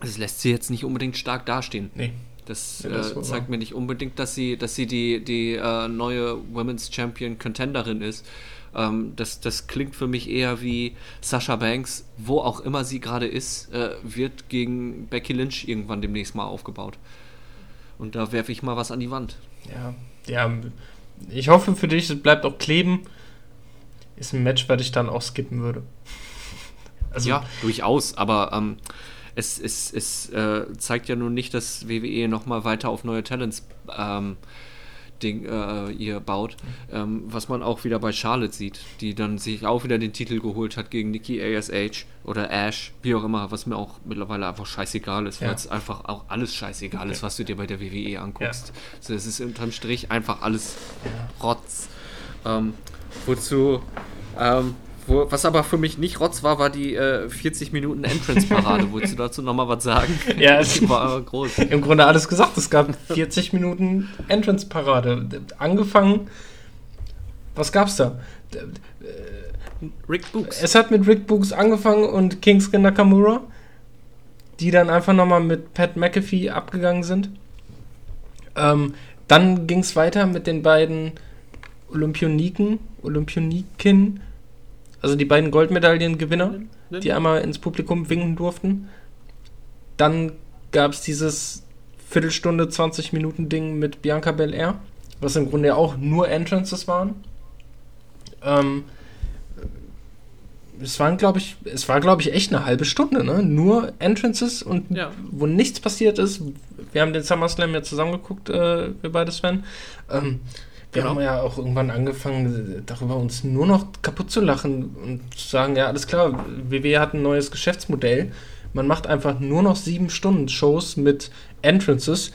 das lässt sie jetzt nicht unbedingt stark dastehen. Nee. Das, ja, das äh, zeigt mir nicht unbedingt, dass sie, dass sie die, die äh, neue Women's Champion Contenderin ist. Ähm, das, das klingt für mich eher wie Sasha Banks, wo auch immer sie gerade ist, äh, wird gegen Becky Lynch irgendwann demnächst mal aufgebaut. Und da werfe ich mal was an die Wand. Ja, ja. Ich hoffe für dich, es bleibt auch kleben. Ist ein Match, was ich dann auch skippen würde. Also, ja, durchaus, aber ähm, es, es, es äh, zeigt ja nun nicht, dass WWE nochmal weiter auf neue Talents ähm, Ding äh, ihr baut, ähm, was man auch wieder bei Charlotte sieht, die dann sich auch wieder den Titel geholt hat gegen Nikki ASH oder Ash, wie auch immer, was mir auch mittlerweile einfach scheißegal ist, ja. weil es einfach auch alles scheißegal okay. ist, was du dir bei der WWE anguckst. Ja. So, es ist unterm Strich einfach alles Rotz. Ähm, wozu ähm, wo, was aber für mich nicht Rotz war, war die äh, 40 Minuten Entrance-Parade. (laughs) Wolltest du dazu nochmal was sagen? Ja, es war groß. Im Grunde alles gesagt. Es gab 40 Minuten Entrance-Parade. Angefangen. Was gab's da? Rick Books. Es hat mit Rick Books angefangen und Kingston Nakamura, die dann einfach nochmal mit Pat McAfee abgegangen sind. Ähm, dann ging es weiter mit den beiden Olympioniken, Olympioniken, also die beiden Goldmedaillengewinner, die einmal ins Publikum winken durften. Dann gab es dieses Viertelstunde, 20 Minuten Ding mit Bianca Belair, was im Grunde auch nur Entrances waren. Ähm, es waren, glaube ich, es war, glaube ich, echt eine halbe Stunde, ne? Nur Entrances und ja. wo nichts passiert ist. Wir haben den SummerSlam ja zusammengeguckt, äh, wir beide Sven. Ähm, wir genau. haben ja auch irgendwann angefangen, darüber uns nur noch kaputt zu lachen und zu sagen, ja, alles klar, WWE hat ein neues Geschäftsmodell. Man macht einfach nur noch sieben Stunden Shows mit Entrances,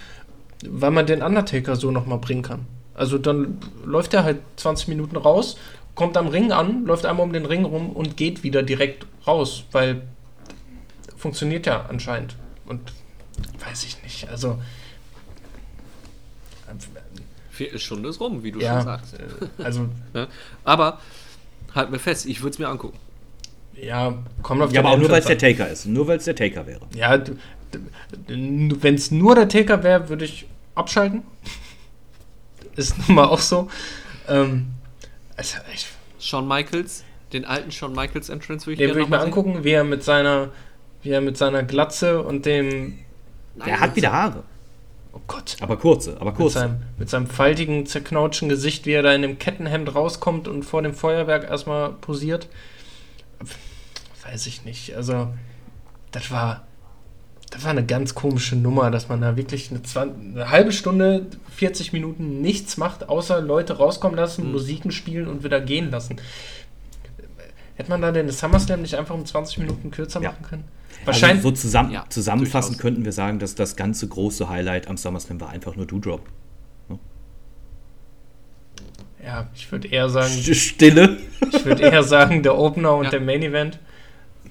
weil man den Undertaker so nochmal bringen kann. Also dann läuft er halt 20 Minuten raus, kommt am Ring an, läuft einmal um den Ring rum und geht wieder direkt raus, weil funktioniert ja anscheinend. Und weiß ich nicht, also Viertelstunde ist rum, wie du ja, schon sagst. Äh, also, (laughs) ja, aber halt mir fest, ich würde es mir angucken. Ja, kommt auf Ja, aber auch nur, weil es der Taker ist. Nur, weil es der Taker wäre. Ja, wenn es nur der Taker wäre, würde ich abschalten. (laughs) ist nun mal auch so. Ähm, also ich, Shawn Michaels, den alten Shawn Michaels Entrance würde ich Den würde ich mir angucken, wie er mit seiner, wie er mit seiner Glatze und dem. Nein, er hat wieder Haare. Oh Gott. Aber kurze, aber kurze. Mit seinem, mit seinem faltigen, zerknautschen Gesicht, wie er da in dem Kettenhemd rauskommt und vor dem Feuerwerk erstmal posiert. Weiß ich nicht. Also, das war, das war eine ganz komische Nummer, dass man da wirklich eine, 20, eine halbe Stunde, 40 Minuten nichts macht, außer Leute rauskommen lassen, mhm. Musiken spielen und wieder gehen lassen. Hätte man da den SummerSlam nicht einfach um 20 Minuten kürzer ja. machen können? Wahrscheinlich. Also so zusammen, ja, zusammenfassend könnten wir sagen, dass das ganze große Highlight am SummerSlam war einfach nur Doodrop. Ne? Ja, ich würde eher sagen. Stille. Ich würde eher (laughs) sagen, der Opener und ja. der Main Event.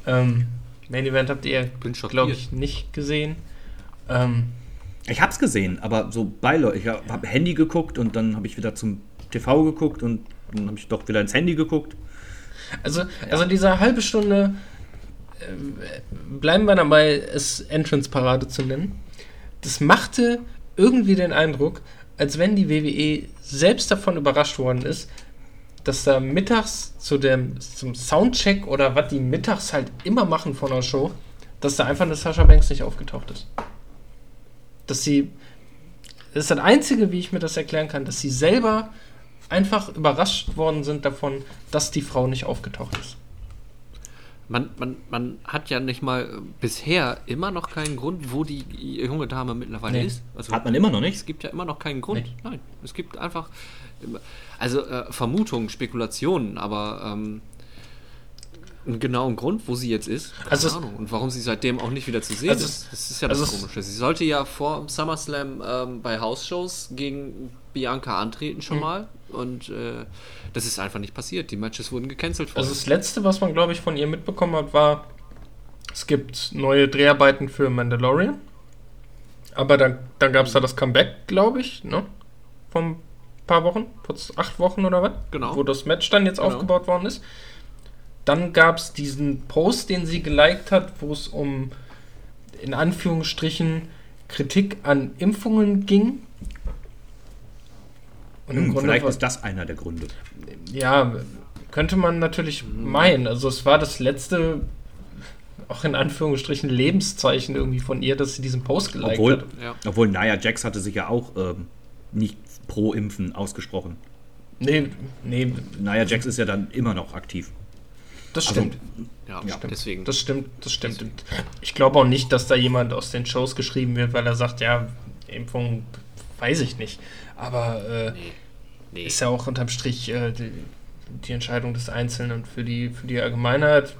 Ähm, Main Event habt ihr, glaube ich, nicht gesehen. Ähm, ich habe es gesehen, aber so Leute. Ich habe Handy geguckt und dann habe ich wieder zum TV geguckt und dann habe ich doch wieder ins Handy geguckt. Also, ja. also diese halbe Stunde bleiben wir dabei, es Entrance-Parade zu nennen. Das machte irgendwie den Eindruck, als wenn die WWE selbst davon überrascht worden ist, dass da mittags zu dem, zum Soundcheck oder was die mittags halt immer machen von der Show, dass da einfach eine Sascha Banks nicht aufgetaucht ist. Dass sie. Das ist das Einzige, wie ich mir das erklären kann, dass sie selber einfach überrascht worden sind davon, dass die Frau nicht aufgetaucht ist. Man, man, man hat ja nicht mal bisher immer noch keinen Grund, wo die junge Dame mittlerweile nee. ist. Also, hat man immer noch nicht? Es gibt ja immer noch keinen Grund. Nee. Nein, es gibt einfach, also äh, Vermutungen, Spekulationen, aber ähm, einen genauen Grund, wo sie jetzt ist. Keine also Ahnung. Und warum sie seitdem auch nicht wieder zu sehen also ist. Das ist ja das also Komische. Sie sollte ja vor SummerSlam ähm, bei House-Shows gegen Bianca antreten schon mhm. mal. Und äh, das ist einfach nicht passiert. Die Matches wurden gecancelt. Vorher. Also das Letzte, was man, glaube ich, von ihr mitbekommen hat, war, es gibt neue Dreharbeiten für Mandalorian. Aber dann, dann gab es da das Comeback, glaube ich, ne? Von paar Wochen, vor acht Wochen oder was? Genau. Wo das Match dann jetzt genau. aufgebaut worden ist. Dann gab es diesen Post, den sie geliked hat, wo es um in Anführungsstrichen Kritik an Impfungen ging. Und hm, vielleicht ist das einer der Gründe. Ja, könnte man natürlich meinen. Also es war das letzte, auch in Anführungsstrichen, Lebenszeichen irgendwie von ihr, dass sie diesen Post geliked obwohl, hat. Ja. Obwohl Nia Jax hatte sich ja auch ähm, nicht pro Impfen ausgesprochen. Nee, nee. Nia Jax ist ja dann immer noch aktiv. Das also, stimmt. Also, ja, stimmt. deswegen. Das stimmt, das stimmt. Deswegen. Ich glaube auch nicht, dass da jemand aus den Shows geschrieben wird, weil er sagt, ja, Impfung weiß ich nicht. Aber äh, nee. Nee. ist ja auch unterm Strich äh, die, die, Entscheidung des Einzelnen für die, für die Allgemeinheit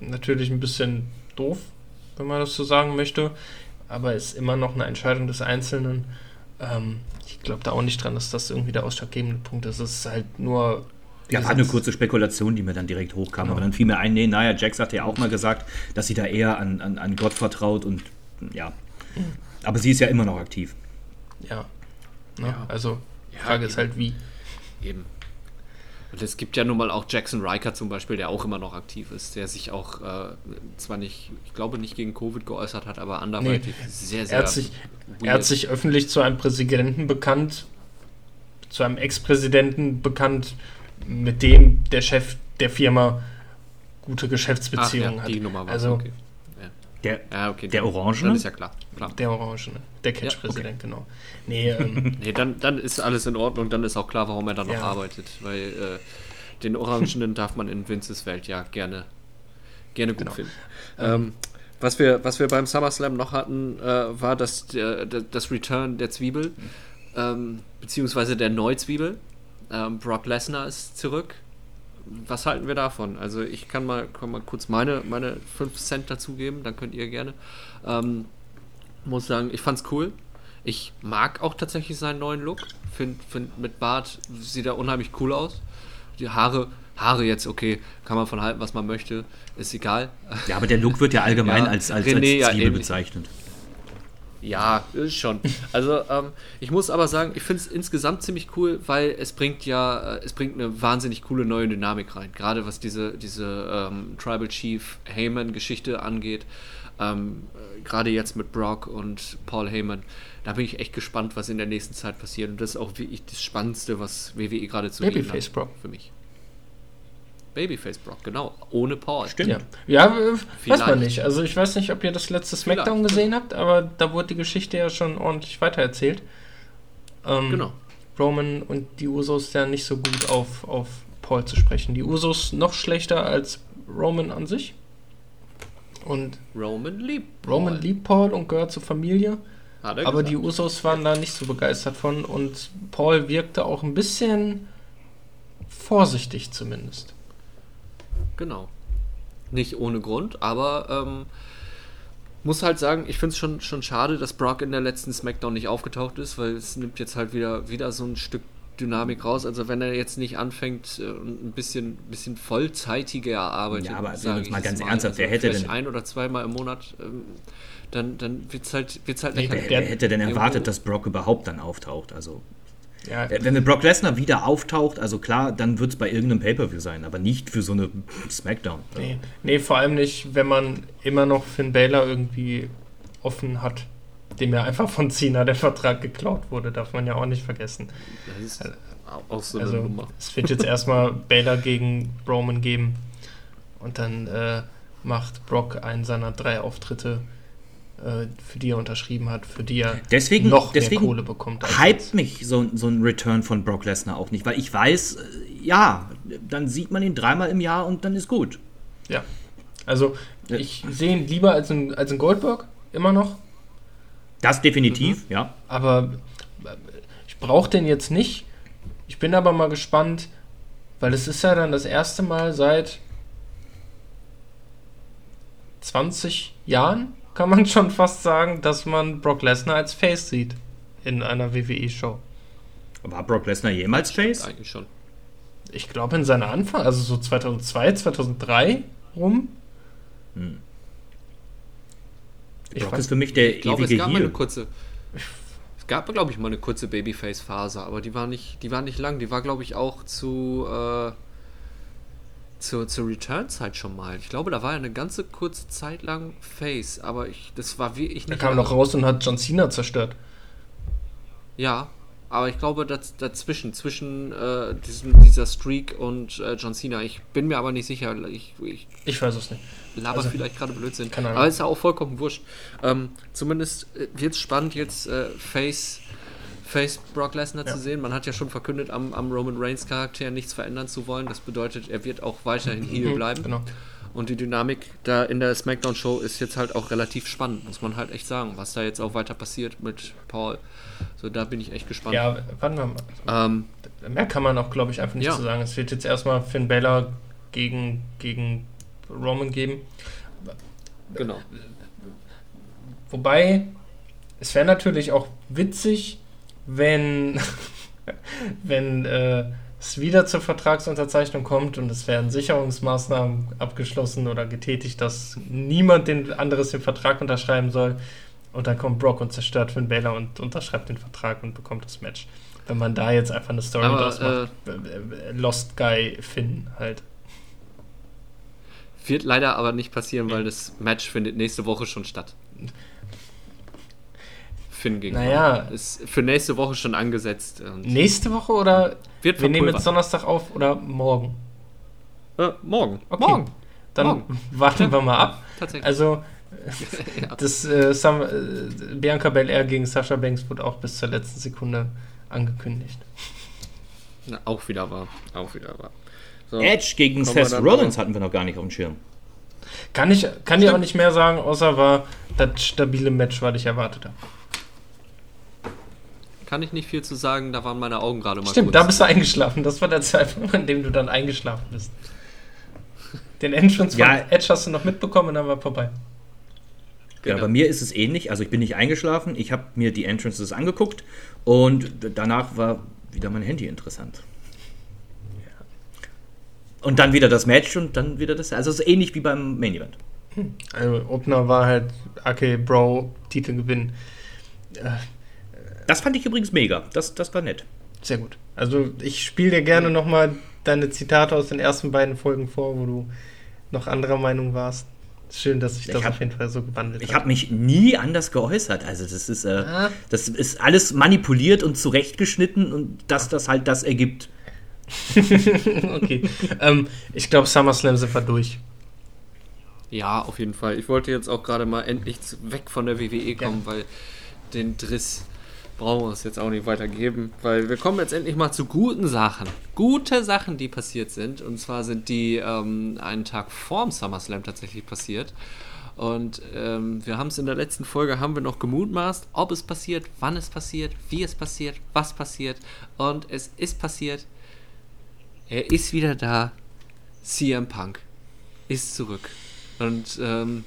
natürlich ein bisschen doof, wenn man das so sagen möchte. Aber ist immer noch eine Entscheidung des Einzelnen. Ähm, ich glaube da auch nicht dran, dass das irgendwie der ausschlaggebende Punkt ist. Es ist halt nur. Ja, war eine kurze Spekulation, die mir dann direkt hochkam. Genau. Aber dann fiel mir ein, nee, naja, Jax hat ja auch mal gesagt, dass sie da eher an, an, an Gott vertraut und ja. Mhm. Aber sie ist ja immer noch aktiv. Ja, Ne? Ja. Also die Frage ja, ist halt wie. Eben. Und es gibt ja nun mal auch Jackson Riker zum Beispiel, der auch immer noch aktiv ist, der sich auch äh, zwar nicht, ich glaube nicht gegen Covid geäußert hat, aber anderweitig nee. sehr, sehr. Er hat, sich, er hat sich öffentlich zu einem Präsidenten bekannt, zu einem Ex-Präsidenten bekannt, mit dem der Chef der Firma gute Geschäftsbeziehungen Ach, ja, hat. Nummer war also okay. Der, ja, okay, der Orange? Dann ist ja klar. klar. Der Orange, der Catch-Präsident, ja, okay. genau. Nee, (laughs) ähm, nee dann, dann ist alles in Ordnung, dann ist auch klar, warum er da noch ja. arbeitet. Weil äh, den Orangenen (laughs) darf man in Vinces Welt ja gerne, gerne gut genau. finden. Ähm, was, wir, was wir beim SummerSlam noch hatten, äh, war das, der, das Return der Zwiebel. ähm, beziehungsweise der Neuzwiebel. Ähm, Brock Lesnar ist zurück. Was halten wir davon? Also ich kann mal, kann mal kurz meine, meine 5 Cent dazugeben, dann könnt ihr gerne. Ähm, muss sagen, ich fand's cool. Ich mag auch tatsächlich seinen neuen Look. Find, find mit Bart sieht er unheimlich cool aus. Die Haare, Haare jetzt, okay, kann man von halten, was man möchte, ist egal. Ja, aber der Look wird ja allgemein Ja, als, als, René, als ja, Zwiebel ähnlich. bezeichnet. Ja, ist schon. (laughs) Also ähm, ich muss aber sagen, ich finde es insgesamt ziemlich cool, weil es bringt ja, äh, es bringt eine wahnsinnig coole neue Dynamik rein. Gerade was diese, diese ähm, Tribal Chief Heyman-Geschichte angeht. Ähm, äh, Gerade jetzt mit Brock und Paul Heyman. Da bin ich echt gespannt, was in der nächsten Zeit passiert. Und das ist auch wirklich das Spannendste, was WWE gerade zu Babyface hat Brock. für mich. Babyface Brock, genau. Ohne Paul. Stimmt. Ja, ja weiß man nicht. Also ich weiß nicht, ob ihr das letzte Smackdown Vielleicht. gesehen habt, aber da wurde die Geschichte ja schon ordentlich weitererzählt. Ähm, Genau. Roman und die Usos ja nicht so gut auf, auf Paul zu sprechen. Die Usos noch schlechter als Roman an sich. Und Roman liebt Roman Paul. liebt Paul und gehört zur Familie. Er Aber gesagt. die Usos waren da nicht so begeistert von und Paul wirkte auch ein bisschen vorsichtig zumindest. Genau. Nicht ohne Grund, aber ähm, muss halt sagen, ich finde es schon, schon schade, dass Brock in der letzten Smackdown nicht aufgetaucht ist, weil es nimmt jetzt halt wieder, wieder so ein Stück Dynamik raus. Also wenn er jetzt nicht anfängt äh, ein bisschen, bisschen vollzeitiger arbeitet, Ja, aber sag ich mal ganz ernsthaft, wer hätte denn- ein oder zweimal im Monat, ähm, dann, dann wird es halt, wird's halt Nee. Wer, wer hätte denn erwartet, dass Brock überhaupt dann auftaucht? Also, Ja, wenn mit Brock Lesnar wieder auftaucht, also klar, dann wird es bei irgendeinem Pay-Per-View sein, aber nicht für so eine Smackdown. nee, nee, vor allem nicht, wenn man immer noch Finn Balor irgendwie offen hat, dem ja einfach von Cena der Vertrag geklaut wurde, darf man ja auch nicht vergessen. Das ist auch so eine Also Nummer. es wird jetzt erstmal (laughs) Baylor gegen Roman geben und dann äh, macht Brock einen seiner drei Auftritte, für die er unterschrieben hat, für die er Deswegen, noch deswegen mehr Kohle bekommt. hypt mich so, so ein Return von Brock Lesnar auch nicht, weil ich weiß, äh, ja, dann sieht man ihn dreimal im Jahr und dann ist gut. Ja. Also ich sehe ihn lieber als ein, als ein Goldberg, immer noch, Das definitiv, ja. aber äh, ich brauche den jetzt nicht. Ich bin aber mal gespannt, weil es ist ja dann das erste Mal seit 20 Jahren, kann man schon fast sagen, dass man Brock Lesnar als Face sieht in einer WWE-Show. War Brock Lesnar jemals Face? Eigentlich schon. Ich glaube in seiner Anfang, also so 2002, 2003 rum. Ich Brock weiß- ist für mich der Ich glaube, es gab mal eine Heel. kurze. Es gab, glaube ich, mal eine kurze Babyface-Phase, aber die war nicht, die war nicht lang. Die war, glaube ich, auch zu äh, zur, zur Return-Zeit schon mal. Ich glaube, da war er eine ganze kurze Zeit lang Face, aber ich, das war wie ich Er nicht. kam noch raus und hat John Cena zerstört. Ja, aber ich glaube, daz, dazwischen, zwischen äh, diesem, dieser Streak und äh, John Cena, ich bin mir aber nicht sicher. Ich, ich Ich weiß es nicht. laber Also, vielleicht gerade Blödsinn. keine Ahnung. Aber ist ja auch vollkommen wurscht. Ähm, zumindest wird es spannend, jetzt äh, Face, Face Brock Lesnar Ja. zu sehen. Man hat ja schon verkündet, am, am Roman Reigns Charakter nichts verändern zu wollen. Das bedeutet, er wird auch weiterhin Heel Mhm, bleiben. Genau. Und die Dynamik da in der SmackDown-Show ist jetzt halt auch relativ spannend, muss man halt echt sagen, was da jetzt auch weiter passiert mit Paul. So, da bin ich echt gespannt. Ja, warten wir mal. Ähm, Mehr kann man auch, glaube ich, einfach nicht Ja. zu sagen. Es wird jetzt erstmal Finn Balor gegen, gegen Roman geben. genau. Wobei, es wäre natürlich auch witzig, wenn, (laughs) wenn äh, es wieder zur Vertragsunterzeichnung kommt und es werden Sicherungsmaßnahmen abgeschlossen oder getätigt, dass niemand den anderes den Vertrag unterschreiben soll. Und dann kommt Brock und zerstört Finn Balor und unterschreibt den Vertrag und bekommt das Match. Wenn man da jetzt einfach eine Story Aber, draus macht. Äh, Lost Guy Finn halt. Wird leider aber nicht passieren, weil das Match findet nächste Woche schon statt. Finn gegen Naja. Roman. Ist für nächste Woche schon angesetzt. Und Nächste Woche oder wird wir nehmen jetzt Donnerstag auf oder morgen? äh, morgen. Okay. Morgen. Dann Morgen. warten wir mal ab. Tatsächlich. Also, (laughs) (laughs) Ja. das äh, Sam, äh, Bianca Belair gegen Sasha Banks wurde auch bis zur letzten Sekunde angekündigt. Na, auch wieder wahr. Auch wieder wahr. So. Edge gegen Seth Rollins hatten wir noch gar nicht auf dem Schirm. Kann ich kann dir auch nicht mehr sagen, außer war das stabile Match, was ich erwartet habe. Kann ich nicht viel zu sagen, da waren meine Augen gerade mal Stimmt, kurz. da bist du eingeschlafen. Das war der Zeitpunkt, an dem du dann eingeschlafen bist. Den Entrance von Ja. Edge hast du noch mitbekommen und dann war vorbei. Ja, Genau. bei mir ist es ähnlich. Also ich bin nicht eingeschlafen, ich habe mir die Entrances angeguckt und danach war wieder mein Handy interessant. Und dann wieder das Match und dann wieder das. Also es ist ähnlich wie beim Main Event. Also, Opener war halt Ake Bro, Titelgewinn. Das fand ich übrigens mega. Das, das war nett. sehr gut. Also, ich spiele dir gerne nochmal deine Zitate aus den ersten beiden Folgen vor, wo du noch anderer Meinung warst. Schön, dass sich Ich das hab- auf jeden Fall so gewandelt Ich habe mich nie anders geäußert. Also das ist, äh, Ah. das ist alles manipuliert und zurechtgeschnitten und dass das halt das ergibt. (laughs) okay. ähm, ich glaube, SummerSlam sind wir durch. Ja, auf jeden Fall. Ich wollte jetzt auch gerade mal endlich weg von der WWE kommen, weil den Driss brauchen wir uns jetzt auch nicht weitergeben, weil wir kommen jetzt endlich mal zu guten Sachen. Gute Sachen, die passiert sind. Und zwar sind die ähm, einen Tag vorm SummerSlam tatsächlich passiert. Und ähm, wir haben es in der letzten Folge, haben wir noch gemutmaßt, ob es passiert, wann es passiert, wie es passiert, was passiert. Und es ist passiert. Er ist wieder da. CM Punk ist zurück. Und ähm,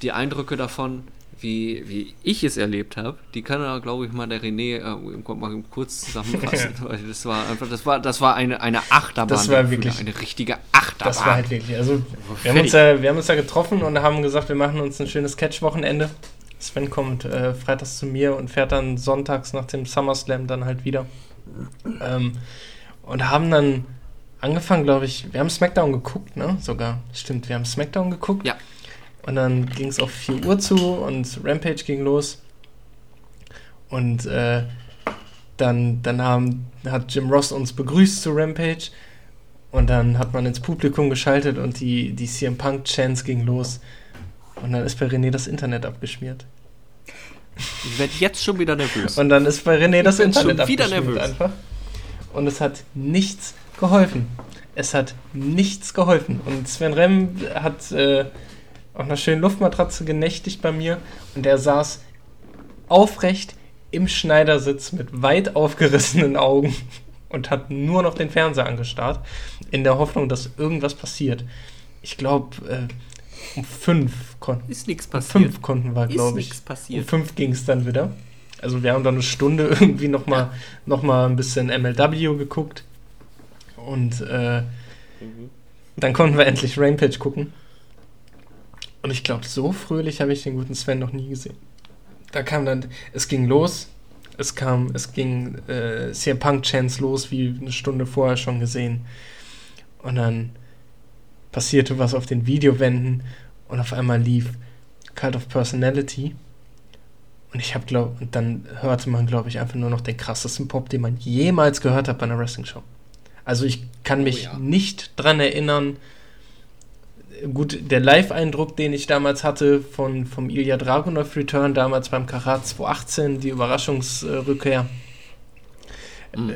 die Eindrücke davon, wie, wie ich es erlebt habe, die kann er, glaube ich, mal der René äh, mal kurz zusammenfassen. (laughs) weil das war einfach, das war, das war eine, eine Achterbahn. Das war wirklich- eine richtige Achterbahn. Das war halt wirklich. Also, wir haben, uns ja, wir haben uns ja getroffen und haben gesagt, wir machen uns ein schönes Catch-Wochenende. Sven kommt äh, freitags zu mir und fährt dann sonntags nach dem SummerSlam dann halt wieder. Ähm, und haben dann angefangen, glaube ich, wir haben SmackDown geguckt, ne? Sogar. Stimmt, wir haben SmackDown geguckt. Ja. Und dann ging es auf 4 Uhr zu und Rampage ging los. Und äh, dann, dann haben, hat Jim Ross uns begrüßt zu Rampage. Und dann hat man ins Publikum geschaltet und die, die CM Punk Chance ging los. Und dann ist bei René das Internet abgeschmiert. Ich werde jetzt schon wieder nervös. Und dann ist bei René das Internet schon wieder abgeschmiert nervös. einfach. Und es hat nichts geholfen. Es hat nichts geholfen. Und Sven Rem hat äh, auf einer schönen Luftmatratze genächtigt bei mir und er saß aufrecht im Schneidersitz mit weit aufgerissenen Augen (laughs) und hat nur noch den Fernseher angestarrt, in der Hoffnung, dass irgendwas passiert. Ich glaube, äh, um fünf konnten ist nichts um passiert. fünf konnten wir, glaube ich. nichts Um passiert. fünf ging es dann wieder. Also wir haben dann eine Stunde (laughs) irgendwie nochmal noch mal ein bisschen MLW geguckt. Und äh, dann konnten wir endlich Rampage gucken. Und ich glaube, so fröhlich habe ich den guten Sven noch nie gesehen. Da kam dann, es ging los. Es kam, es ging äh, CM Punk Chance los, wie eine Stunde vorher schon gesehen. Und dann passierte was auf den Videowänden und auf einmal lief Cult of Personality. Und ich habe glaube, und dann hörte man, glaube ich, einfach nur noch den krassesten Pop, den man jemals gehört hat bei einer Wrestling-Show. Also ich kann mich ja. nicht dran erinnern. Gut, der Live-Eindruck, den ich damals hatte von, vom Ilya Dragunov Return, damals beim Karat 218, die Überraschungsrückkehr, Mhm.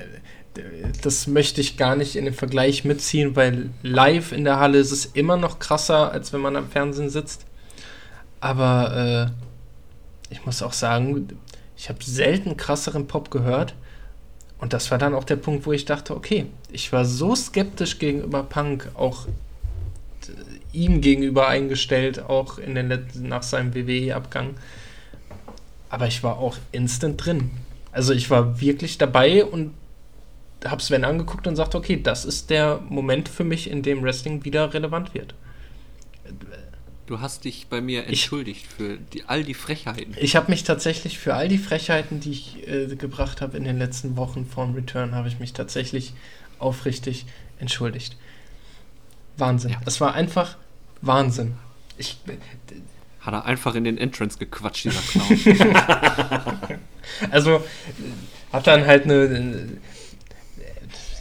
das möchte ich gar nicht in den Vergleich mitziehen, weil live in der Halle ist es immer noch krasser, als wenn man am Fernsehen sitzt. Aber äh, ich muss auch sagen, ich habe selten krasseren Pop gehört. Und das war dann auch der Punkt, wo ich dachte, okay, ich war so skeptisch gegenüber Punk, auch ihm gegenüber eingestellt, auch in den letzten, nach seinem WWE-Abgang. Aber ich war auch instant drin. Also ich war wirklich dabei und habe Sven angeguckt und sagte, okay, das ist der Moment für mich, in dem Wrestling wieder relevant wird. Du hast dich bei mir entschuldigt für die, all die Frechheiten. Ich habe mich tatsächlich für all die Frechheiten, die ich äh, gebracht habe in den letzten Wochen vorm Return, habe ich mich tatsächlich aufrichtig entschuldigt. Wahnsinn. Ja. Es war einfach Wahnsinn. Ich, Hat er einfach in den Entrance gequatscht, dieser (laughs) Clown. (laughs) also hat dann halt eine, äh,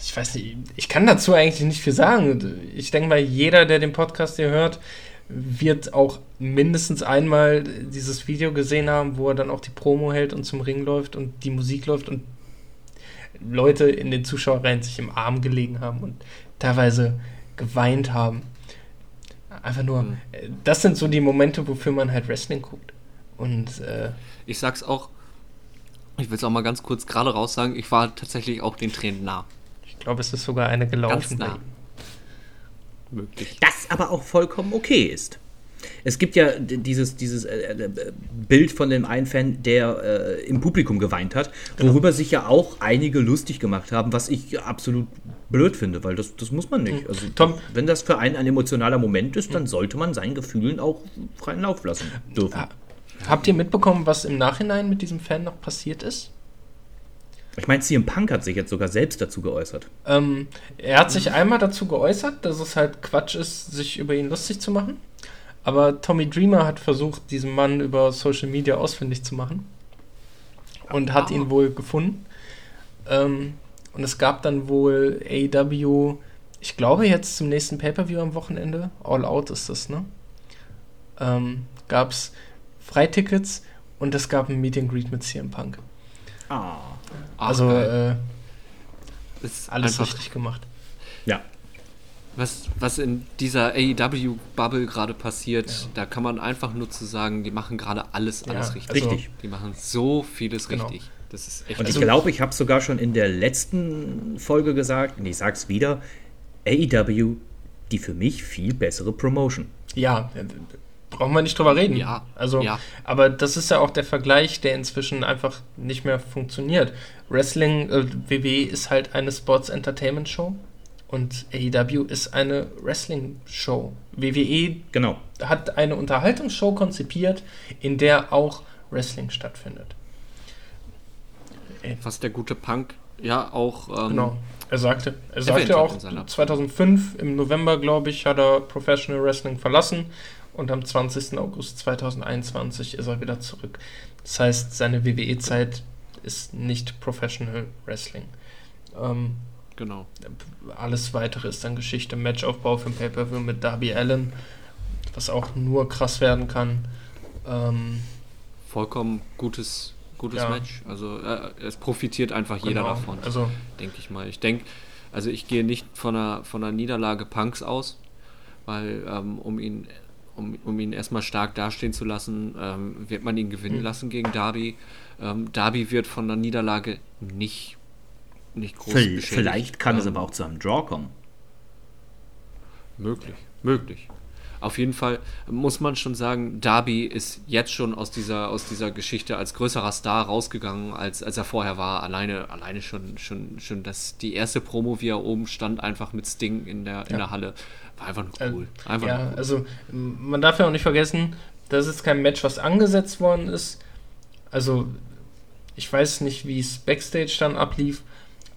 ich weiß nicht, ich kann dazu eigentlich nicht viel sagen. Ich denke mal, jeder, der den Podcast hier hört, wird auch mindestens einmal dieses Video gesehen haben, wo er dann auch die Promo hält und zum Ring läuft und die Musik läuft und Leute in den Zuschauerreihen sich im Arm gelegen haben und teilweise geweint haben. Einfach nur, Mhm. äh, das sind so die Momente, wofür man halt Wrestling guckt. Und äh, Ich sag's auch, Ich will es auch mal ganz kurz gerade raus sagen, ich war tatsächlich auch den Tränen nah. Ich glaube, es ist sogar eine gelaufen. Ganz nah. Möglich. Das aber auch vollkommen okay ist. Es gibt ja dieses, dieses äh, äh, Bild von dem einen Fan, der äh, im Publikum geweint hat, worüber sich ja auch einige lustig gemacht haben, was ich absolut blöd finde, weil das, das muss man nicht. Also, Tom- wenn das für einen ein emotionaler Moment ist, dann sollte man seinen Gefühlen auch freien Lauf lassen dürfen. Ah. Habt ihr mitbekommen, was im Nachhinein mit diesem Fan noch passiert ist? Ich meine, CM Punk hat sich jetzt sogar selbst dazu geäußert. Ähm, er hat sich einmal dazu geäußert, dass es halt Quatsch ist, sich über ihn lustig zu machen. Aber Tommy Dreamer hat versucht, diesen Mann über Social Media ausfindig zu machen. Und hat ihn wohl gefunden. Ähm, und es gab dann wohl AEW, ich glaube jetzt zum nächsten Pay-Per-View am Wochenende, All Out ist das, ne? Ähm, gab es Freitickets und es gab ein Meet and Greet mit CM Punk. Ah. Also äh, ist alles einfach, richtig gemacht. Ja. was, was in dieser AEW-Bubble gerade passiert, da kann man einfach nur zu sagen, die machen gerade alles, alles Ja, richtig. also- Richtig. Die machen so vieles Genau. richtig. Das ist echt Und ich Also- glaube, ich habe es sogar schon in der letzten Folge gesagt, und ich sag's wieder, AEW, die für mich viel bessere Promotion. Ja, brauchen wir nicht drüber reden. Ja, Also, ja. aber das ist ja auch der Vergleich, der inzwischen einfach nicht mehr funktioniert. Wrestling, äh, WWE ist halt eine Sports Entertainment Show und AEW ist eine Wrestling Show. WWE Genau. hat eine Unterhaltungsshow konzipiert, in der auch Wrestling stattfindet. Was der gute Punk ja auch ähm, Genau. Er sagte, er sagte auch, in seiner- 2005 im November, glaube ich, hat er Professional Wrestling verlassen und am 20. August 2021 ist er wieder zurück. Das heißt, seine WWE-Zeit ist nicht Professional Wrestling. Ähm, genau. alles weitere ist dann Geschichte. Matchaufbau für ein Pay-Per-View mit Darby Allen, was auch nur krass werden kann. Ähm, Vollkommen gutes, gutes Ja. Match. Also äh, es profitiert einfach jeder genau. davon. Also, denke ich mal. Ich denke, also ich gehe nicht von einer, von einer Niederlage Punks aus, weil ähm, um ihn um, um ihn erstmal stark dastehen zu lassen, ähm, wird man ihn gewinnen Mhm. lassen gegen Darby. Ähm, Darby wird von einer Niederlage nicht, nicht groß beschädigt. Vielleicht kann es Ähm, aber auch zu einem Draw kommen. Möglich, möglich. Auf jeden Fall muss man schon sagen, Darby ist jetzt schon aus dieser, aus dieser Geschichte als größerer Star rausgegangen, als, als er vorher war. Alleine, alleine schon, schon, schon das, die erste Promo, wie er oben stand, einfach mit Sting in der, in Ja. der Halle, war einfach nur Äh, cool. Einfach ja, nur cool. also man darf ja auch nicht vergessen, das ist kein Match, was angesetzt worden ist. Also ich weiß nicht, wie es Backstage dann ablief,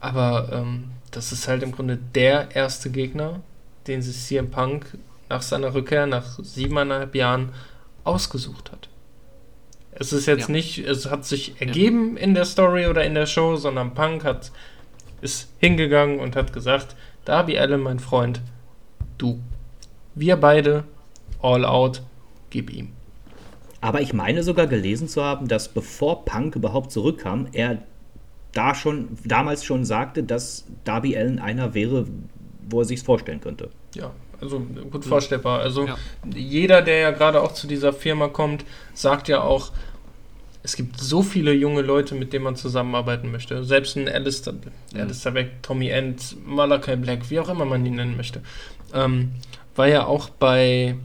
aber ähm, das ist halt im Grunde der erste Gegner, den sich CM Punk nach seiner Rückkehr nach siebeneinhalb Jahren ausgesucht hat. Es ist jetzt Ja. nicht, es hat sich ergeben in der Story oder in der Show, sondern Punk hat ist hingegangen und hat gesagt, Darby Allen, mein Freund, du. Wir beide, all out, gib ihm. Aber ich meine sogar gelesen zu haben, dass bevor Punk überhaupt zurückkam, er da schon, damals schon sagte, dass Darby Allen einer wäre, wo er sich vorstellen könnte. Ja, also gut vorstellbar. Also Ja. jeder, der ja gerade auch zu dieser Firma kommt, sagt ja auch, es gibt so viele junge Leute, mit denen man zusammenarbeiten möchte. Selbst ein Alistair, Mhm. Alistair Beck, Tommy End, Malachi Black, wie auch immer man ihn nennen möchte. Ähm, war ja auch bei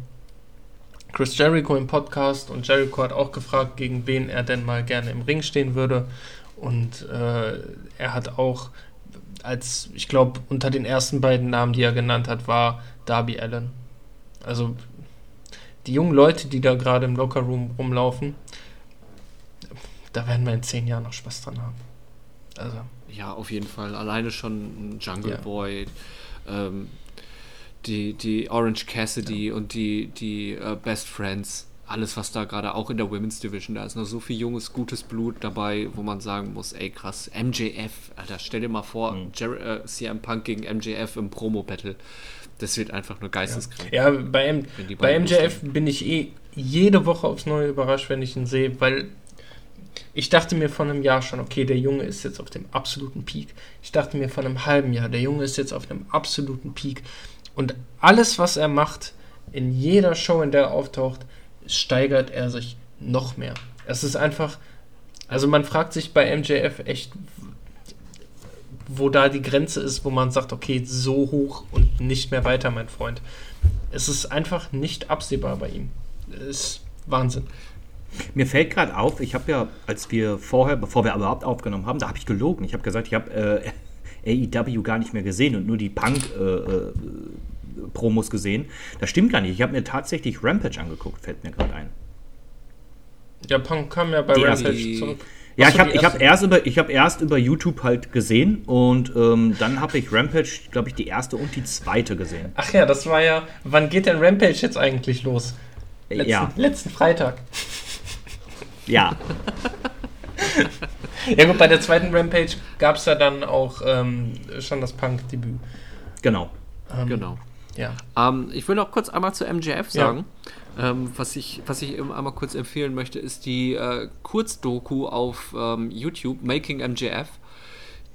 Chris Jericho im Podcast und Jericho hat auch gefragt, gegen wen er denn mal gerne im Ring stehen würde. Und äh, er hat auch als, ich glaube, unter den ersten beiden Namen, die er genannt hat, war Darby Allen. Also die jungen Leute, die da gerade im Lockerroom rumlaufen, da werden wir in zehn Jahren noch Spaß dran haben. Also, Ja, auf jeden Fall. Alleine schon Jungle Ja. Boy, ähm, die, die Orange Cassidy und die, die äh, Best Friends. Alles, was da gerade auch in der Women's Division, da ist noch so viel junges, gutes Blut dabei, wo man sagen muss, ey krass, MJF, Alter, stell dir mal vor, Jer äh, CM Punk gegen MJF im Promo-Battle. Das wird einfach nur geisteskrank. ja, bei, M bei MJF bin ich eh jede Woche aufs Neue überrascht, wenn ich ihn sehe, weil ich dachte mir vor einem Jahr schon, okay, der Junge ist jetzt auf dem absoluten Peak. Ich dachte mir vor einem halben Jahr, der Junge ist jetzt auf einem absoluten Peak. Und alles, was er macht, in jeder Show, in der er auftaucht, steigert er sich noch mehr. Es ist einfach, Also man fragt sich bei MJF echt, wo da die Grenze ist, wo man sagt, okay, so hoch und nicht mehr weiter, mein Freund. Es ist einfach nicht absehbar bei ihm. Es ist Wahnsinn. Mir fällt gerade auf, ich habe ja, als wir vorher, bevor wir überhaupt aufgenommen haben, da habe ich gelogen. Ich habe gesagt, ich habe äh, (laughs) AEW gar nicht mehr gesehen und nur die Punk-Promos äh, gesehen. Das stimmt gar nicht. Ich habe mir tatsächlich Rampage angeguckt, fällt mir gerade ein. Ja, Punk kam ja bei Die Rampage zurück. Ja, ich habe ich hab erst, über, ich hab erst über YouTube halt gesehen und ähm, dann habe ich Rampage, glaube ich, die erste und die zweite gesehen. Ach ja, das war ja. Wann geht denn Rampage jetzt eigentlich los? Letzten, Ja, letzten Freitag. ja. (laughs) Ja gut, bei der zweiten Rampage gab es ja dann auch ähm, schon das Punk-Debüt. Genau. Ähm, Genau. Ja. Ähm, ich will noch kurz einmal zu MJF Ja. sagen. Ähm, was, ich, was ich eben einmal kurz empfehlen möchte, ist die äh, Kurzdoku auf ähm, YouTube, Making MJF.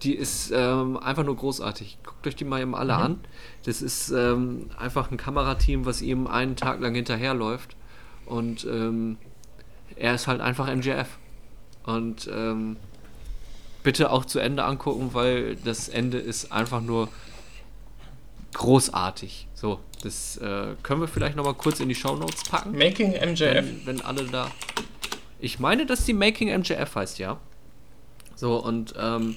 Die ist ähm, einfach nur großartig. Guckt euch die mal eben alle an. Das ist ähm, einfach ein Kamerateam, was ihm einen Tag lang hinterherläuft. Und ähm, er ist halt einfach MJF. Und ähm, bitte auch zu Ende angucken, weil das Ende ist einfach nur großartig. So, das äh, können wir vielleicht nochmal kurz in die Shownotes packen. Making MJF. Wenn, wenn alle da. Ich meine, dass die Making MJF heißt, ja. So, und ähm,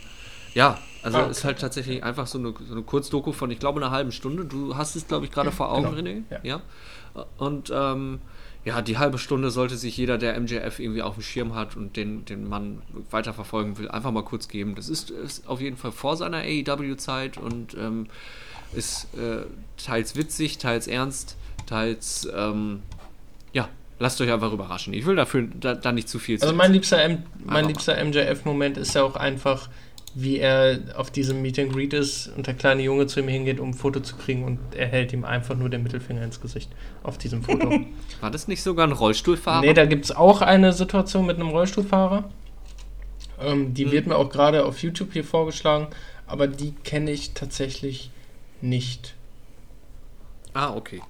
ja, also Ah, okay. ist halt tatsächlich einfach so eine, so eine Kurzdoku von, ich glaube, einer halben Stunde. Du hast es, glaube ich, gerade vor Augen, genau. René. Ja. ja. Und ähm, ja, die halbe Stunde sollte sich jeder, der MJF irgendwie auf dem Schirm hat und den, den Mann weiterverfolgen will, einfach mal kurz geben. Das ist, ist auf jeden Fall vor seiner AEW-Zeit und ähm, ist äh, teils witzig, teils ernst, teils ähm, ja, lasst euch einfach überraschen. Ich will dafür da, da nicht zu viel Also mein liebster, M mein liebster MJF-Moment ist ja auch einfach, wie er auf diesem Meet and Greet ist und der kleine Junge zu ihm hingeht, um ein Foto zu kriegen und er hält ihm einfach nur den Mittelfinger ins Gesicht auf diesem Foto. (laughs) War das nicht sogar ein Rollstuhlfahrer? nee, da gibt es auch eine Situation mit einem Rollstuhlfahrer. Ähm, die Hm. wird mir auch gerade auf YouTube hier vorgeschlagen, aber die kenne ich tatsächlich nicht. ah, okay.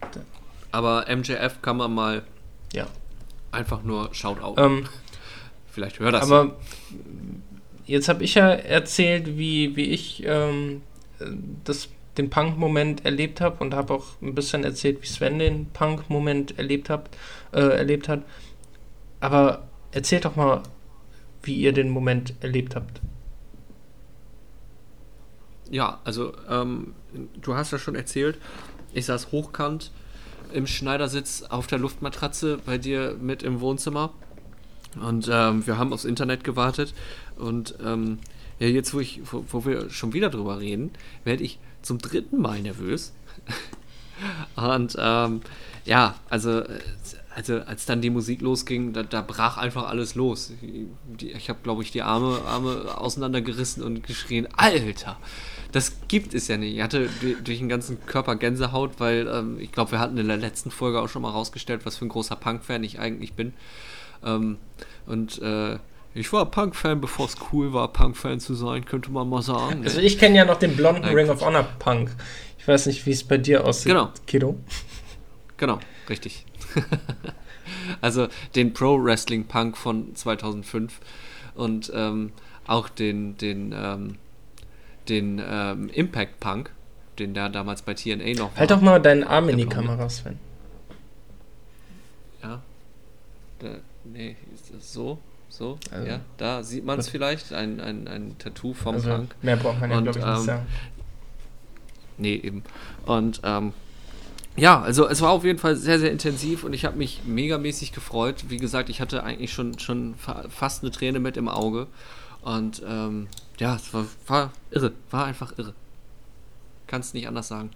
Aber MJF kann man mal Ja. einfach nur Shoutout. Ähm, Vielleicht hört das. Aber jetzt habe ich ja erzählt, wie, wie ich ähm, äh, das, den Punk-Moment erlebt habe und habe auch ein bisschen erzählt, wie Sven den Punk-Moment erlebt, äh, erlebt hat. Aber erzählt doch mal, wie ihr den Moment erlebt habt. Ja, also ähm, du hast ja schon erzählt, ich saß hochkant im Schneidersitz auf der Luftmatratze bei dir mit im Wohnzimmer. Und ähm, wir haben aufs Internet gewartet. Und ähm, ja, jetzt wo ich, wo, wo wir schon wieder drüber reden, werde ich zum dritten Mal nervös. (laughs) Und ähm, ja, also äh, also als dann die Musik losging, da, da brach einfach alles los. Die, ich habe, glaube ich, die Arme, Arme auseinandergerissen und geschrien, Alter, das gibt es ja nicht. Ich hatte durch, den ganzen Körper Gänsehaut, weil ähm, ich glaube, wir hatten in der letzten Folge auch schon mal rausgestellt, was für ein großer Punk-Fan ich eigentlich bin. Ähm, und äh, ich war Punk-Fan, bevor es cool war, Punk-Fan zu sein, könnte man mal sagen. Also ich kenne ja noch den blonden Nein, Ring of. Honor Punk. Ich weiß nicht, wie es bei dir aussieht, Genau. Kiddo. Genau, richtig. (laughs) also den Pro Wrestling Punk von 2005 und ähm, auch den, den, ähm, den ähm, Impact Punk, den der damals bei TNA noch war. Halt doch mal deinen Arm in Der die. Kamera, Sven. Ja. Da, nee, ist das so? So? Also- ja, da sieht man es vielleicht. Ein, ein, ein Tattoo vom Also Punk. mehr braucht man ja, glaube ich, nicht ähm, sagen. Nee, eben. Und ähm, ja, also es war auf jeden Fall sehr, sehr intensiv und ich habe mich megamäßig gefreut. Wie gesagt, ich hatte eigentlich schon, schon fa fast eine Träne mit im Auge. Und ähm, ja, es war, war irre, war einfach irre. Kannst nicht anders sagen.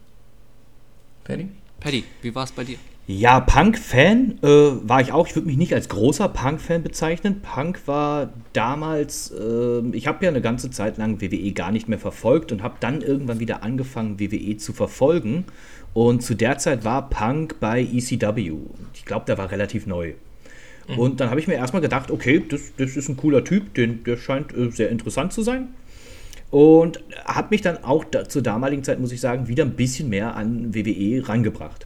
Paddy? Paddy, wie war es bei dir? Ja, Punk-Fan äh, war ich auch. Ich würde mich nicht als großer Punk-Fan bezeichnen. Punk war damals, äh, ich habe ja eine ganze Zeit lang WWE gar nicht mehr verfolgt und habe dann irgendwann wieder angefangen, WWE zu verfolgen. Und zu der Zeit war Punk bei ECW. Ich glaube, der war relativ neu. Und dann habe ich mir erstmal gedacht, okay, das, das ist ein cooler Typ, den, der scheint äh, sehr interessant zu sein. Und hat mich dann auch da, zur damaligen Zeit, muss ich sagen, wieder ein bisschen mehr an WWE rangebracht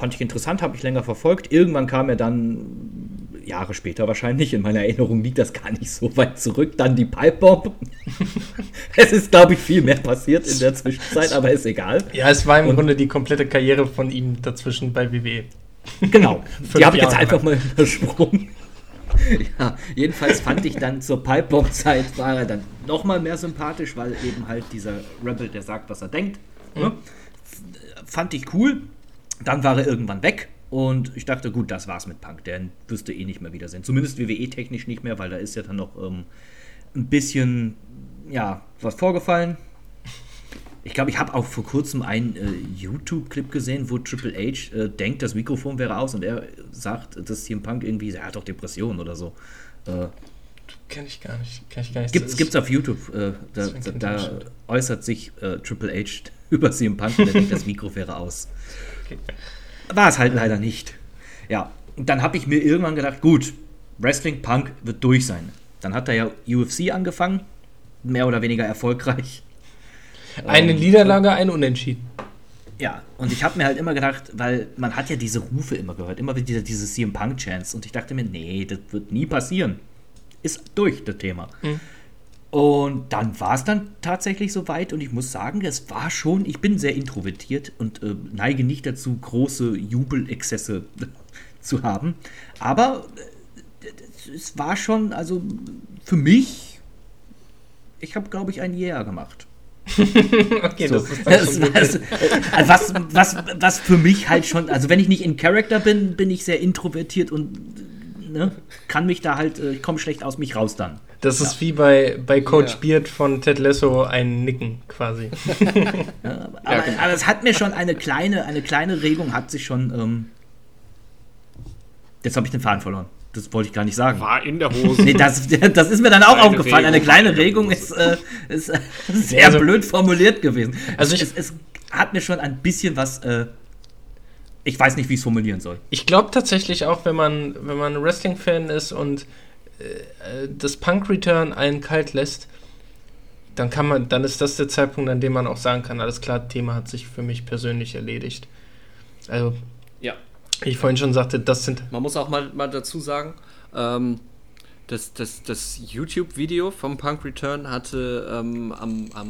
fand ich interessant, habe ich länger verfolgt. Irgendwann kam er dann, Jahre später wahrscheinlich. In meiner Erinnerung liegt das gar nicht so weit zurück. Dann die Pipebomb. (laughs) es ist, glaube ich, viel mehr passiert in der Zwischenzeit, aber ist egal. Ja, es war im Und Grunde die komplette Karriere von ihm dazwischen bei WWE. Genau, (laughs) die habe ich jetzt einfach mal übersprungen. ja, jedenfalls fand ich dann zur Pipebomb-Zeit war er dann nochmal mehr sympathisch, weil eben halt dieser Rebel, der sagt, was er denkt. Ne? Mhm. Fand ich cool. Dann war er irgendwann weg und ich dachte, gut, das war's mit Punk. Der wüsste eh nicht mehr wiedersehen. Zumindest WWE-technisch nicht mehr, weil da ist ja dann noch ähm, ein bisschen, ja, was vorgefallen. Ich glaube, ich habe auch vor kurzem einen äh, YouTube-Clip gesehen, wo Triple H äh, denkt, das Mikrofon wäre aus und er sagt, dass CM Punk irgendwie, er hat doch Depressionen oder so. Äh, Kenn ich gar nicht. Kenn ich gar nicht. Gibt's, gibt's auf YouTube. Äh, da, da, da äußert sich äh, Triple H (laughs) über CM Punk und er denkt, das Mikro wäre aus. (laughs) War es halt leider nicht. Ja, und dann habe ich mir irgendwann gedacht, gut, Wrestling Punk wird durch sein. Dann hat er ja UFC angefangen, mehr oder weniger erfolgreich. Eine Niederlage, ein Unentschieden. Ja, und ich habe mir halt immer gedacht, weil man hat ja diese Rufe immer gehört, immer wieder diese CM Punk-Chance. Und ich dachte mir, nee, das wird nie passieren. Ist durch, das Thema. Mhm. Und dann war es dann tatsächlich soweit und ich muss sagen, es war schon, ich bin sehr introvertiert und äh, neige nicht dazu, große Jubelexzesse (laughs) zu haben. Aber äh, es war schon, also für mich, ich habe, glaube ich, ein Yeah gemacht. (laughs) okay, so. das ist das, (laughs) was, äh, was, was, was für mich halt schon, also wenn ich nicht in Character bin, bin ich sehr introvertiert und ne, kann mich da halt, äh, ich komme schlecht aus mich raus dann. Das ist wie bei, bei Coach ja. Beard von Ted Lasso ein Nicken quasi. (laughs) ja, aber, ja, genau. aber, es hat mir schon eine kleine, eine kleine Regung hat sich schon. Ähm, jetzt habe ich den Faden verloren. Das wollte ich gar nicht sagen. War in der Hose. nee, das, das ist mir dann auch kleine aufgefallen. Regung. Eine kleine Regung ist, äh, ist sehr also, blöd formuliert gewesen. Also ich, es, es, hat mir schon ein bisschen was. Äh, ich weiß nicht, wie ich es formulieren soll. Ich glaube tatsächlich auch, wenn man, wenn man Wrestling-Fan ist und äh, das Punk Return einen kalt lässt, dann kann man, dann ist das der Zeitpunkt, an dem man auch sagen kann, alles klar, Thema hat sich für mich persönlich erledigt. Also, ja. Wie ich vorhin schon sagte, das sind. Man muss auch mal, mal dazu sagen, ähm, das, das, das YouTube-Video vom Punk Return hatte ähm, am, am,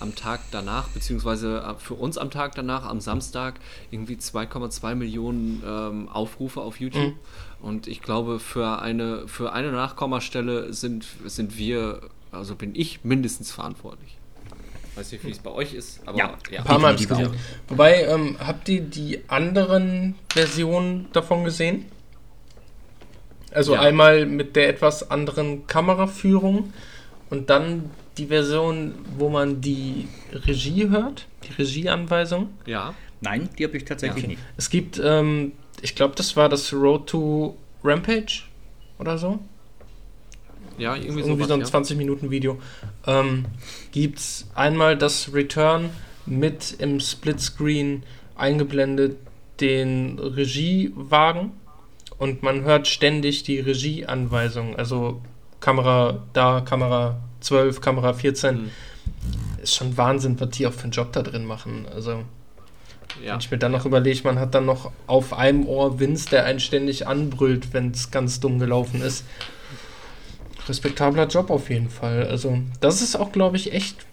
am Tag danach, beziehungsweise äh, für uns am Tag danach, am Samstag, irgendwie 2,2 Millionen ähm, Aufrufe auf YouTube. Mhm. Und ich glaube, für eine, für eine Nachkommastelle sind, sind wir, also bin ich mindestens verantwortlich. Ich weiß nicht, wie es bei euch ist, aber ja, ja. ein paar Mal gesehen. Wobei, ähm, habt ihr die anderen Versionen davon gesehen? Also ja. einmal mit der etwas anderen Kameraführung und dann die Version, wo man die Regie hört, die Regieanweisung. Ja. Nein, die habe ich tatsächlich ja. nicht. Es gibt ähm, ich glaube, das war das Road to Rampage oder so. Ja, irgendwie, irgendwie so ein ja. 20-Minuten-Video. Ähm, Gibt es einmal das Return mit im Splitscreen eingeblendet den Regiewagen und man hört ständig die Regieanweisungen. Also Kamera da, Kamera 12, Kamera 14. Mhm. Ist schon Wahnsinn, was die auch für einen Job da drin machen. Also ja. Wenn ich mir dann noch überlege, man hat dann noch auf einem Ohr Vince, der einen ständig anbrüllt, wenn es ganz dumm gelaufen ist. Respektabler Job auf jeden Fall. Also, das ist auch, glaube ich, echt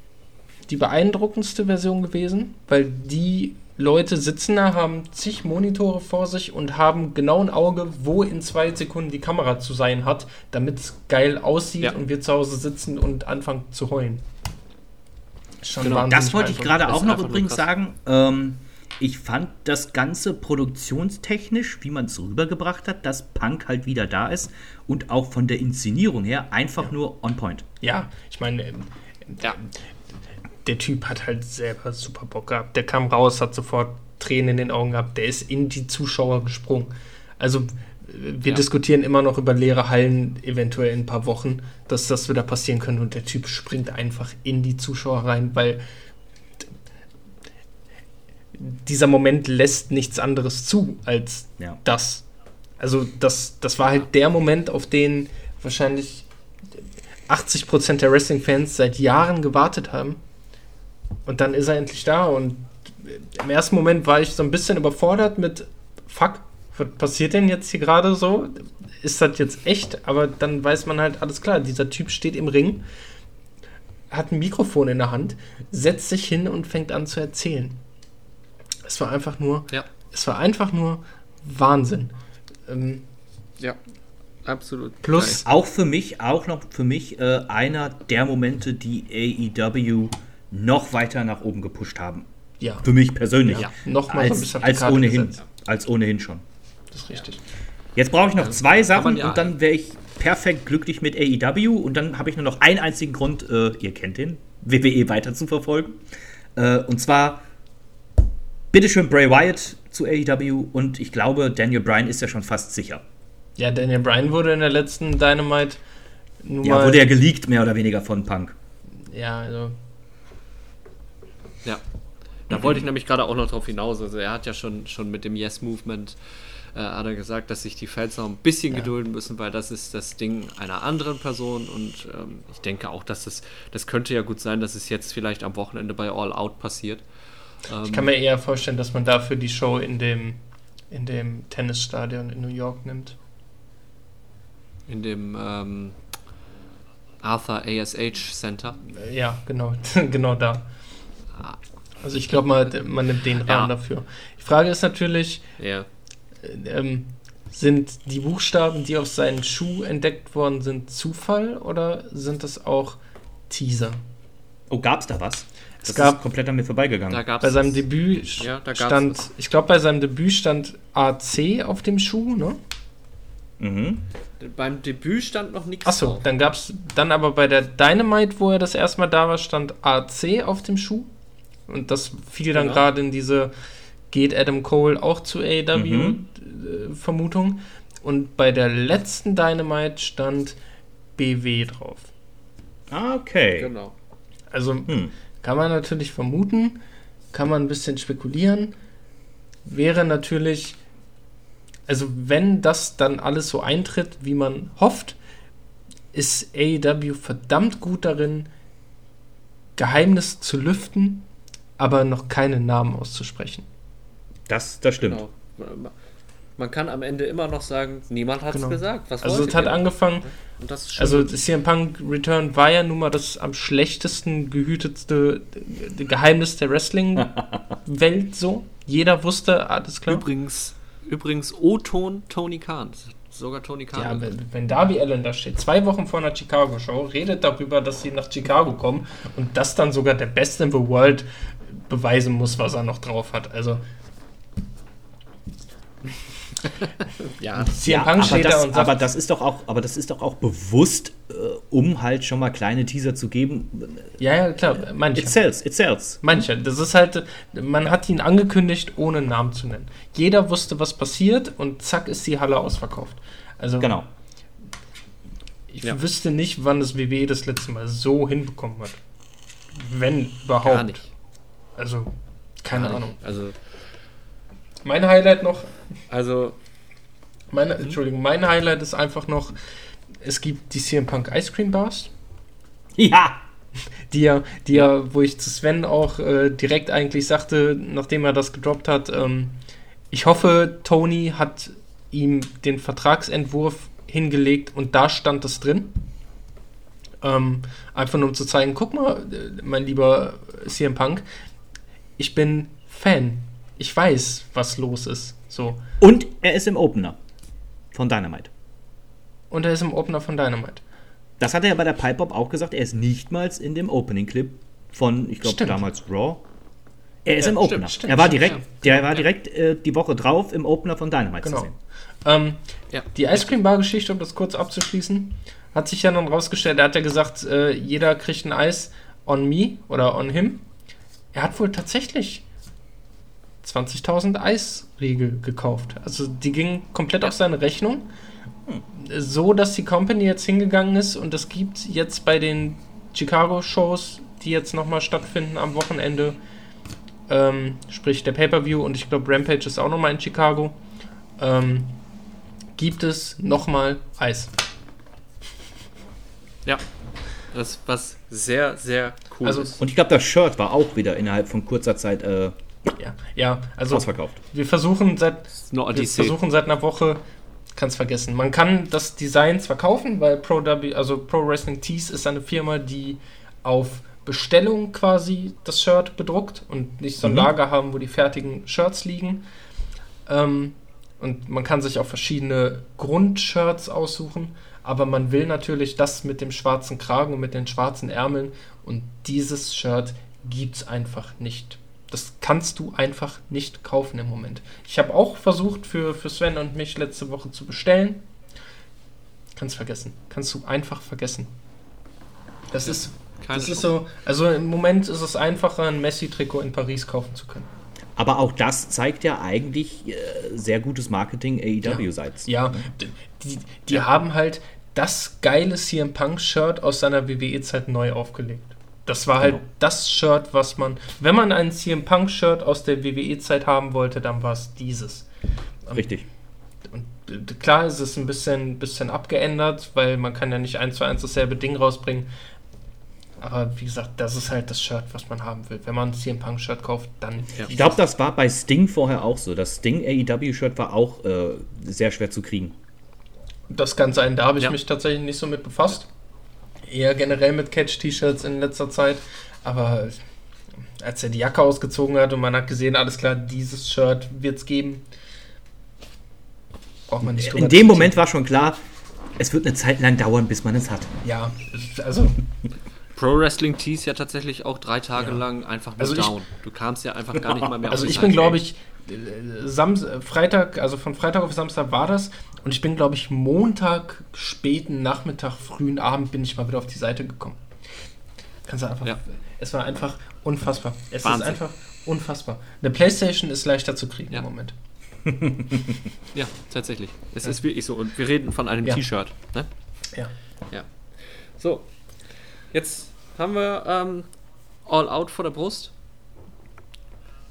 die beeindruckendste Version gewesen, weil die Leute sitzen da, haben zig Monitore vor sich und haben genau ein Auge, wo in zwei Sekunden die Kamera zu sein hat, damit es geil aussieht ja. und wir zu Hause sitzen und anfangen zu heulen. Schon genau. Das wollte ich gerade auch noch übrigens sagen. Ähm, ich fand das Ganze produktionstechnisch, wie man es rübergebracht hat, dass Punk halt wieder da ist und auch von der Inszenierung her einfach ja. nur on point. Ja, ich meine, ähm, ja. Der Typ hat halt selber super Bock gehabt. Der kam raus, hat sofort Tränen in den Augen gehabt, der ist in die Zuschauer gesprungen. Also wir ja. diskutieren immer noch über leere Hallen, eventuell in ein paar Wochen, dass das wieder passieren könnte und der Typ springt einfach in die Zuschauer rein, weil dieser Moment lässt nichts anderes zu als ja. das. Also das, das war halt der Moment, auf den wahrscheinlich 80% der Wrestling-Fans seit Jahren gewartet haben. Und dann ist er endlich da und im ersten Moment war ich so ein bisschen überfordert mit Fuck, was passiert denn jetzt hier gerade so? Ist das jetzt echt? Aber dann weiß man halt, alles klar, dieser Typ steht im Ring, hat ein Mikrofon in der Hand, setzt sich hin und fängt an zu erzählen. Es war einfach nur, Ja. es war einfach nur Wahnsinn. Ähm, Ja, absolut. plus, Auch für mich, auch noch für mich äh, einer der Momente, die AEW noch weiter nach oben gepusht haben. ja, Für mich persönlich. Ja, noch mal so ein als, bisschen als ohnehin. gesetzt. Als ohnehin schon. das ist richtig. Jetzt brauche ich noch zwei Sachen ja- und dann wäre ich perfekt glücklich mit AEW und dann habe ich nur noch einen einzigen Grund, äh, ihr kennt den, WWE weiter zu verfolgen. Äh, und zwar, bitteschön Bray Wyatt zu AEW und ich glaube, Daniel Bryan ist ja schon fast sicher. Ja, Daniel Bryan wurde in der letzten Dynamite nun Ja, wurde ja geleakt, mehr oder weniger von Punk. ja, also. Da wollte ich nämlich gerade auch noch drauf hinaus. Also er hat ja schon, schon mit dem Yes-Movement äh, hat er gesagt, dass sich die Fans noch ein bisschen gedulden müssen, weil das ist das Ding einer anderen Person und ähm, ich denke auch, dass es, das könnte ja gut sein, dass es jetzt vielleicht am Wochenende bei All Out passiert. Ähm, Ich kann mir eher vorstellen, dass man dafür die Show in dem, in dem Tennisstadion in New York nimmt. in dem ähm, Arthur ASH Center. Ja, genau, (laughs) genau da. Also ich glaube mal, man nimmt den Rahmen Ja. dafür. Die Frage ist natürlich, Ja. ähm, sind die Buchstaben, die auf seinen Schuh entdeckt worden sind, Zufall oder sind das auch Teaser? Oh, gab's da was? Es Das gab- ist komplett an mir vorbeigegangen. Da gab Bei es seinem Debüt Ja, da gab's stand, was. ich glaube, bei seinem Debüt stand AC auf dem Schuh, ne? mhm. beim Debüt stand noch nichts Achso, dann gab es dann aber bei der Dynamite, wo er das erste Mal da war, stand AC auf dem Schuh. Und das fiel dann Genau. gerade in diese geht Adam Cole auch zu AEW Mhm. äh, Vermutung. Und bei der letzten Dynamite stand BW drauf. Ah, Okay. Genau. Also Hm. kann man natürlich vermuten, kann man ein bisschen spekulieren. Wäre natürlich, also wenn das dann alles so eintritt, wie man hofft, ist AEW verdammt gut darin, Geheimnisse zu lüften, aber noch keine Namen auszusprechen. Das, das stimmt. Genau. Man kann am Ende immer noch sagen, niemand hat es Genau. gesagt. Was Also es hat ihr? angefangen, Und das also CM Punk Return war ja nun mal das am schlechtesten gehütetste äh, Geheimnis der Wrestling-Welt so. Jeder wusste, alles klar. übrigens, übrigens O-Ton Tony Khan. Sogar Tony Khan. Ja, wenn, wenn Darby Allen da steht, zwei Wochen vor einer Chicago-Show, redet darüber, dass sie nach Chicago kommen und das dann sogar der Beste in the World beweisen muss, was er noch drauf hat. Also ja, Ja, aber, das, und sagt, aber das ist doch auch, aber das ist doch auch bewusst, äh, um halt schon mal kleine Teaser zu geben. ja, ja, klar, manche. It sells, it sells. Manche. Das ist halt, man hat ihn angekündigt, ohne einen Namen zu nennen. Jeder wusste, was passiert und zack ist die Halle ausverkauft. Also Genau. ich Ja. wüsste nicht, wann das WWE das letzte Mal so hinbekommen hat. Wenn überhaupt. gar nicht. Also, keine Ahnung. Also, Mein Highlight noch, also meine, Entschuldigung, mein Highlight ist einfach noch, es gibt die CM Punk Ice Cream Bars, Ja! die ja, die ja, wo ich zu Sven auch äh, direkt eigentlich sagte, nachdem er das gedroppt hat, ähm, ich hoffe, Tony hat ihm den Vertragsentwurf hingelegt und da stand das drin. Ähm, einfach nur um zu zeigen, guck mal, äh, mein lieber CM Punk, ich bin Fan. Ich weiß, was los ist. So. Und er ist im Opener von Dynamite. Und er ist im Opener von Dynamite. Das hat er ja bei der Pipe Pop auch gesagt. Er ist nichtmals in dem Opening-Clip von, ich glaube, Stimmt. damals Raw. Er ist Ja, im stimmt, Opener. stimmt, er war stimmt, direkt, ja. der war Ja. direkt äh, die Woche drauf im Opener von Dynamite Genau. zu sehen. Ähm, Ja. Die Ice Cream Bar Geschichte, um das kurz abzuschließen, hat sich ja dann rausgestellt, er hat ja gesagt, äh, jeder kriegt ein Eis on me oder on him. Er hat wohl tatsächlich 20.000 Eisriegel gekauft. Also die gingen komplett auf seine Rechnung. So, dass die Company jetzt hingegangen ist und es gibt jetzt bei den Chicago-Shows, die jetzt nochmal stattfinden am Wochenende, ähm, sprich der Pay-Per-View und ich glaube Rampage ist auch nochmal in Chicago, ähm, gibt es nochmal Eis. ja, das was sehr, sehr cool Also- ist. Und ich glaube, das Shirt war auch wieder innerhalb von kurzer Zeit äh, Ja, ja also Ausverkauft. wir versuchen seit wir versuchen seit einer Woche, kann's vergessen. Man kann das Design zwar kaufen, weil Pro, w, also Pro Wrestling Tees ist eine Firma, die auf Bestellung quasi das Shirt bedruckt und nicht so ein Mhm. Lager haben, wo die fertigen Shirts liegen. Ähm, und man kann sich auch verschiedene Grundshirts aussuchen, aber man will natürlich das mit dem schwarzen Kragen und mit den schwarzen Ärmeln und dieses Shirt gibt's einfach nicht. Das kannst du einfach nicht kaufen im Moment. Ich habe auch versucht für, für Sven und mich letzte Woche zu bestellen. Kannst vergessen. Kannst du einfach vergessen. Das Ja, ist, das ist so, also im Moment ist es einfacher, ein Messi-Trikot in Paris kaufen zu können. Aber auch das zeigt ja eigentlich äh, sehr gutes Marketing AEW-seits. Ja, d- die, die haben halt das geile CM Punk-Shirt aus seiner WWE-Zeit neu aufgelegt. Das war halt Genau. das Shirt, was man, wenn man ein CM Punk-Shirt aus der WWE-Zeit haben wollte, dann war es dieses. Richtig. Und äh, klar ist es ein bisschen, bisschen abgeändert, weil man kann ja nicht eins zu eins dasselbe Ding rausbringen. Aber wie gesagt, das ist halt das Shirt, was man haben will. Wenn man ein CM Punk-Shirt kauft, dann. Ja. Ich glaube, das war bei Sting vorher auch so. Das Sting AEW-Shirt war auch äh, sehr schwer zu kriegen. Das kann sein, da habe ich Ja. mich tatsächlich nicht so mit befasst. Eher generell mit Catch-T-Shirts in letzter Zeit. Aber als er die Jacke ausgezogen hat und man hat gesehen, alles klar, dieses Shirt wird es geben, braucht man nicht drüber In dem diskutieren. Moment war schon klar, es wird eine Zeit lang dauern, bis man es hat. Ja, also Pro Wrestling Tees ja tatsächlich auch drei Tage Ja. lang einfach nur Also ich- down. Du kamst ja einfach gar nicht mal mehr (laughs) Also ich bin, glaube ich, äh, Sams Freitag, also von Freitag auf Samstag war das. Und ich bin, glaube ich, Montag, späten Nachmittag, frühen Abend bin ich mal wieder auf die Seite gekommen. Kannst du einfach. Ja. Es war einfach unfassbar. Es Wahnsinn. ist einfach unfassbar. Eine Playstation ist leichter zu kriegen Ja. im Moment. (laughs) Ja, tatsächlich. Es ist wirklich so. Und wir reden von einem Ja. T-Shirt. Ne? Ja. Ja. So. Jetzt haben wir ähm, All Out vor der Brust.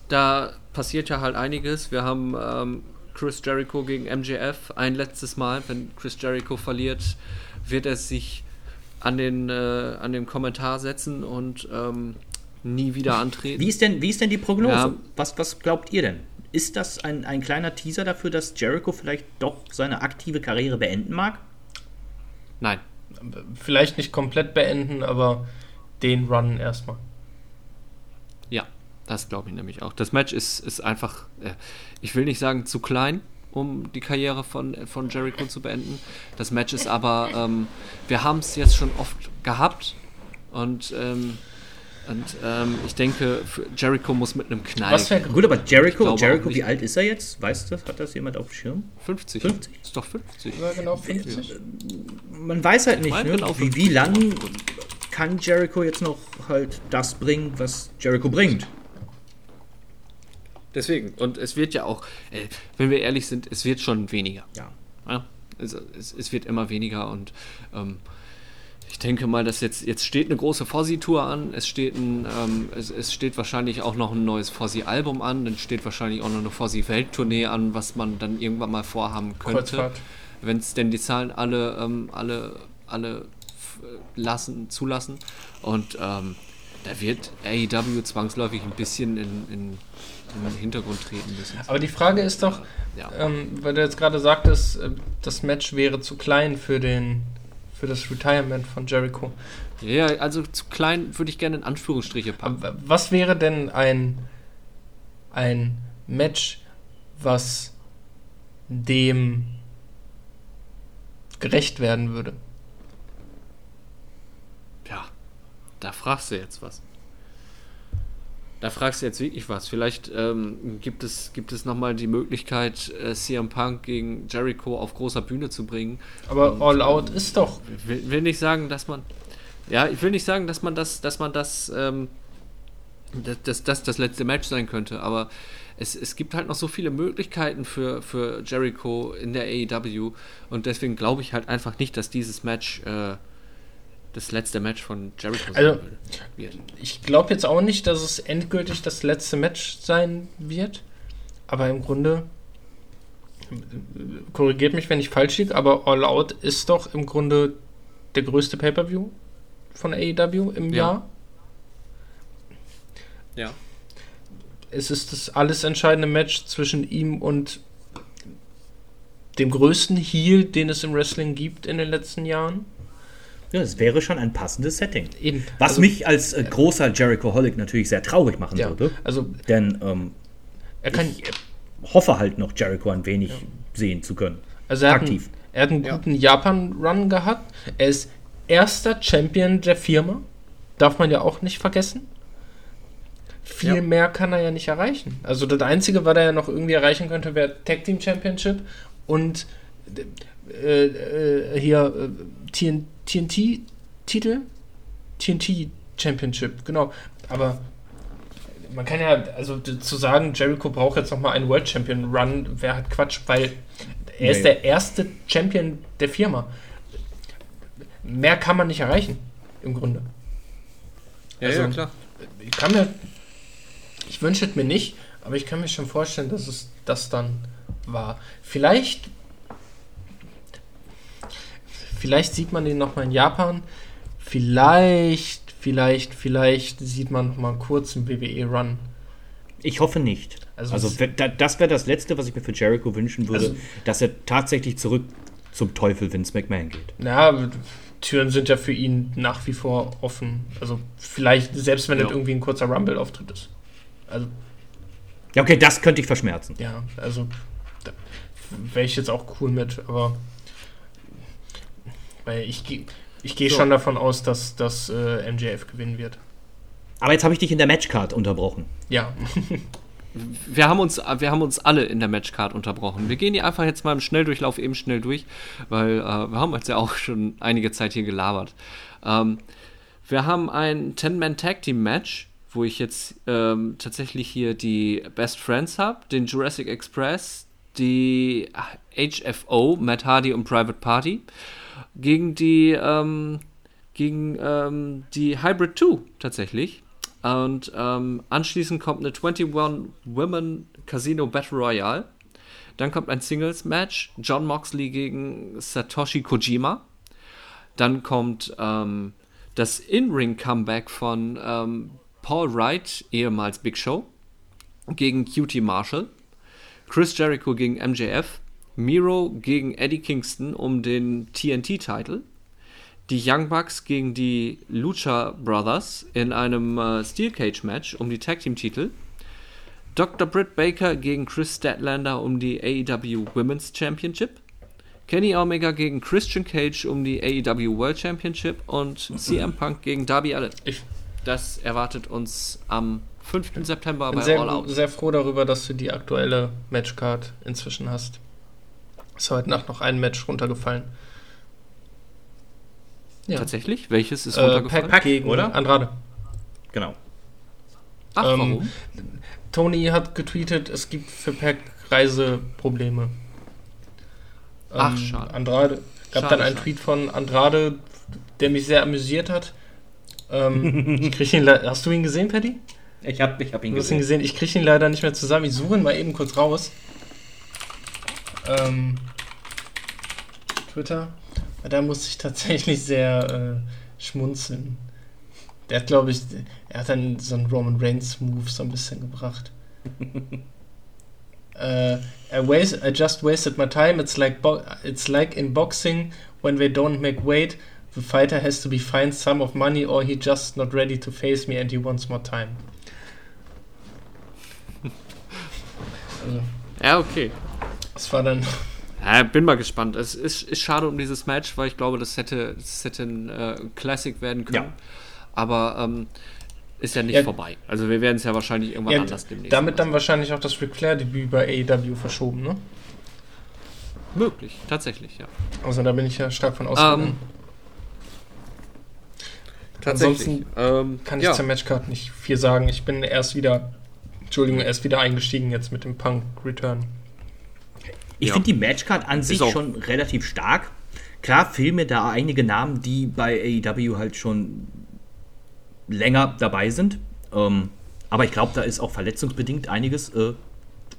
Da passiert ja halt einiges. Wir haben ähm, Chris Jericho gegen MJF ein letztes Mal. Wenn Chris Jericho verliert, wird er sich an den, äh, an den Kommentar setzen und ähm, nie wieder antreten. Wie ist denn, wie ist denn die Prognose? Ja. Was, was glaubt ihr denn? Ist das ein, ein kleiner Teaser dafür, dass Jericho vielleicht doch seine aktive Karriere beenden mag? Nein. Vielleicht nicht komplett beenden, aber den Run erstmal. Ja, das glaube ich nämlich auch. Das Match ist, ist einfach, äh, ich will nicht sagen zu klein, um die Karriere von, von Jericho zu beenden. Das Match ist aber, (laughs) ähm, wir haben es jetzt schon oft gehabt und, ähm, und ähm, ich denke, für Jericho muss mit einem Knall. Was wäre Gut, aber Jericho, glaube Jericho, wie alt ist er jetzt? Weißt du das? Hat das jemand auf dem Schirm? 50. 50? Ist doch 50. genau 50? Man weiß halt nicht, ne? genau wie, wie lang kann Jericho jetzt noch halt das bringen, was Jericho bringt. Deswegen. Und es wird ja auch, äh, wenn wir ehrlich sind, es wird schon weniger. Ja. Ja, es, es, es wird immer weniger und ähm, ich denke mal, dass jetzt, jetzt steht eine große Fossi-Tour an, es steht, ein, ähm, es, es steht wahrscheinlich auch noch ein neues Fossi-Album an, dann steht wahrscheinlich auch noch eine Fossi-Welttournee an, was man dann irgendwann mal vorhaben könnte. Wenn es denn die Zahlen alle, ähm, alle, alle f- lassen, zulassen. Und ähm, da wird AEW zwangsläufig ein bisschen in, in, in den Hintergrund treten müssen. Aber die Frage ist doch, Ja. ähm, weil du jetzt gerade sagtest, äh, das Match wäre zu klein für den für das Retirement von Jericho. Ja, also zu klein würde ich gerne in Anführungsstriche packen. Aber was wäre denn ein, ein Match, was dem gerecht werden würde? Ja, da fragst du jetzt was. Da fragst du jetzt wirklich was. Vielleicht ähm, gibt es, gibt es nochmal die Möglichkeit, äh, CM Punk gegen Jericho auf großer Bühne zu bringen. Aber Und, All Out ähm, ist doch. Ich will, will nicht sagen, dass man. Ja, ich will nicht sagen, dass man das, dass man das, ähm, dass das, das das letzte Match sein könnte, aber es, es gibt halt noch so viele Möglichkeiten für, für Jericho in der AEW und deswegen glaube ich halt einfach nicht, dass dieses Match äh, das letzte Match von Jericho sein Also- wird. Ich glaube jetzt auch nicht, dass es endgültig das letzte Match sein wird. Aber im Grunde, korrigiert mich, wenn ich falsch liege, aber All Out ist doch im Grunde der größte Pay-Per-View von AEW im Ja. Jahr. Ja. es ist das alles entscheidende Match zwischen ihm und dem größten Heel, den es im Wrestling gibt in den letzten Jahren. Ja, es wäre schon ein passendes Setting. Eben. Was Also- mich als äh, großer Jericho-Holic natürlich sehr traurig machen Ja, würde. also Denn ähm, er kann, ich hoffe halt noch, Jericho ein wenig sehen zu können. also er hat, einen, aktiv. er hat einen guten Japan-Run gehabt. Er ist erster Champion der Firma. Darf man ja auch nicht vergessen. Viel Ja. mehr kann er ja nicht erreichen. Also das Einzige, was er ja noch irgendwie erreichen könnte, wäre Tag Team Championship und äh, äh, hier äh, TN TNT-Titel? TNT Championship, genau. Aber man kann ja, also zu sagen, Jericho braucht jetzt nochmal einen World Champion Run, wäre halt Quatsch, weil er ist Nee. der erste Champion der Firma. Mehr kann man nicht erreichen, im Grunde. Ja, Also- ja, klar. Ich kann mir, ich wünsche es mir nicht, aber ich kann mir schon vorstellen, dass es das dann war. Vielleicht, vielleicht sieht man den nochmal in Japan. Vielleicht, vielleicht, vielleicht sieht man noch mal einen kurzen WWE-Run. Ich hoffe nicht. Also Also, das wäre das Letzte, was ich mir für Jericho wünschen würde, Also- dass er tatsächlich zurück zum Teufel Vince McMahon geht. Ja, Türen sind ja für ihn nach wie vor offen. Also vielleicht, selbst wenn Ja. das irgendwie ein kurzer Rumble-Auftritt ist. Also Ja, okay, das könnte ich verschmerzen. Ja, also wäre ich jetzt auch cool mit, aber weil ich gehe ich gehe So. schon davon aus, dass, dass äh, MJF gewinnen wird. Aber jetzt habe ich dich in der Matchcard unterbrochen. Ja, Wir haben, uns, wir haben uns alle in der Matchcard unterbrochen. Wir gehen die einfach jetzt mal im Schnelldurchlauf eben schnell durch, weil äh, wir haben jetzt ja auch schon einige Zeit hier gelabert. Ähm, wir haben ein 10-Man-Tag-Team-Match, wo ich jetzt ähm, tatsächlich hier die Best Friends habe, den Jurassic Express, die HFO, Matt Hardy und Private Party, gegen die, ähm, gegen ähm, die Hybrid 2 tatsächlich. Und ähm, anschließend kommt eine 21 Women Casino Battle Royale. Dann kommt ein Singles-Match. John Moxley gegen Satoshi Kojima. Dann kommt ähm, das In-Ring-Comeback von ähm, Paul Wright, ehemals Big Show, gegen QT Marshall. Chris Jericho gegen MJF. Miro gegen Eddie Kingston um den TNT-Titel. Die Young Bucks gegen die Lucha Brothers in einem äh, Steel Cage Match um die Tag Team Titel. Dr. Britt Baker gegen Chris Statlander um die AEW Women's Championship. Kenny Omega gegen Christian Cage um die AEW World Championship und CM Punk gegen Darby Allin. ich Das erwartet uns am 5. September bin bei All sehr, Out. sehr froh darüber, dass du die aktuelle Matchcard inzwischen hast. Ist heute Nacht noch ein Match runtergefallen. Ja. Tatsächlich? Welches ist Äh, runtergefallen? Pack gegen oder? Andrade. Genau. Ach, ähm, warum? Tony hat getweetet, es gibt für Pack Reiseprobleme. Ach, Ähm, schade. Andrade gab Schade, dann einen schade. Tweet von Andrade, der mich sehr amüsiert hat. Ähm, (laughs) ich krieg ihn hast du ihn gesehen, Paddy? Ich habe ich hab ihn Du hast ihn gesehen. Ich kriege ihn leider nicht mehr zusammen. Ich suche ihn mal eben kurz raus. Ähm, Twitter. Da muss ich tatsächlich sehr äh, schmunzeln. Der hat, glaube ich, er hat dann so einen Roman Reigns Move so ein bisschen gebracht. (laughs) äh, I, waste, I just wasted my time. It's like bo it's like in boxing when they don't make weight. The fighter has to be fined some of money or he just not ready to face me and he wants more time. (laughs) Also, Ja, okay. Das war dann. Ja, bin mal gespannt. Es ist, ist schade um dieses Match, weil ich glaube, das hätte, das hätte ein äh, Classic werden können. Ja. Aber ähm, ist ja nicht Ja. vorbei. Also wir werden es ja wahrscheinlich irgendwann Ja, anders demnächst. damit dann wahrscheinlich auch das Ric Flair-Debüt bei AEW verschoben, ne? möglich, tatsächlich, ja. Also da bin ich ja stark von ausgegangen. Ähm, Tatsächlich. Ähm, Kann ich ja. zur Matchcard nicht viel sagen. Ich bin erst wieder, Entschuldigung, erst wieder eingestiegen jetzt mit dem Punk Return. Ich Ja. finde die Matchcard an sich schon relativ stark. Klar fehlen mir da einige Namen, die bei AEW halt schon länger dabei sind. Ähm, aber ich glaube, da ist auch verletzungsbedingt einiges, äh,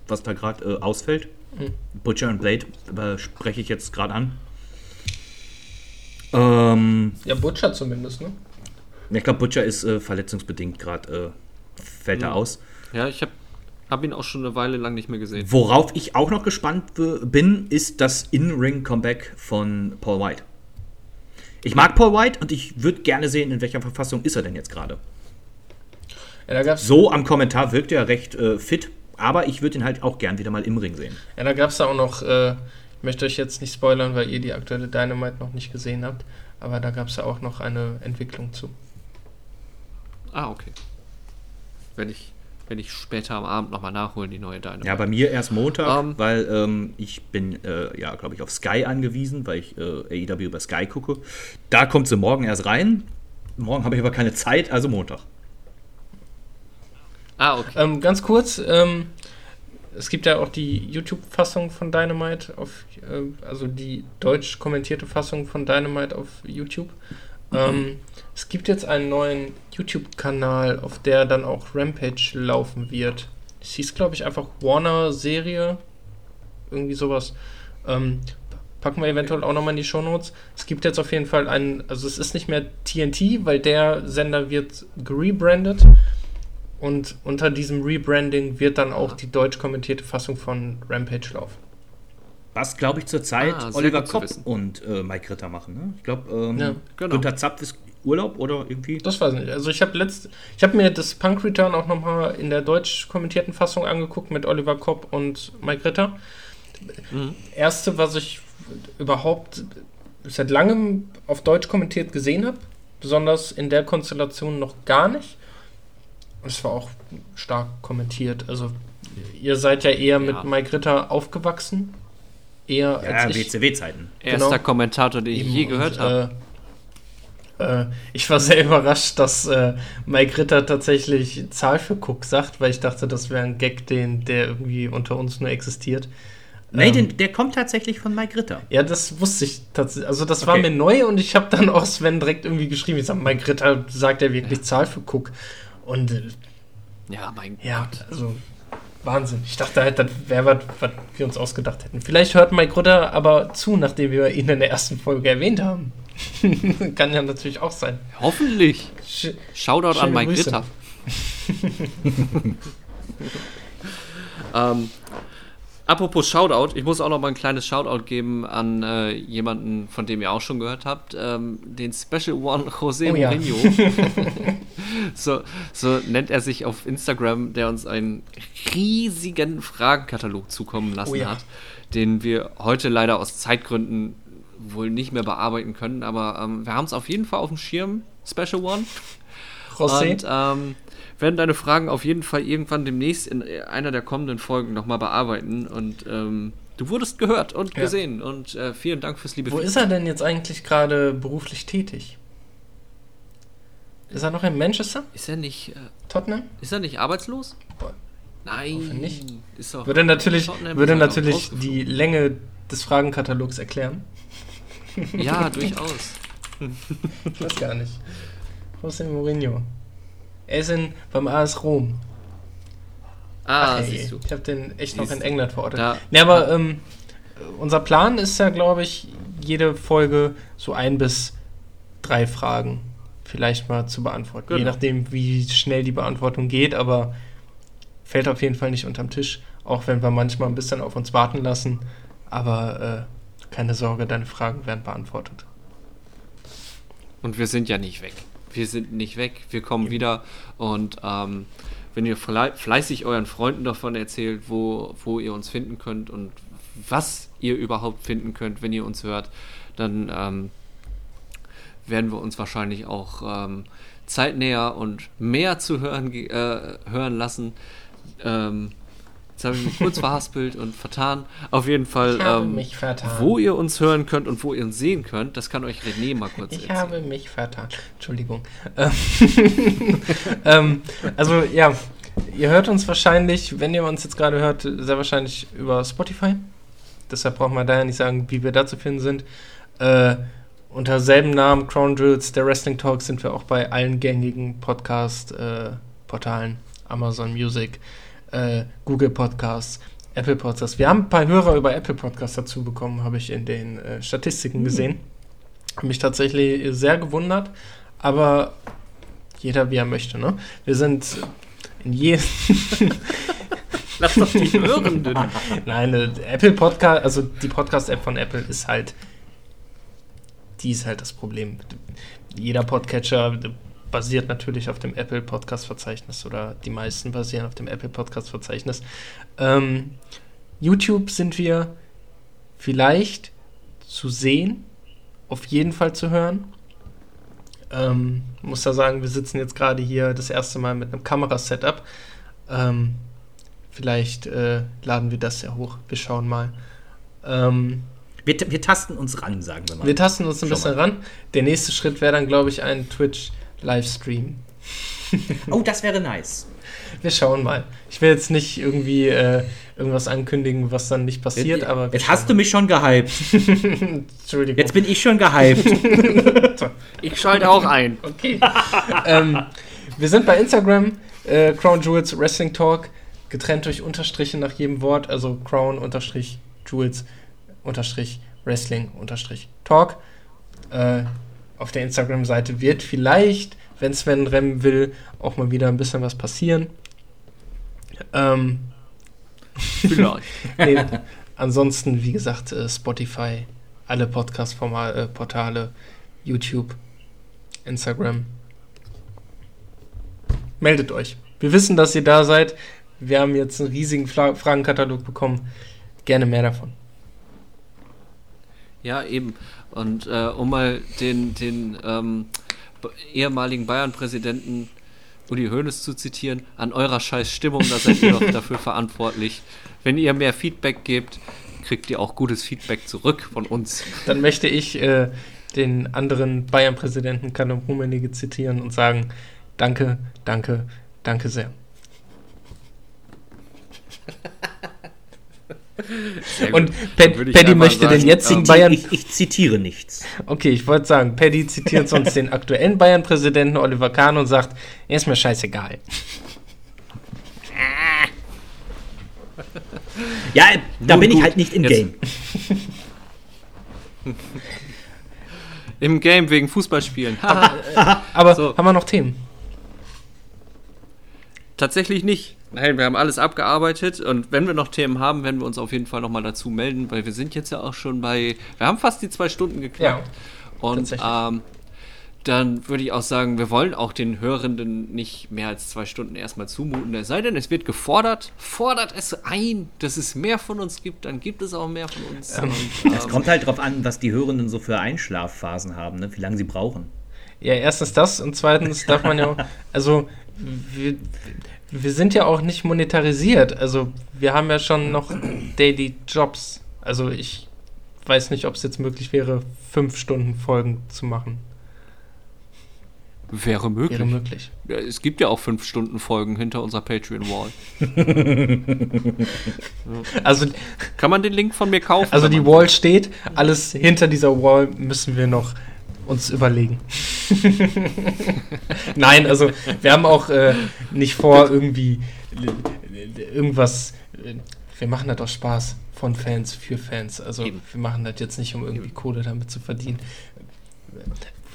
was da gerade äh, ausfällt. Mhm. Butcher und Blade äh, spreche ich jetzt gerade an. Ähm, Ja, Butcher zumindest, ne? ich glaube, Butcher ist äh, verletzungsbedingt gerade, äh, fällt da Mhm. aus. Ja, ich habe Hab ihn auch schon eine Weile lang nicht mehr gesehen. Worauf ich auch noch gespannt bin, ist das In-Ring-Comeback von Paul White. Ich mag Paul White und ich würde gerne sehen, in welcher Verfassung ist er denn jetzt gerade. Ja, so am Kommentar wirkt er recht äh, fit, aber ich würde ihn halt auch gern wieder mal im Ring sehen. Ja, da gab es da auch noch, äh, ich möchte euch jetzt nicht spoilern, weil ihr die aktuelle Dynamite noch nicht gesehen habt, aber da gab es ja auch noch eine Entwicklung zu. Ah, okay. Wenn ich werde ich später am Abend nochmal nachholen, die neue Dynamite. Ja, bei mir erst Montag, um, ähm. weil ähm, ich bin, äh, ja, glaube ich, auf Sky angewiesen, weil ich äh, AEW über Sky gucke. Da kommt sie morgen erst rein. Morgen habe ich aber keine Zeit, also Montag. Ah, okay. Ähm, ganz kurz, ähm, es gibt ja auch die YouTube-Fassung von Dynamite, auf, äh, also die deutsch kommentierte Fassung von Dynamite auf YouTube. Mhm. Es gibt jetzt einen neuen YouTube-Kanal, auf der dann auch Rampage laufen wird. Es hieß, glaube ich, einfach Warner-Serie. Irgendwie sowas. Ähm, packen wir eventuell auch nochmal in die Shownotes. Es gibt jetzt auf jeden Fall einen, also es ist nicht mehr TNT, weil der Sender wird gerebrandet. Und unter diesem Rebranding wird dann auch die deutsch kommentierte Fassung von Rampage laufen. Was, glaube ich, zurzeit ah, Oliver Kopp und äh, Mike Ritter machen. Ne? Ich glaube, ähm, ja, genau. Günther Zapf ist Urlaub oder irgendwie? Das weiß ich nicht. Also ich habe letzt, ich habe mir das Punk Return auch nochmal in der deutsch kommentierten Fassung angeguckt mit Oliver Kopp und Mike Ritter. Mhm. Erste, was ich überhaupt seit langem auf Deutsch kommentiert gesehen habe, besonders in der Konstellation noch gar nicht. Es war auch stark kommentiert. Also ihr seid ja eher ja. mit Mike Ritter aufgewachsen. Eher ja, als WCW-Zeiten. Erster genau. Kommentator, den ich je gehört habe. Äh, äh, ich war sehr (laughs) überrascht, dass äh, Mike Ritter tatsächlich Zahl für Cook sagt, weil ich dachte, das wäre ein Gag, den, der irgendwie unter uns nur existiert. Nee, ähm, den, der kommt tatsächlich von Mike Ritter. Ja, das wusste ich tatsächlich. Also das okay. war mir neu und ich habe dann auch Sven direkt irgendwie geschrieben. Ich sage, Mike Ritter sagt ja wirklich ja. Zahl für Cook. Und äh, ja, mein ja, Gott. Also Wahnsinn. Ich dachte halt, das wäre was, was wir uns ausgedacht hätten. Vielleicht hört Mike Rutter aber zu, nachdem wir ihn in der ersten Folge erwähnt haben. (laughs) Kann ja natürlich auch sein. Hoffentlich. Sch Shoutout an Mike Grüße. Ritter. (laughs) ähm, Apropos Shoutout, ich muss auch noch mal ein kleines Shoutout geben an äh, jemanden, von dem ihr auch schon gehört habt, ähm, den Special One (laughs) José oh, Mourinho. Ja. so, so nennt er sich auf Instagram, der uns einen riesigen Fragenkatalog zukommen lassen oh, ja. hat, den wir heute leider aus Zeitgründen wohl nicht mehr bearbeiten können, aber ähm, wir haben es auf jeden Fall auf dem Schirm, Special One. José. Und ähm, werden deine Fragen auf jeden Fall irgendwann demnächst in einer der kommenden Folgen nochmal bearbeiten. Und ähm, du wurdest gehört und ja. gesehen. Und äh, vielen Dank fürs liebe Wo Feedback. ist er denn jetzt eigentlich gerade beruflich tätig? Ist er noch in Manchester? Ist er nicht. Äh, Tottenham? Ist er nicht arbeitslos? Boah. Nein. Nicht. Ist doch würde natürlich, würde natürlich die Länge des Fragenkatalogs erklären. Ja, durchaus. ich weiß gar nicht. José Mourinho. Er ist in, beim AS Rom. Ah, Ach, siehst du. Ich habe den echt siehst noch in England verortet. Nee, aber ähm, unser Plan ist ja, glaube ich, jede Folge so ein bis drei Fragen vielleicht mal zu beantworten. Genau. Je nachdem, wie schnell die Beantwortung geht, aber fällt auf jeden Fall nicht unterm Tisch, auch wenn wir manchmal ein bisschen auf uns warten lassen. Aber äh, keine Sorge, deine Fragen werden beantwortet. Und wir sind ja nicht weg wir sind nicht weg, wir kommen ja. wieder und ähm, wenn ihr fleißig euren Freunden davon erzählt, wo, wo ihr uns finden könnt und was ihr überhaupt finden könnt, wenn ihr uns hört, dann ähm, werden wir uns wahrscheinlich auch ähm, zeitnäher und mehr zu hören, äh, hören lassen. Ähm, Jetzt habe ich mich kurz verhaspelt und vertan. Auf jeden Fall, ähm, wo ihr uns hören könnt und wo ihr uns sehen könnt, das kann euch René mal kurz ich erzählen. Ich habe mich vertan. Entschuldigung. (laughs) ähm, also ja, ihr hört uns wahrscheinlich, wenn ihr uns jetzt gerade hört, sehr wahrscheinlich über Spotify. Deshalb braucht man daher nicht sagen, wie wir da zu finden sind. Äh, unter selben Namen, Crown Drills, der Wrestling Talk, sind wir auch bei allen gängigen Podcast-Portalen, äh, Amazon Music, äh, Google Podcasts, Apple Podcasts. Wir haben ein paar Hörer über Apple Podcasts dazu bekommen, habe ich in den äh, Statistiken mhm. gesehen. Mich tatsächlich sehr gewundert, aber jeder wie er möchte, ne? Wir sind in jedem. (laughs) Lass doch die Hörenden. Nein, äh, Apple Podcast, also die Podcast-App von Apple ist halt, die ist halt das Problem. Jeder Podcatcher basiert natürlich auf dem Apple Podcast-Verzeichnis oder die meisten basieren auf dem Apple Podcast-Verzeichnis. Ähm, YouTube sind wir vielleicht zu sehen, auf jeden Fall zu hören. Ähm, muss da sagen, wir sitzen jetzt gerade hier das erste Mal mit einem Kamerasetup. Ähm, vielleicht äh, laden wir das ja hoch. Wir schauen mal. Ähm, wir, wir, tasten uns ran, sagen wir mal. Wir tasten uns ein Schau bisschen mal. ran. Der nächste Schritt wäre dann, glaube ich, ein Twitch-Livestream. (laughs) oh, das wäre nice. Wir schauen mal. Ich will jetzt nicht irgendwie äh, irgendwas ankündigen, was dann nicht passiert, jetzt, aber. Jetzt hast du mich schon gehypt. (laughs) Entschuldigung. Jetzt bin ich schon gehypt. (laughs) ich schalte auch ein. Okay. ähm, wir sind bei Instagram, äh, Crown Jewels Wrestling Talk, getrennt durch Unterstriche nach jedem Wort, also Crown unterstrich Jewels unterstrich Wrestling unterstrich Talk. Äh, auf der Instagram-Seite wird vielleicht, wenn Sven rennen will, auch mal wieder ein bisschen was passieren. Ähm, Vielleicht. (laughs) nee, ansonsten, wie gesagt, äh, Spotify, alle Podcast-Portale, äh, YouTube, Instagram. Meldet euch. Wir wissen, dass ihr da seid. Wir haben jetzt einen riesigen Fra Fragenkatalog bekommen. Gerne mehr davon. Ja, eben. Und äh, um mal den, den ähm, ehemaligen Bayern-Präsidenten Uli Hoeneß zu zitieren, an eurer scheiß Stimmung, da seid ihr doch (laughs) dafür verantwortlich. Wenn ihr mehr Feedback gebt, kriegt ihr auch gutes Feedback zurück von uns. Dann möchte ich äh, den anderen Bayern-Präsidenten Kanon Rummenigge zitieren und sagen, danke, danke, danke sehr. Und Paddy möchte sagen, den jetzigen ich, Bayern. Ich, ich, zitiere nichts. Okay, ich wollte sagen, Paddy zitiert sonst den aktuellen Bayern-Präsidenten Oliver Kahn und sagt: Er ist mir scheißegal. ja, da Nun bin gut. ich halt nicht im Jetzt. Game. Im Game wegen Fußballspielen. Aber (laughs) so. haben wir noch Themen? Tatsächlich nicht. Nein, wir haben alles abgearbeitet und wenn wir noch Themen haben, werden wir uns auf jeden Fall nochmal dazu melden, weil wir sind jetzt ja auch schon bei, wir haben fast die zwei Stunden geknackt. Ja, und ähm, dann würde ich auch sagen, wir wollen auch den Hörenden nicht mehr als zwei Stunden erstmal zumuten. Es sei denn, es wird gefordert, fordert es ein, dass es mehr von uns gibt, dann gibt es auch mehr von uns. Ähm, und, ähm, es kommt halt darauf an, was die Hörenden so für Einschlafphasen haben, ne? wie lange sie brauchen. Ja, erstens das und zweitens darf man ja auch, also wir, wir sind ja auch nicht monetarisiert. Also wir haben ja schon noch Daily Jobs. Also ich weiß nicht, ob es jetzt möglich wäre, fünf Stunden Folgen zu machen. Wäre möglich. Wäre möglich. Ja, es gibt ja auch fünf Stunden Folgen hinter unserer Patreon-Wall. (laughs) also kann man den Link von mir kaufen? Also die Wall steht, alles hinter dieser Wall müssen wir noch uns überlegen. (laughs) Nein, also wir haben auch äh, nicht vor, irgendwie irgendwas. Äh, wir machen das aus Spaß von Fans für Fans. Also Eben. wir machen das jetzt nicht, um irgendwie Kohle damit zu verdienen.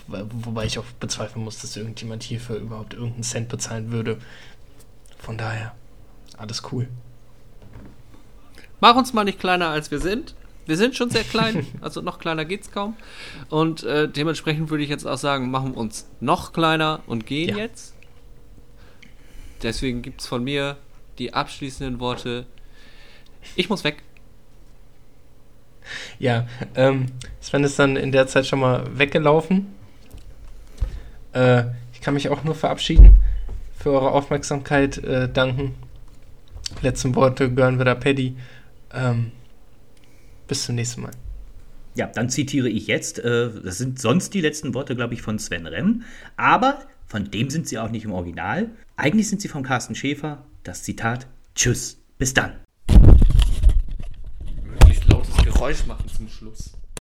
Wobei ich auch bezweifeln muss, dass irgendjemand hierfür überhaupt irgendeinen Cent bezahlen würde. Von daher, alles cool. Mach uns mal nicht kleiner, als wir sind. Wir sind schon sehr klein, also noch kleiner geht's kaum. Und äh, dementsprechend würde ich jetzt auch sagen, machen wir uns noch kleiner und gehen ja. jetzt. Deswegen gibt es von mir die abschließenden Worte. Ich muss weg. Ja, ähm, Sven ist dann in der Zeit schon mal weggelaufen. Äh, ich kann mich auch nur verabschieden. Für eure Aufmerksamkeit äh, danken. Letzten Worte gehören wir da Paddy. Ähm, bis zum nächsten Mal. Ja, dann zitiere ich jetzt, äh, das sind sonst die letzten Worte, glaube ich, von Sven Remm, aber von dem sind sie auch nicht im Original. Eigentlich sind sie von Carsten Schäfer. Das Zitat, Tschüss, bis dann. Möglichst lautes Geräusch machen zum Schluss.